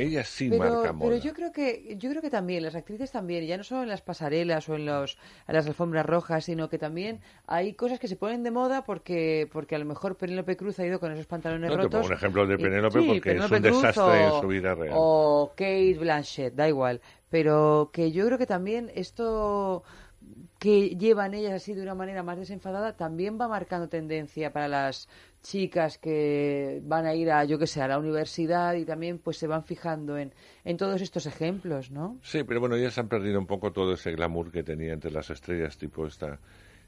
Ella sí pero, marca moda. pero yo creo que yo creo que también las actrices también ya no solo en las pasarelas o en los en las alfombras rojas sino que también hay cosas que se ponen de moda porque porque a lo mejor Penélope Cruz ha ido con esos pantalones No, te rotos pongo un ejemplo de y- Penélope sí, porque es un Cruz desastre o- en su vida real. o Kate Blanchett da igual pero que yo creo que también esto que llevan ellas así de una manera más desenfadada también va marcando tendencia para las chicas que van a ir a yo que sé a la universidad y también pues se van fijando en, en todos estos ejemplos no Sí, pero bueno, ellas han perdido un poco todo ese glamour que tenía entre las estrellas tipo esta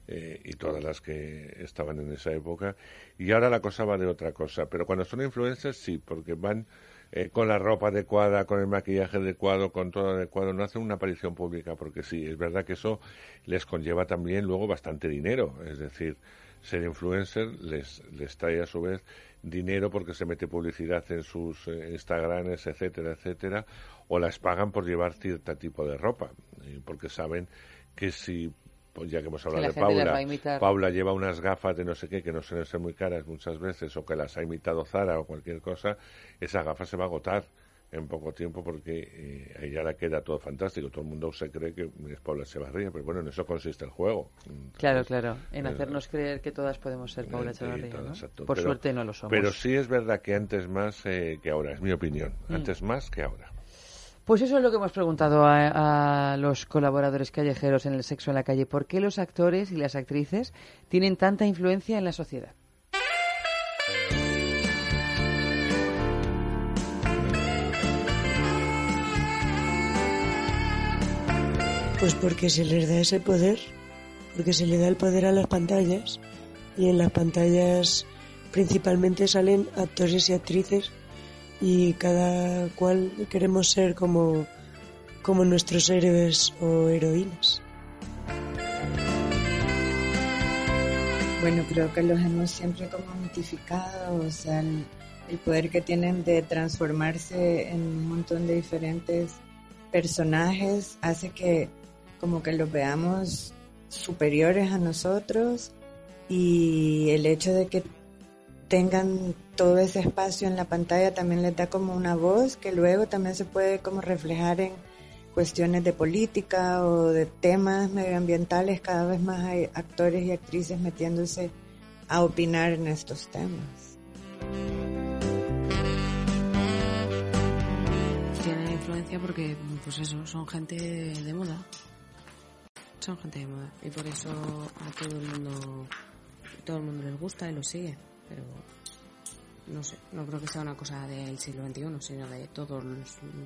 eh, y todas las que estaban en esa época. Y ahora la cosa va de otra cosa. Pero cuando son influencers, sí, porque van eh, con la ropa adecuada, con el maquillaje adecuado, con todo adecuado. No hacen una aparición pública, porque sí, es verdad que eso les conlleva también luego bastante dinero. Es decir, ser influencer les, les trae a su vez dinero porque se mete publicidad en sus eh, Instagrams, etcétera, etcétera, o las pagan por llevar cierto tipo de ropa, eh, porque saben que si, pues ya que hemos hablado la de Paula. Paula lleva unas gafas de no sé qué que no suelen ser muy caras muchas veces, o que las ha imitado Zara o cualquier cosa, esa gafa se va a agotar en poco tiempo porque eh, a ella le queda todo fantástico. Todo el mundo se cree que es Paula Echevarría, pero bueno, en eso consiste el juego. claro claro en eh, hacernos creer que todos podemos ser Paula Echevarría ¿no? por Pero- suerte no lo somos Pero sí es verdad que antes más eh, que ahora, es mi opinión. Mm. Antes más que ahora. Pues eso es lo que hemos preguntado a, a los colaboradores callejeros en el sexo en la calle. ¿Por qué los actores y las actrices tienen tanta influencia en la sociedad? Pues porque se les da ese poder, porque se le da el poder a las pantallas y en las pantallas principalmente salen actores y actrices y cada cual queremos ser como, como nuestros héroes o heroínas. Bueno, creo que los hemos siempre como mitificado, o sea, el, el poder que tienen de transformarse en un montón de diferentes personajes hace que como que los veamos superiores a nosotros y el hecho de que tengan todo ese espacio en la pantalla también les da como una voz que luego también se puede como reflejar en cuestiones de política o de temas medioambientales, cada vez más hay actores y actrices metiéndose a opinar en estos temas. Tienen influencia porque, pues eso, son gente de moda. Son gente de moda. Y por eso a todo el mundo, todo el mundo les gusta y lo sigue. Pero no sé, no creo que sea una cosa del siglo XXI, sino de todos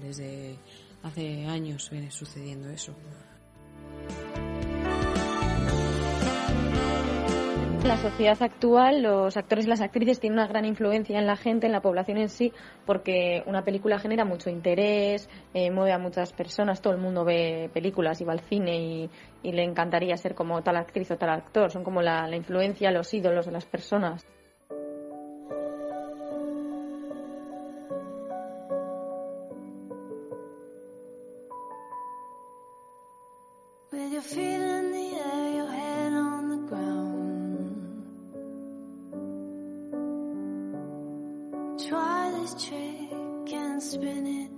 desde hace años viene sucediendo eso. La sociedad actual, los actores y las actrices tienen una gran influencia en la gente, en la población en sí, porque una película genera mucho interés, eh, mueve a muchas personas, todo el mundo ve películas y va al cine y, le encantaría ser como tal actriz o tal actor. Son como la influencia, los ídolos de las personas. And spin it,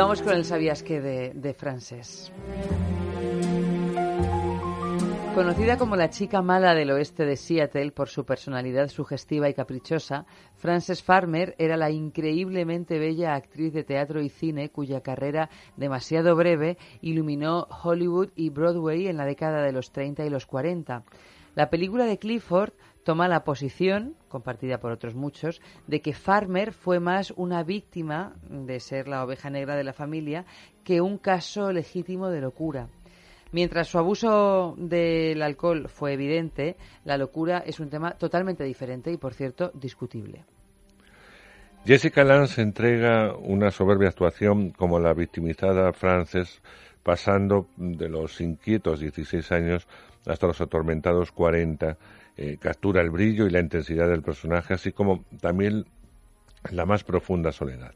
vamos con el sabías que de, de Frances. Conocida como la chica mala del oeste de Seattle por su personalidad sugestiva y caprichosa, Frances Farmer era la increíblemente bella actriz de teatro y cine cuya carrera demasiado breve iluminó Hollywood y Broadway en la década de los 30 y los 40. La película de Clifford toma la posición, compartida por otros muchos, de que Farmer fue más una víctima de ser la oveja negra de la familia que un caso legítimo de locura. Mientras su abuso del alcohol fue evidente, la locura es un tema totalmente diferente y, por cierto, discutible. Jessica Lange entrega una soberbia actuación como la victimizada Frances, pasando de los inquietos 16 años hasta los atormentados 40. Eh, captura el brillo y la intensidad del personaje, así como también la más profunda soledad.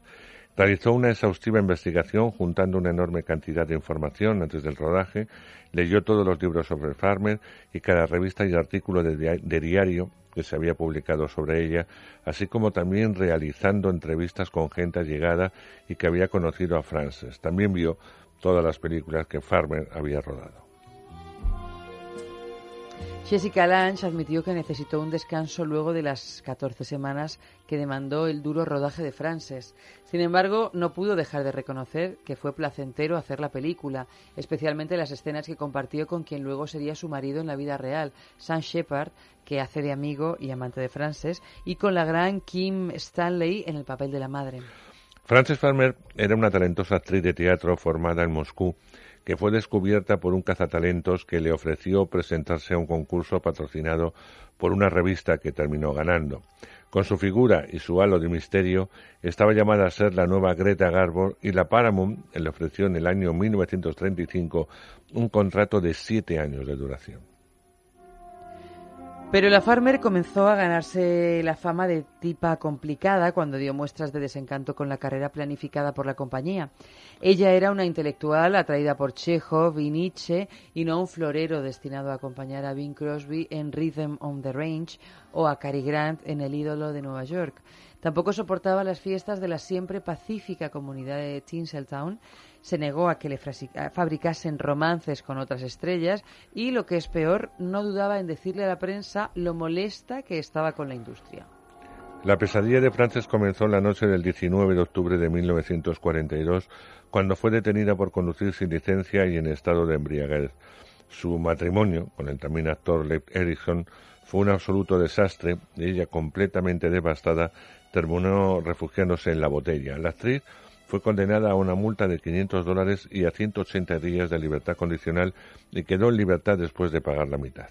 Realizó una exhaustiva investigación juntando una enorme cantidad de información antes del rodaje, leyó todos los libros sobre Farmer y cada revista y artículo de, dia- de diario que se había publicado sobre ella, así como también realizando entrevistas con gente allegada y que había conocido a Frances. También vio todas las películas que Farmer había rodado. Jessica Lange admitió que necesitó un descanso luego de las 14 semanas que demandó el duro rodaje de Frances. Sin embargo, no pudo dejar de reconocer que fue placentero hacer la película, especialmente las escenas que compartió con quien luego sería su marido en la vida real, Sam Shepard, que hace de amigo y amante de Frances, y con la gran Kim Stanley en el papel de la madre. Frances Farmer era una talentosa actriz de teatro formada en Moscú, que fue descubierta por un cazatalentos que le ofreció presentarse a un concurso patrocinado por una revista que terminó ganando. Con su figura y su halo de misterio, estaba llamada a ser la nueva Greta Garbo y la Paramount le ofreció en el año 1935 un contrato de siete años de duración. Pero la Farmer comenzó a ganarse la fama de tipa complicada cuando dio muestras de desencanto con la carrera planificada por la compañía. Ella era una intelectual atraída por Chekhov y Nietzsche y no un florero destinado a acompañar a Bing Crosby en Rhythm on the Range o a Cary Grant en El ídolo de Nueva York. Tampoco soportaba las fiestas de la siempre pacífica comunidad de Tinseltown se negó a que le fabricasen romances con otras estrellas y, lo que es peor, no dudaba en decirle a la prensa lo molesta que estaba con la industria. La pesadilla de Frances comenzó la noche del 19 de octubre de 1942, cuando fue detenida por conducir sin licencia y en estado de embriaguez. Su matrimonio con el también actor Leif Erikson fue un absoluto desastre y ella, completamente devastada, terminó refugiándose en la botella. La actriz fue condenada a una multa de 500 dólares y a 180 días de libertad condicional y quedó en libertad después de pagar la mitad.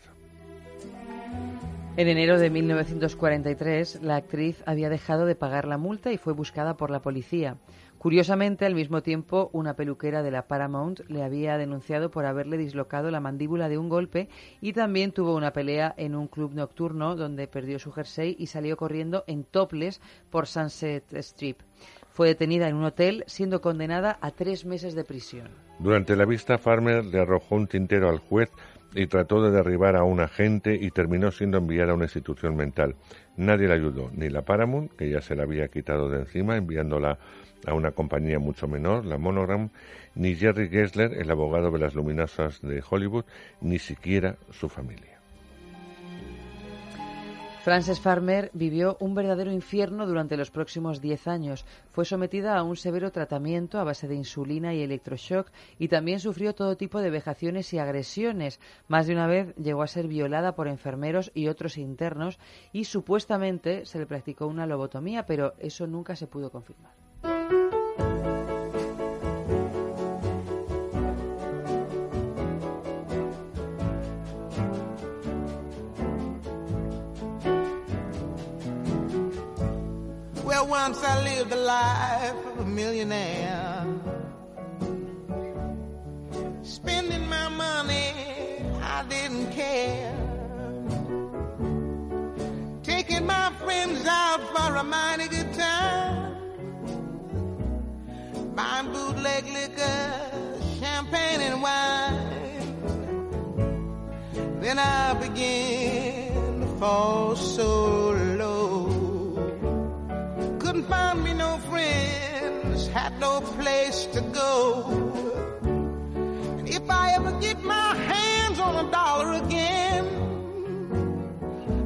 En enero de 1943, la actriz había dejado de pagar la multa y fue buscada por la policía. Curiosamente, al mismo tiempo, una peluquera de la Paramount le había denunciado por haberle dislocado la mandíbula de un golpe y también tuvo una pelea en un club nocturno donde perdió su jersey y salió corriendo en topless por Sunset Strip. Fue detenida en un hotel, siendo condenada a tres meses de prisión. Durante la vista, Farmer le arrojó un tintero al juez y trató de derribar a un agente y terminó siendo enviada a una institución mental. Nadie le ayudó, ni la Paramount, que ya se la había quitado de encima, enviándola a una compañía mucho menor, la Monogram, ni Jerry Gessler, el abogado de las luminosas de Hollywood, ni siquiera su familia. Frances Farmer vivió un verdadero infierno durante los próximos 10 años. Fue sometida a un severo tratamiento a base de insulina y electroshock y también sufrió todo tipo de vejaciones y agresiones. Más de una vez llegó a ser violada por enfermeros y otros internos y supuestamente se le practicó una lobotomía, pero eso nunca se pudo confirmar. Well, once I lived the life of a millionaire. Spending my money, I didn't care. Taking my friends out for a mighty good time. Buying bootleg liquor, champagne and wine. Then I began to fall so. Couldn't find me no friends, had no place to go. And if I ever get my hands on a dollar again,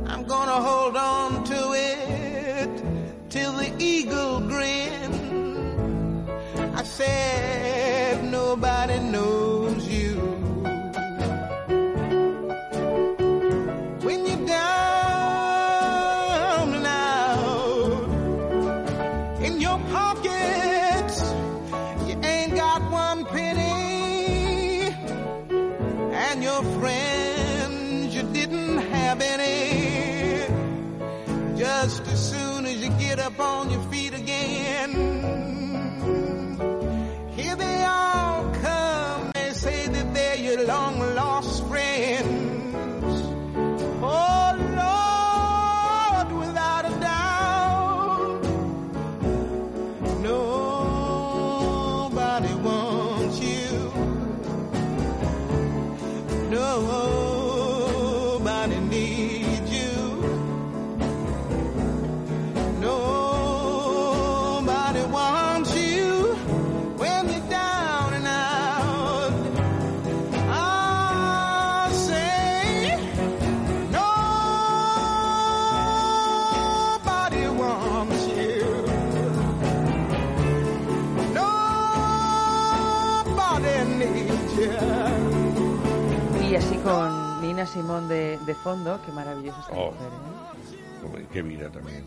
I'm gonna hold on to it till the eagle grin. I said, nobody knows fondo, qué maravillosa esta Oh. mujer. ¿eh? Qué vida también.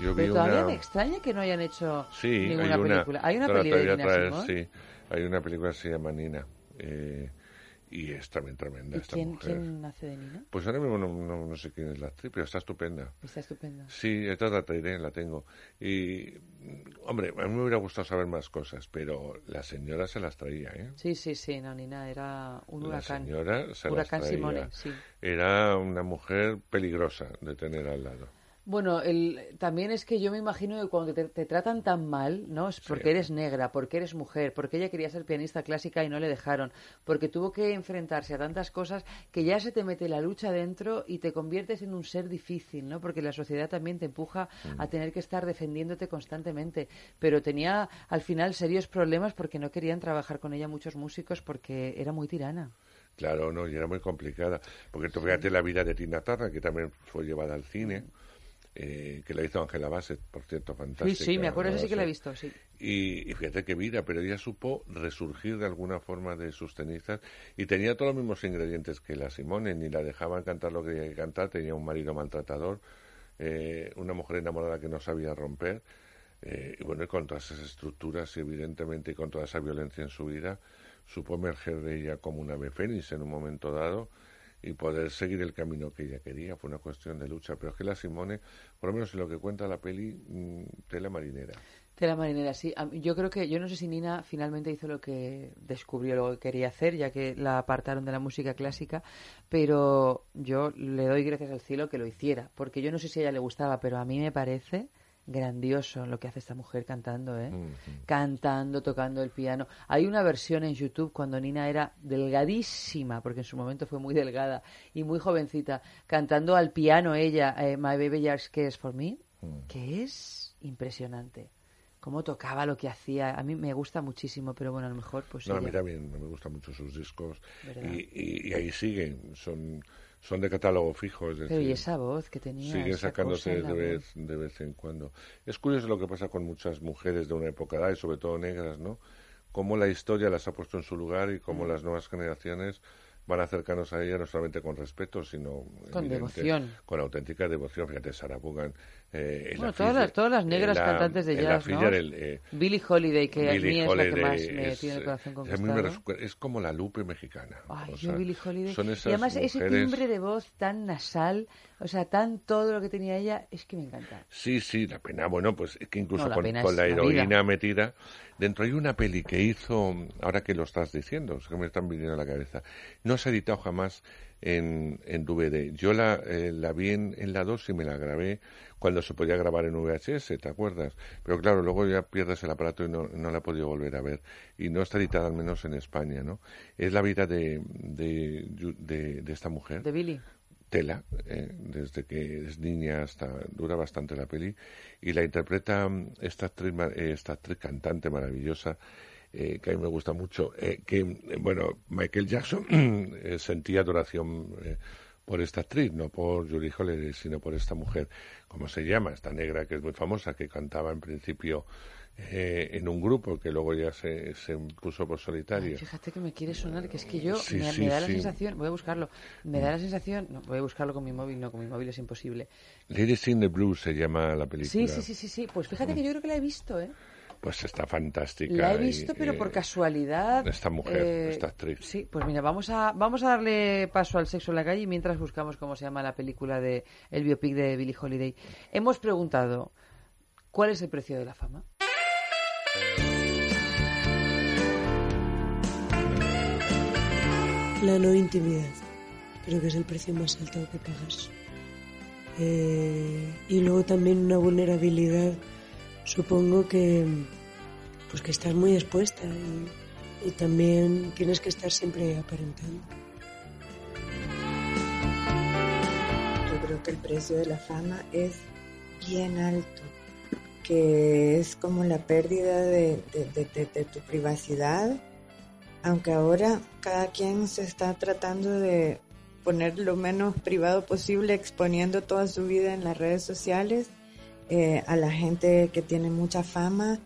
Yo Pero todavía una- me extraña que no hayan hecho Sí, ninguna hay una, película. Hay una te la peli de voy a Nina traer. Sí, hay una película que se llama Nina. eh, y es también tremenda ¿Y esta quién, mujer. quién hace de Nina? Pues ahora mismo no, no- no sé quién es la actriz, pero está estupenda. Está estupenda. Sí, esta la traeré, la tengo. Y, hombre, a mí me hubiera gustado saber más cosas, pero la señora se las traía, ¿eh? Sí, sí, sí, no, Nina era un La huracán. señora se huracán las traía. Simone, sí. Era una mujer peligrosa de tener al lado. Bueno, el, también es que yo me imagino que cuando te, te tratan tan mal, ¿no? Es porque eres negra, porque eres mujer, porque ella quería ser pianista clásica y no le dejaron, porque tuvo que enfrentarse a tantas cosas que ya se te mete la lucha dentro y te conviertes en un ser difícil, ¿no? Porque la sociedad también te empuja a tener que estar defendiéndote constantemente. Pero tenía al final serios problemas porque no querían trabajar con ella muchos músicos porque era muy tirana. Claro, no, y era muy complicada. Porque tú fíjate la vida de Tina Turner, que también fue llevada al cine, eh, que la hizo Angela Bassett, por cierto, fantástica. Sí, sí, me acuerdo, esa sí que la he visto, sí. Y, y fíjate qué vida, pero ella supo resurgir de alguna forma de sus cenizas y tenía todos los mismos ingredientes que la Simone, ni la dejaban cantar lo que tenía que cantar, tenía un marido maltratador, eh, una mujer enamorada que no sabía romper, eh, y bueno, y con todas esas estructuras y evidentemente y con toda esa violencia en su vida, supo emerger de ella como una ave fénix en un momento dado y poder seguir el camino que ella quería. Fue una cuestión de lucha, pero es que la Simone, por lo menos en lo que cuenta la peli, mm, tela marinera. Tela marinera, sí. Yo creo que, yo no sé si Nina finalmente hizo lo que descubrió lo que quería hacer, ya que la apartaron de la música clásica, pero yo le doy gracias al cielo que lo hiciera, porque yo no sé si a ella le gustaba, pero a mí me parece grandioso lo que hace esta mujer cantando, ¿eh? Cantando, tocando el piano. Hay una versión en YouTube cuando Nina era delgadísima, porque en su momento fue muy delgada y muy jovencita, cantando al piano ella, eh, My Baby Just Cares for Me, que es impresionante. Cómo tocaba lo que hacía. A mí me gusta muchísimo, pero bueno, a lo mejor pues No, a mí también me gustan mucho sus discos y, y- y ahí siguen, son, son de catálogo fijo. Es Pero decir, y esa voz que tenía. siguen sacándose de vez, de vez en cuando. Es curioso lo que pasa con muchas mujeres de una época dada y sobre todo negras, ¿no? Cómo la historia las ha puesto en su lugar y Mm. cómo las nuevas generaciones van acercanos a ella no solamente con respeto, sino Con evidente, devoción. con auténtica devoción. Fíjate, Sarah Vaughan, eh, Bueno, todas las, todas las negras Ella- cantantes de jazz, ¿no? El, eh, Billie Holiday, que a Billie mí es la que Holiday más me es, tiene el eh, corazón a mí conquistado. me es como la Lupe mexicana. Ay, o yo sea, Billie Holiday. son Y esas además ese mujeres- timbre de voz tan nasal, o sea, tan todo lo que tenía ella, es que me encanta. Sí, sí, la pena. Bueno, pues es que incluso No, la con, con la la heroína vida. metida. Dentro hay una peli que hizo, ahora que lo estás diciendo, es que me están viniendo a la cabeza. No se ha editado jamás en, en DVD. Yo la, eh, la vi en, en la 2 y me la grabé cuando se podía grabar en VHS, ¿te acuerdas? Pero claro, luego ya pierdes el aparato y no, no la he podido volver a ver. Y no está editada al menos en España, ¿no? Es la vida de, de, de, de esta mujer De Billie. tela, eh, desde que es niña hasta dura bastante la peli y la interpreta esta actriz, eh, esta actriz cantante maravillosa eh, que a mí me gusta mucho, eh, que eh, bueno Michael Jackson eh, sentía adoración eh, por esta actriz, no por Julie Holiday, sino por esta mujer, ¿cómo se llama? Esta negra que es muy famosa, que cantaba en principio eh, en un grupo que luego ya se, se puso por solitario. Fíjate que me quiere sonar, que es que yo Sí, me, sí, me da la sensación, voy a buscarlo, me da la sensación, no, voy a buscarlo con mi móvil, no, con mi móvil es imposible. Ladies in the Blue se llama la película. Sí, sí, sí, sí, sí, pues fíjate que yo creo que la he visto, ¿eh? Pues está fantástica. La he y, visto, pero eh, por casualidad. Esta mujer, eh, esta actriz. Sí, pues mira, vamos a, vamos a darle paso al sexo en la calle mientras buscamos cómo se llama la película de el biopic de Billie Holiday. Hemos preguntado, ¿cuál es el precio de la fama? La no intimidad. Creo que es el precio más alto que pagas. Eh, y luego también una vulnerabilidad. Supongo que pues que estás muy expuesta y, también tienes que estar siempre aparentando. Yo creo que el precio de la fama es bien alto, que es como la pérdida de- de tu privacidad, aunque ahora cada quien se está tratando de poner lo menos privado posible, exponiendo toda su vida en las redes sociales. Eh, a la gente que tiene mucha fama,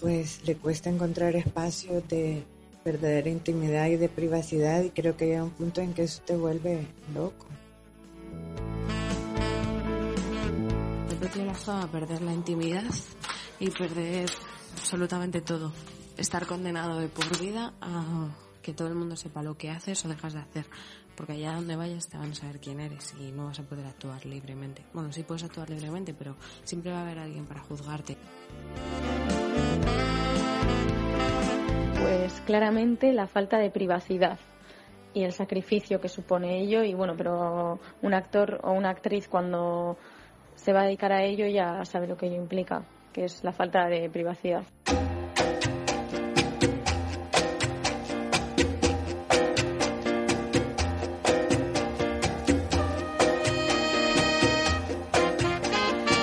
pues le cuesta encontrar espacios de verdadera intimidad y de privacidad y creo que llega un punto en que eso te vuelve loco. puñetazo a perder la intimidad y perder absolutamente todo. Estar condenado de por vida a que todo el mundo sepa lo que haces o dejas de hacer. Porque allá donde vayas te van a saber quién eres y no vas a poder actuar libremente. Bueno, sí puedes actuar libremente, pero siempre va a haber alguien para juzgarte. Pues claramente la falta de privacidad y el sacrificio que supone ello y bueno, pero un actor o una actriz cuando se va a dedicar a ello ya sabe lo que ello implica, que es la falta de privacidad.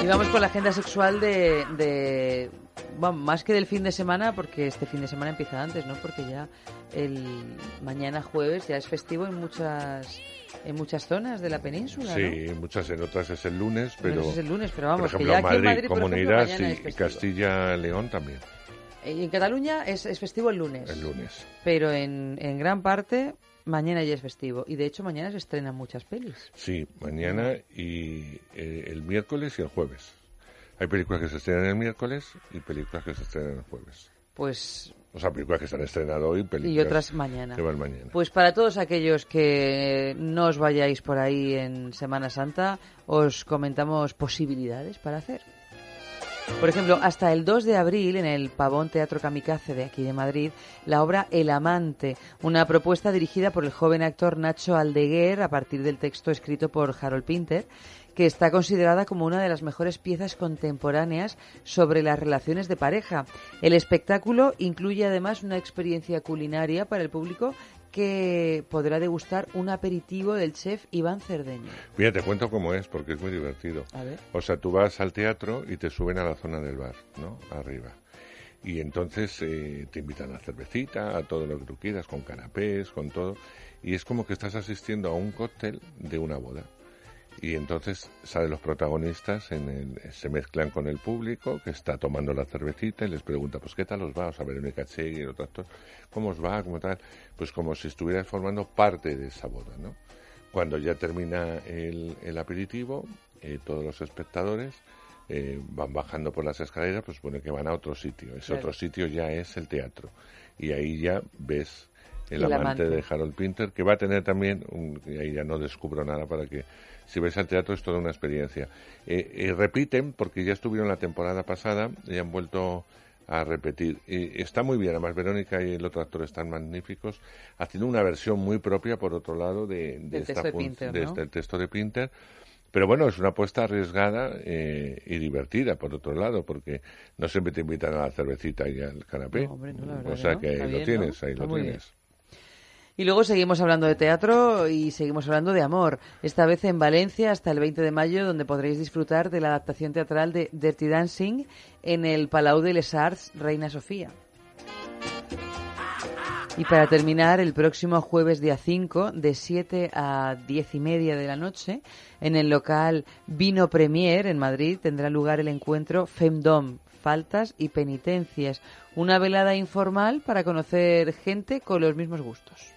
Y vamos con la agenda sexual de, de- bueno, más que del fin de semana, porque este fin de semana empieza antes, ¿no? Porque ya el mañana jueves ya es festivo en muchas en muchas zonas de la península, ¿no? Sí, muchas en otras es el lunes, pero. es el lunes, pero vamos, Por que ejemplo, ya aquí en Madrid, Madrid, por ejemplo, Comunidad y. Castilla-León también, Y en Cataluña es, es festivo el lunes. el lunes. Pero en, en gran parte mañana ya es festivo. Y de hecho mañana se estrenan muchas pelis. Sí, mañana y eh, el miércoles y el jueves. Hay películas que se estrenan el miércoles y películas que se estrenan el jueves. Pues O sea, películas que se han estrenado hoy, películas y otras mañana. que van mañana. Pues para todos aquellos que no os vayáis por ahí en Semana Santa, os comentamos posibilidades para hacer. Por ejemplo, hasta el 2 de abril en el Pavón Teatro Kamikaze de aquí de Madrid, la obra El Amante, una propuesta dirigida por el joven actor Nacho Aldeguer a partir del texto escrito por Harold Pinter, que está considerada como una de las mejores piezas contemporáneas sobre las relaciones de pareja. El espectáculo incluye además una experiencia culinaria para el público que podrá degustar un aperitivo del chef Iván Cerdeño. Mira, te cuento cómo es, porque es muy divertido. A ver. O sea, tú vas al teatro y te suben a la zona del bar, ¿no? Arriba. Y entonces eh, te invitan a cervecita, a todo lo que tú quieras, con canapés, con todo. Y es como que estás asistiendo a un cóctel de una boda. Y entonces salen los protagonistas, en el- se mezclan con el público que está tomando la cervecita y les pregunta, pues ¿qué tal os va? O sea, Verónica Chegui y el otro actor, ¿cómo os va? ¿Cómo tal? Pues como si estuvieras formando parte de esa boda, ¿no? Cuando ya termina el, el aperitivo, eh, todos los espectadores eh, van bajando por las escaleras, pues supone que van a otro sitio. Ese Claro. otro sitio ya es el teatro. Y ahí ya ves el, El amante, amante. de Harold Pinter, que va a tener también, un, y ahí ya no descubro nada para que, si vais al teatro es toda una experiencia. Eh, eh, repiten, porque ya estuvieron la temporada pasada y han vuelto a repetir. Y está muy bien, además Verónica y el otro actor están magníficos, haciendo una versión muy propia, por otro lado, de, esta texto de Pinter, de ¿no? este texto de Pinter. Pero bueno, es una apuesta arriesgada eh, y divertida, por otro lado, porque no siempre te invitan a la cervecita y al canapé. No, hombre, no, la verdad o sea que ahí lo tienes, ahí lo tienes. Y luego seguimos hablando de teatro y seguimos hablando de amor. Esta vez en Valencia hasta el 20 de mayo, donde podréis disfrutar de la adaptación teatral de Dirty Dancing en el Palau de les Arts Reina Sofía. Y para terminar, el próximo jueves día 5, de 7 a 10 y media de la noche, en el local Vino Premier en Madrid, tendrá lugar el encuentro Femdom, Faltas y Penitencias, una velada informal para conocer gente con los mismos gustos.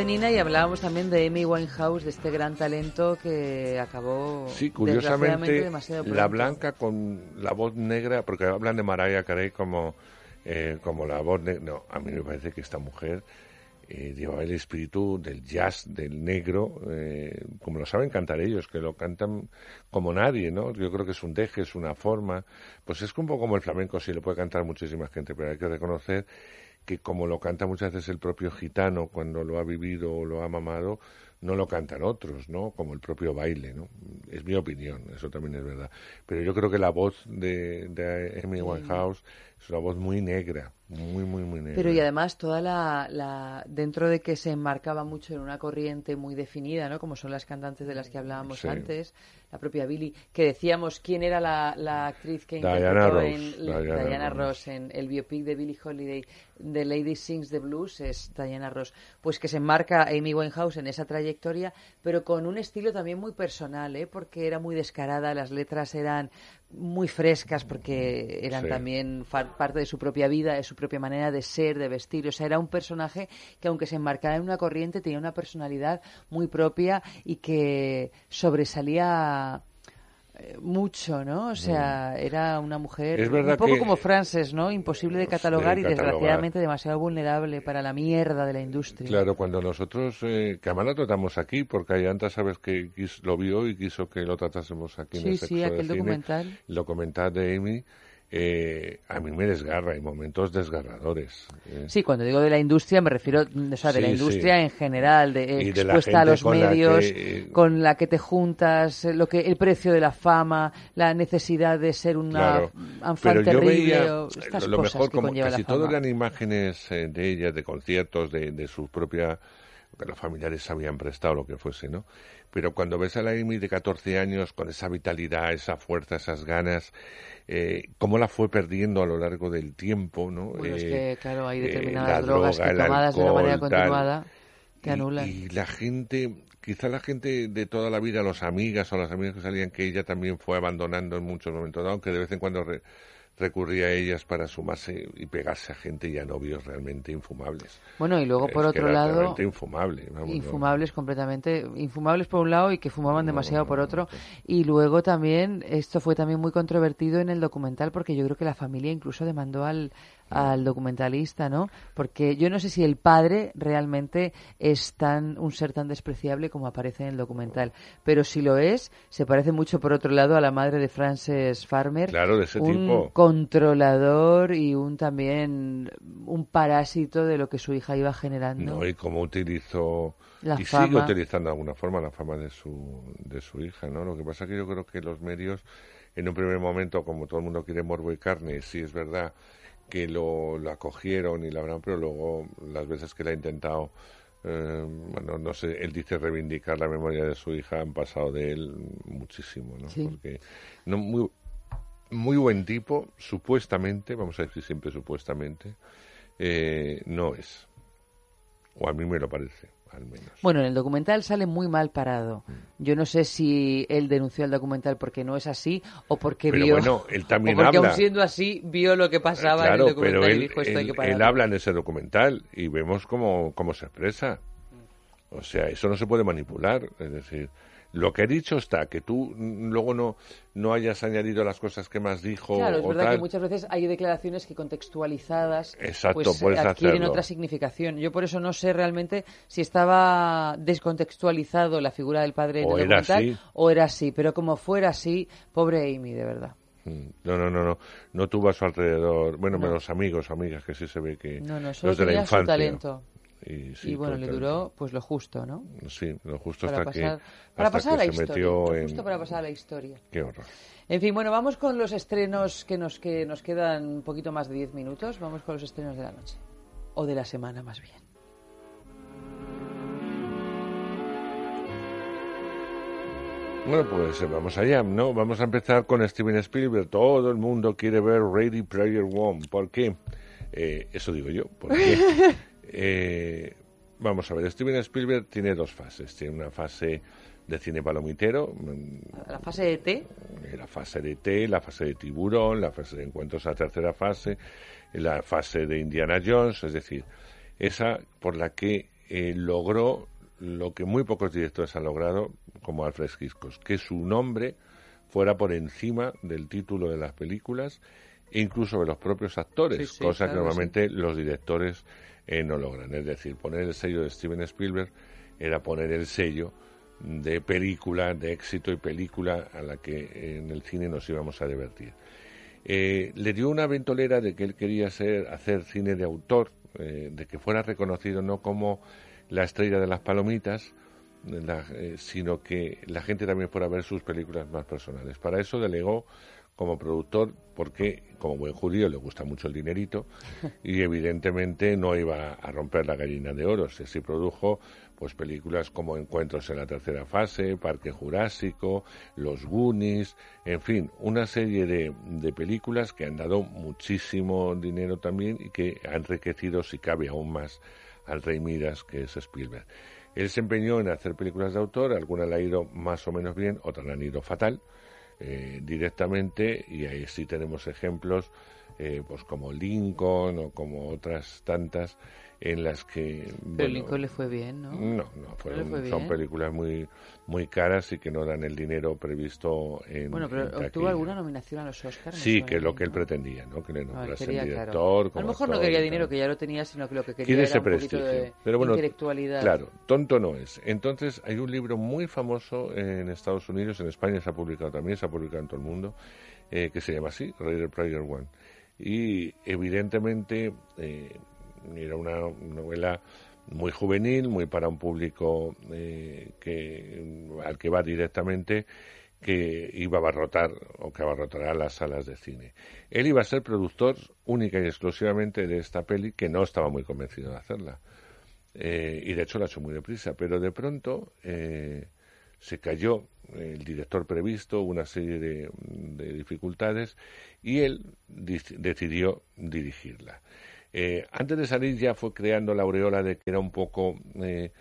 de Nina y hablábamos también de Amy Winehouse, de este gran talento que acabó Sí, curiosamente, demasiado la blanca con la voz negra, porque hablan de Mariah Carey como, eh, como la voz negra. No, a mí me parece que esta mujer eh, llevaba el espíritu del jazz, del negro, eh, como lo saben cantar ellos, que lo cantan como nadie, ¿no? Yo creo que es un deje, es una forma. Pues es un poco como el flamenco, sí, lo puede cantar muchísima gente, pero hay que reconocer que como lo canta muchas veces el propio gitano cuando lo ha vivido o lo ha mamado, no lo cantan otros, ¿no? Como el propio baile, ¿no? Es mi opinión, eso también es verdad. Pero yo creo que la voz de, de Amy Winehouse es una voz muy negra, muy, muy, muy negra. Pero y además toda la, la dentro de que se enmarcaba mucho en una corriente muy definida, ¿no? Como son las cantantes de las que hablábamos Sí. antes, la propia Billy, que decíamos quién era la, la actriz que Diana interpretó Ross, en Diana Diana Ross. Ross en el biopic de Billie Holiday, The Lady Sings the Blues, es Diana Ross, pues que se enmarca Amy Winehouse en esa trayectoria, pero con un estilo también muy personal, ¿eh? Porque era muy descarada, las letras eran muy frescas porque eran Sí. también parte de su propia vida, de su propia manera de ser, de vestir. O sea, era un personaje que aunque se enmarcaba en una corriente tenía una personalidad muy propia y que sobresalía eh, mucho, ¿no? O sea, era una mujer un poco como Frances, ¿no? Imposible de catalogar y catalogar. desgraciadamente demasiado vulnerable para la mierda de la industria. Claro, cuando nosotros, eh, que además lo tratamos aquí, porque Ayanta sabes que lo vio y quiso que lo tratásemos aquí en Sí, el sí, de aquel Cine, documental. El documental de Amy, eh, a mí me desgarra, hay momentos desgarradores. eh. Sí, cuando digo de la industria me refiero, o sea, de Sí, la sí. industria en general, de expuesta a los con la medios, que, eh, con la que te juntas, eh, lo que el precio de la fama, la necesidad de ser una Claro. terrible, veía o estas lo cosas mejor que como conlleva casi la todo fama. eran imágenes de ella, de conciertos, de, de su propia que los familiares habían prestado lo que fuese, ¿no? Pero cuando ves a la Amy de 14 años con esa vitalidad, esa fuerza, esas ganas, eh, cómo la fue perdiendo a lo largo del tiempo, ¿no? Bueno, es Eh, que, claro, hay eh, determinadas drogas droga, que tomadas de una manera alcohol, tal. continuada te anulan. Y, la gente, quizá la gente de toda la vida, las amigas o las amigas que salían, que ella también fue abandonando en muchos momentos, aunque de vez en cuando re- recurría a ellas para sumarse y pegarse a gente y a novios realmente infumables. Bueno, y luego por otro lado, realmente infumable. vamos, ¿no? infumables completamente, infumables por un lado y que fumaban demasiado por otro. Y luego también, esto fue también muy controvertido en el documental porque yo creo que la familia incluso demandó al, al documentalista, ¿no? Porque yo no sé si el padre realmente es tan un ser tan despreciable como aparece en el documental, pero si lo es, se parece mucho por otro lado a la madre de Frances Farmer, Claro, de ese un tipo. controlador y un también un parásito de lo que su hija iba generando. No, y cómo utilizó La y sigue utilizando de alguna forma la fama de su, de su hija, ¿no? Lo que pasa es que yo creo que los medios, en un primer momento, como todo el mundo quiere morbo y carne, sí es verdad que lo, lo acogieron y la verdad, pero luego las veces que la ha intentado, eh, bueno, no sé, él dice reivindicar la memoria de su hija, han pasado de él muchísimo, ¿no? Sí. Porque no, muy, muy buen tipo, supuestamente, vamos a decir siempre supuestamente, eh, no es. O a mí me lo parece, al menos. Bueno, en el documental sale muy mal parado. Mm. Yo no sé si él denunció el documental porque no es así o porque Pero vio. bueno, él también o porque habla. aún siendo así vio lo que pasaba claro, en el documental pero y dijo esto hay que parar. él habla en ese documental y vemos cómo, cómo se expresa. O sea, eso no se puede manipular. Es decir, lo que he dicho está, que tú luego no, no hayas añadido las cosas que más dijo Claro, es o verdad tal. que muchas veces hay declaraciones que contextualizadas Exacto, pues, adquieren hacerlo. otra significación. Yo por eso no sé realmente si estaba descontextualizado la figura del padre en O el era documental así. o era así, pero como fuera así, pobre Amy, de verdad. Mm, No, no, no, no. No tuvo a su alrededor, bueno, No. menos amigos, amigas, que sí se ve que No, no, solo los de la su infancia. talento. Y, sí, y bueno, le duró pues lo justo, ¿no? Sí, lo justo para hasta pasar, que, para hasta pasar que a la se historia. metió en... Justo para pasar a la historia. Qué horror. En fin, bueno, vamos con los estrenos que nos, que nos quedan un poquito más de 10 minutos. Vamos con los estrenos de la noche. O de la semana, más bien. Bueno, pues eh, vamos allá, ¿no? Vamos a empezar con Steven Spielberg. Todo el mundo quiere ver Ready Player One. ¿Por qué? Eh, eso digo yo. Porque eh, vamos a ver, Steven Spielberg tiene dos fases. Tiene una fase de cine palomitero, mm, La fase de T. la fase de T, la fase de tiburón, la fase de encuentros a tercera fase, la fase de Indiana Jones, es decir, esa por la que eh, logró lo que muy pocos directores han logrado, como Alfred Hitchcock, que su nombre fuera por encima del título de las películas e incluso de los propios actores, Sí, sí, cosa claro que normalmente los directores eh, no logran. Es decir, poner el sello de Steven Spielberg era poner el sello de película, de éxito y película a la que eh, en el cine nos íbamos a divertir. Eh, le dio una ventolera de que él quería ser, hacer cine de autor, de que fuera reconocido no como la estrella de las palomitas, la- sino que la gente también fuera a ver sus películas más personales. Para eso delegó como productor, porque como buen judío le gusta mucho el dinerito y evidentemente no iba a romper la gallina de oro. Se sí produjo pues películas como Encuentros en la tercera fase, Parque Jurásico, Los Goonies, en fin, una serie de, de películas que han dado muchísimo dinero también y que han enriquecido, si cabe aún más, al Rey Midas, que es Spielberg. Él se empeñó en hacer películas de autor, algunas le ha ido más o menos bien, otras le han ido fatal eh, directamente y ahí sí tenemos ejemplos eh, pues como Lincoln o como otras tantas en las que Pero bueno, Lincoln le fue bien, ¿no? no, no, fueron- fue son bien. películas muy muy caras y que no dan el dinero previsto en Bueno, pero en obtuvo taquilla. alguna nominación a los Oscars. Sí, que es lo que él ¿no? pretendía, ¿no? Que le nombrasen quería, director, claro. A lo mejor no actor quería y dinero, que ya lo tenía, sino que lo que quería Quiere era ese un poquito prestigio. de Pero bueno, intelectualidad. claro, tonto no es. Entonces, hay un libro muy famoso en Estados Unidos, en España se ha publicado también, se ha publicado en todo el mundo, eh, que se llama así, Reader Player One. Y evidentemente eh, era una novela muy juvenil, muy para un público eh, que al que va directamente que iba a abarrotar o que abarrotará las salas de cine. Él iba a ser productor única y exclusivamente de esta peli, que no estaba muy convencido de hacerla. Eh, y de hecho la ha hecho muy deprisa, pero de pronto eh, se cayó el director previsto, una serie de, de dificultades y él decidió dirigirla. Eh, antes de salir ya fue creando la aureola de que era un poco eh,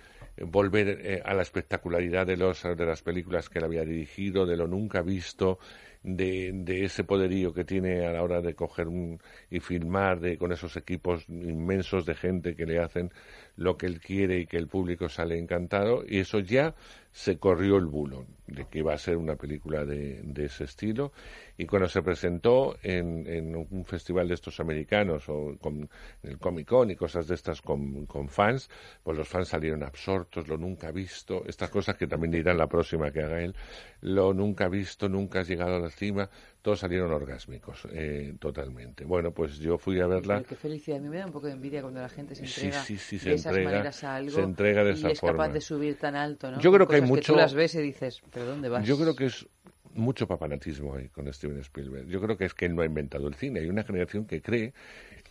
volver eh, a la espectacularidad de, los, de las películas que él había dirigido, de lo nunca visto, de, de ese poderío que tiene a la hora de coger un, y filmar de, con esos equipos inmensos de gente que le hacen lo que él quiere y que el público sale encantado. Y eso ya se corrió el bulo de que iba a ser una película de, de ese estilo. Y cuando se presentó en, en un festival de estos americanos o con, en el Comic Con y cosas de estas con, fans, pues los fans salieron absortos, lo nunca visto, estas cosas que también dirán la próxima que haga él, lo nunca visto, nunca has llegado a la cima, todos salieron orgásmicos, eh, totalmente. Bueno, pues yo fui a verla. Qué felicidad. A mí me da un poco de envidia cuando la gente se Sí, entrega sí, sí, se de esas entrega- maneras a algo se entrega de y esa es capaz de subir tan alto, ¿no? Yo creo que hay mucho- tú las ves y dices, ¿pero dónde vas? Yo creo que es mucho papanatismo ahí con Steven Spielberg. Yo creo que es que él no ha inventado el cine. Hay una generación que cree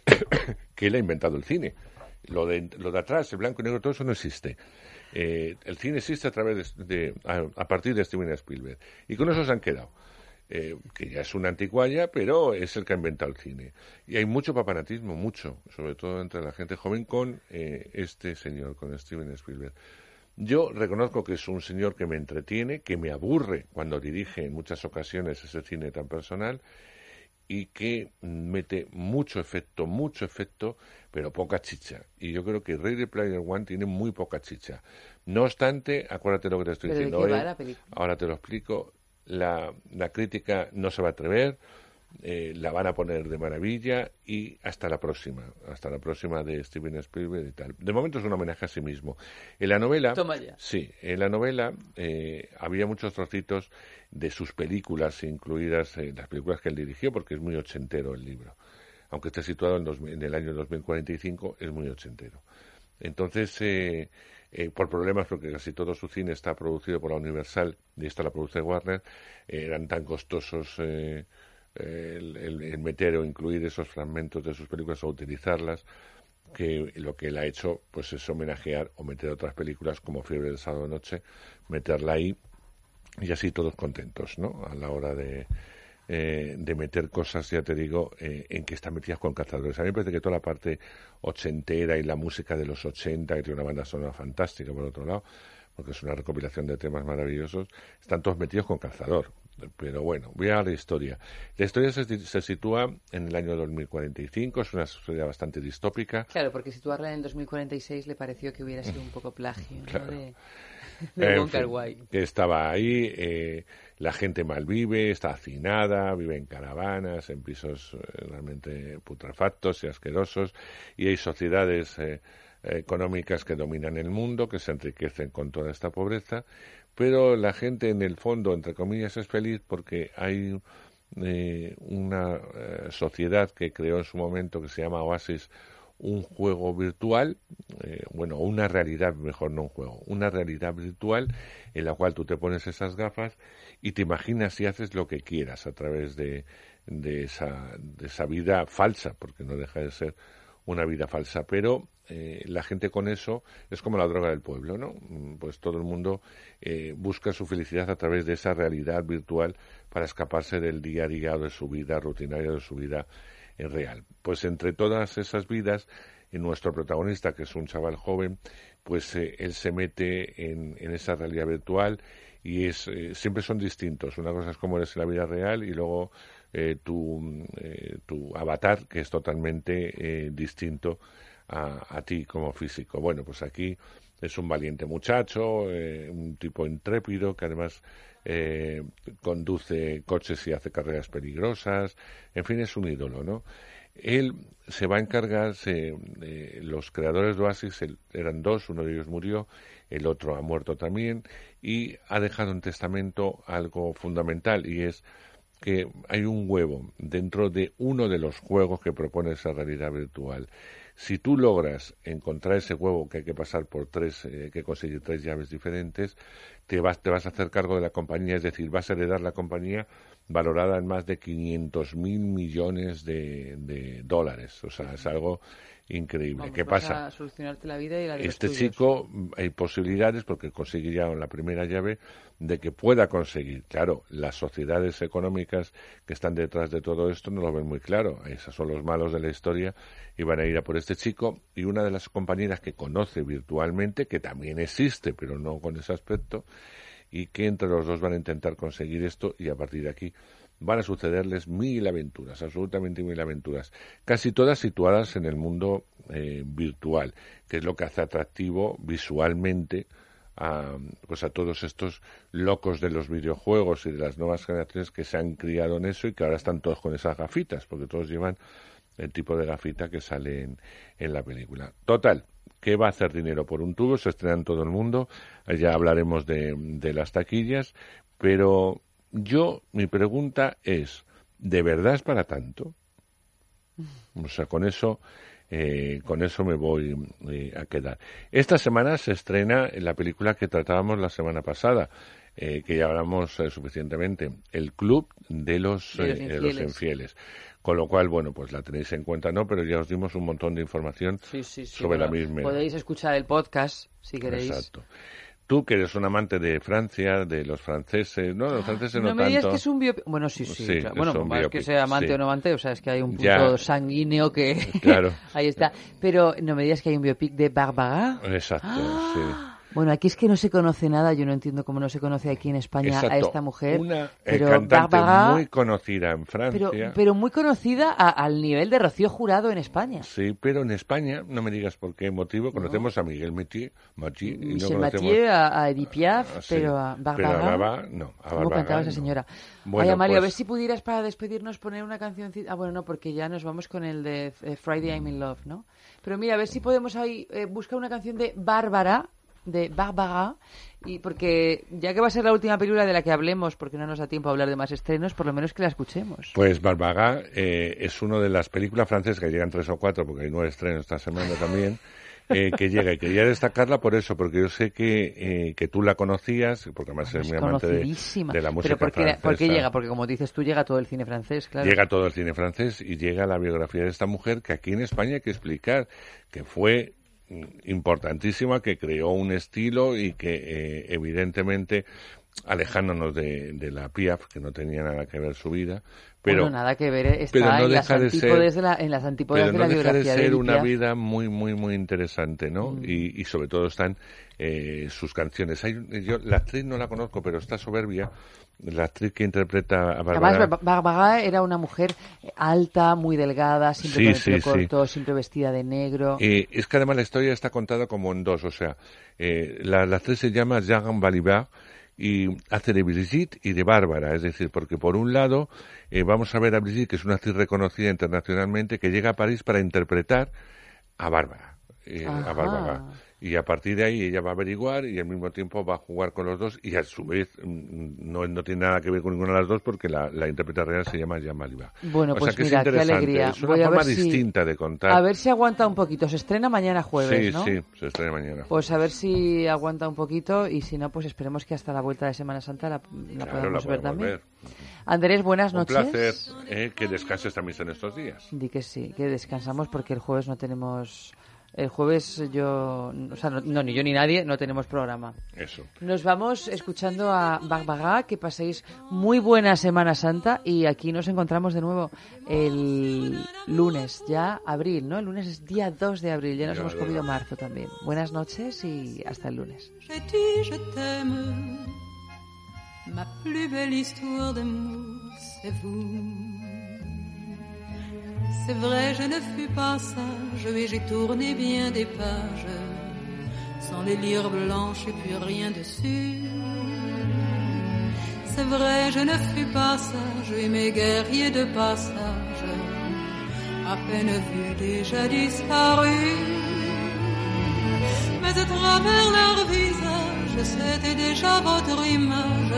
que él ha inventado el cine. Lo de, lo de atrás, el blanco y negro, todo eso no existe. Eh, el cine existe a través de, de- a, a partir de Steven Spielberg. Y con eso se han quedado. Eh, que ya es una anticualla, pero es el que ha inventado el cine. Y hay mucho papanatismo, mucho, sobre todo entre la gente joven, con eh, este señor, con Steven Spielberg. Yo reconozco que es un señor que me entretiene, que me aburre cuando dirige en muchas ocasiones ese cine tan personal y que mete mucho efecto, mucho efecto, pero poca chicha. Y yo creo que Ready Player One tiene muy poca chicha. No obstante, acuérdate lo que te estoy ¿Pero de diciendo hoy. Ahora te lo explico. La, la crítica no se va a atrever, eh, la van a poner de maravilla y hasta la próxima, hasta la próxima de Steven Spielberg y tal. De momento es un homenaje a sí mismo. En la novela, Toma ya. sí, en la novela eh, había muchos trocitos de sus películas, incluidas eh, las películas que él dirigió, porque es muy ochentero el libro. Aunque esté situado en, dos- en el año 2045, es muy ochentero. Entonces, eh, por problemas, porque casi todo su cine está producido por la Universal y esta la produce Warner, eh, eran tan costosos eh, eh, el meter o incluir esos fragmentos de sus películas o utilizarlas, que lo que él ha hecho pues es homenajear o meter otras películas como Fiebre del Sábado Noche, meterla ahí y así todos contentos, ¿no? A la hora de, eh, de meter cosas, ya te digo, eh, en que están metidas con cazadores. A mí me parece que toda la parte ochentera y la música de los ochenta, que tiene una banda sonora fantástica por otro lado, porque es una recopilación de temas maravillosos, están todos metidos con calzador. Pero bueno, voy a la historia. La historia se, se sitúa en el año 2045, es una sociedad bastante distópica. Claro, porque situarla en el 2046 le pareció que hubiera sido un poco plagio ¿no? Claro. de, de En fin, que estaba ahí, eh, la gente malvive, está hacinada, vive en caravanas, en pisos eh, realmente putrefactos y asquerosos, y hay sociedades eh, económicas que dominan el mundo, que se enriquecen con toda esta pobreza, pero la gente en el fondo, entre comillas, es feliz porque hay eh, una eh, sociedad que creó en su momento que se llama Oasis, un juego virtual, bueno, una realidad, mejor no un juego, una realidad virtual en la cual tú te pones esas gafas y te imaginas y haces lo que quieras a través de, de, esa, de esa vida falsa, porque no deja de ser una vida falsa, pero eh, la gente con eso es como la droga del pueblo, ¿no? Mm, Pues todo el mundo eh, busca su felicidad a través de esa realidad virtual para escaparse del día a día de su vida rutinaria, de su vida eh, real. Pues entre todas esas vidas, nuestro protagonista, que es un chaval joven, pues eh, él se mete en, en esa realidad virtual y es eh, siempre son distintos. Una cosa es como eres en la vida real y luego eh, tu, eh, tu avatar, que es totalmente eh, distinto a, a ti como físico. Bueno, pues aquí es un valiente muchacho, un tipo intrépido que además conduce coches y hace carreras peligrosas, en fin, es un ídolo, ¿no? Él se va a encargar, se- los creadores de Oasis el- eran dos, uno de ellos murió, el otro ha muerto también, y ha dejado en testamento algo fundamental, y es que hay un huevo dentro de uno de los juegos que propone esa realidad virtual. Si tú logras encontrar ese huevo que hay que pasar por tres, eh, que conseguir tres llaves diferentes, te vas, te vas a hacer cargo de la compañía, es decir, vas a heredar la compañía valorada en más de 500 mil millones de, de dólares. O sea, es algo increíble. Vamos, ¿Qué pasa? a solucionarte la vida y la Este chico hay posibilidades porque consigue ya en la primera llave de que pueda conseguir. Claro, las sociedades económicas que están detrás de todo esto no lo ven muy claro. Esos son los malos de la historia y van a ir a por este chico. Y una de las compañeras que conoce virtualmente, que también existe, pero no con ese aspecto, y que entre los dos van a intentar conseguir esto y a partir de aquí van a sucederles mil aventuras, absolutamente mil aventuras, casi todas situadas en el mundo eh, virtual, que es lo que hace atractivo visualmente a, pues a todos estos locos de los videojuegos y de las nuevas generaciones que se han criado en eso y que ahora están todos con esas gafitas, porque todos llevan el tipo de gafita que sale en, en la película. Total, que va a hacer dinero por un tubo, se estrena en todo el mundo, ya hablaremos de, de las taquillas, pero yo, mi pregunta es, ¿de verdad es para tanto? O sea, con eso, eh, con eso me voy eh, a quedar. Esta semana se estrena la película que tratábamos la semana pasada, eh, que ya hablamos eh, suficientemente, El Club de los, De los Infieles. Con lo cual, bueno, pues la tenéis en cuenta, ¿no? Pero ya os dimos un montón de información Sí, sí, sí, sobre la misma. Podéis escuchar el podcast si queréis. Exacto. Tú, que eres un amante de Francia, de los franceses, no, los franceses no, No me digas que es un biopic. Bueno, sí, sí. Sí, claro. que Bueno, es más que sea amante sí. o no amante, o sea, es que hay un punto Ya. sanguíneo que. Claro. Ahí está. Pero no me digas que hay un biopic de Barbara. Exacto, sí. Bueno, aquí es que no se conoce nada. Yo no entiendo cómo no se conoce aquí en España a esta mujer. Una pero cantante muy conocida en Francia. pero, pero muy conocida a- al nivel de Rocío Jurado en España. Sí, pero en España, no me digas por qué motivo, conocemos a Miguel Metier, Matier, y no conocemos Mathieu, a, a Edith Piaf, sí, pero a Bárbara. pero a Bárbara, no, a ¿Cómo cantaba esa no. señora? Bueno, Ay, Amalia, a pues- ver si pudieras para despedirnos poner una cancioncita. Ah, bueno, no, porque ya nos vamos con el de eh, Friday I'm in Love, ¿no? Pero mira, a ver si podemos ahí eh, buscar una canción de Bárbara, de Bárbara, y porque ya que va a ser la última película de la que hablemos, porque no nos da tiempo a hablar de más estrenos, por lo menos que la escuchemos. Pues Barbaga eh, es una de las películas francesas que llegan tres o cuatro, porque hay nueve estrenos esta semana también, eh, que llega. Y quería destacarla por eso, porque yo sé que, eh, que tú la conocías, porque además Es muy amante de, de la música Pero ¿por qué, francesa. por qué llega? Porque como dices tú, llega todo el cine francés, claro. Llega todo el cine francés y llega la biografía de esta mujer que aquí en España hay que explicar que fue importantísima, que creó un estilo y que eh, evidentemente alejándonos de, de la Piaf, que no tenía nada que ver su vida, pero Bueno, nada que ver, eh, está pero no en, las deja de ser- la, en las antípodas pero de no la deja de ser una vida muy muy muy interesante no Mm. y, y sobre todo están eh, sus canciones. Hay, yo la actriz no la conozco pero está soberbia la actriz que interpreta a Bárbara Además, Ba- Barbara era una mujer alta, muy delgada, siempre Sí, con el pelo sí, sí. corto, siempre vestida de negro. Eh, es que además la historia está contada como en dos, o sea, eh, la, la actriz se llama Jean Balibar y hace de Brigitte y de Bárbara, es decir, porque por un lado eh, vamos a ver a Brigitte, que es una actriz reconocida internacionalmente, que llega a París para interpretar a Bárbara, eh, a. Bárbara. Y a partir de ahí ella va a averiguar y al mismo tiempo va a jugar con los dos y a su vez mm, no, no tiene nada que ver con ninguna de las dos porque la, la intérprete real se llama Jean Balibar. Bueno, o pues sea que mira, es qué alegría. es una Voy forma ver si- distinta de contar. A ver si aguanta un poquito. Se estrena mañana jueves, sí, ¿no? sí, se estrena mañana. Pues a ver si aguanta un poquito y si no, pues esperemos que hasta la vuelta de Semana Santa la, la Claro, podamos la ver también. ver. Andrés, buenas Un noches. placer eh, que descanses también en estos días. Di que sí, que descansamos porque el jueves no tenemos... El jueves yo... O sea, no, no, ni yo ni nadie, no tenemos programa. Eso. Nos vamos escuchando a Barbara, que paséis muy buena Semana Santa y aquí nos encontramos de nuevo el lunes, ya abril, ¿no? El lunes es día 2 de abril, ya nos Ya, hemos comido marzo también. Buenas noches y hasta el lunes. Ma plus belle histoire d'amour, c'est vous. C'est vrai, je ne fus pas sage et j'ai tourné bien des pages sans les lire blanches et puis rien dessus. C'est vrai, je ne fus pas sage et mes guerriers de passage à peine vus déjà disparus. Mais à travers leur visage, c'était déjà votre image,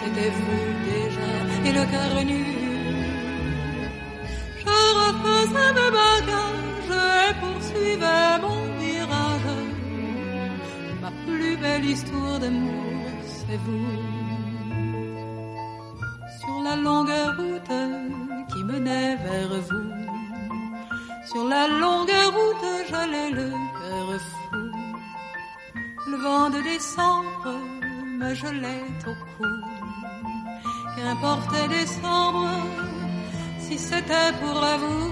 c'était vous déjà et le cœur nu. Refaisais mes bagages et poursuivais mon virage. Ma plus belle histoire d'amour, c'est vous. Sur la longue route qui menait vers vous. Sur la longue route, j'allais le cœur fou. Le vent de décembre me gelait au cou. Qu'importe décembre, si c'était pour vous.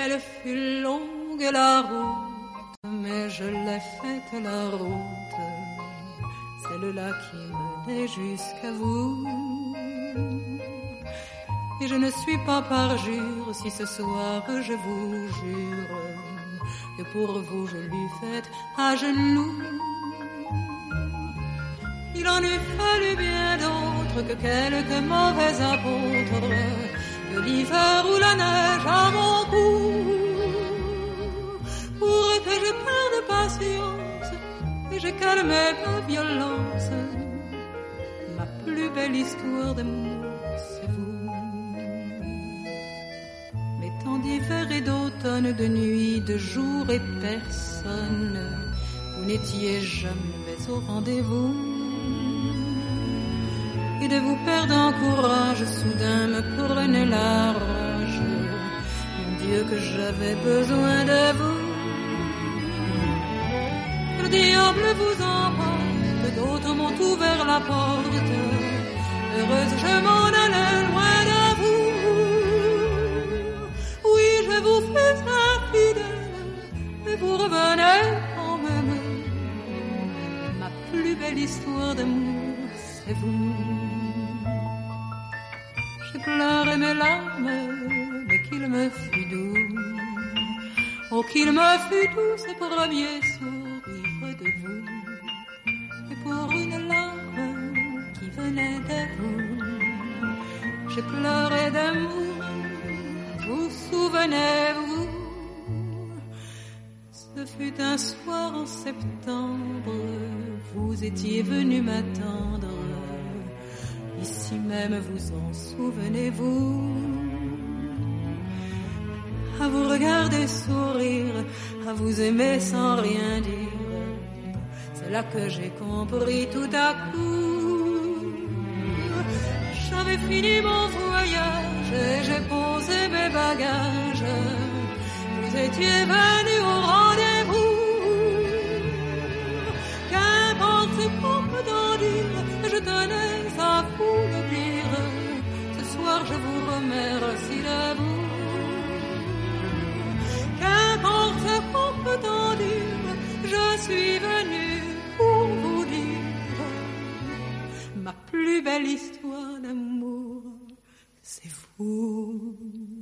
Elle fut longue la route, mais je l'ai faite la route. Celle-là qui menait jusqu'à vous. Et je ne suis pas parjure si ce soir je vous jure que pour vous je lui faite à genoux. Il en eût fallu bien d'autres que quelques mauvais apôtres, de l'hiver ou la neige à mon cou, pour que je perde patience et je calme ma violence. Ma plus belle histoire d'amour, c'est vous. Mais tant d'hiver et d'automne, de nuit, de jour et personne, vous n'étiez jamais au rendez-vous. Et de vous perdre en courage, soudain me prenait la rage. Mon Dieu, que j'avais besoin de vous. Le diable vous emporte, d'autres m'ont ouvert la porte. Heureuse, je m'en allais loin de vous. Oui, je vous fais infidèle, mais vous revenez quand même. Ma plus belle histoire d'amour, c'est vous. Pleuré mes larmes, mais qu'il me fut doux. Oh, qu'il me fut doux ce premier sourire de vous. Et pour une larme qui venait de vous, j'ai pleuré d'amour. Vous souvenez-vous? Ce fut un soir en septembre, vous étiez venu m'attendre. Ici même, vous en souvenez-vous? À vous regarder sourire, à vous aimer sans rien dire. C'est là que j'ai compris tout à coup. J'avais fini mon voyage et j'ai posé mes bagages. Vous étiez venu au rendez-vous. Qu'importe ce qu'on peut je tenais à vous le dire. Ce soir, je vous remercie d'amour. Qu'importe qu'on peut en dire, je suis venu pour vous dire ma plus belle histoire d'amour, c'est vous.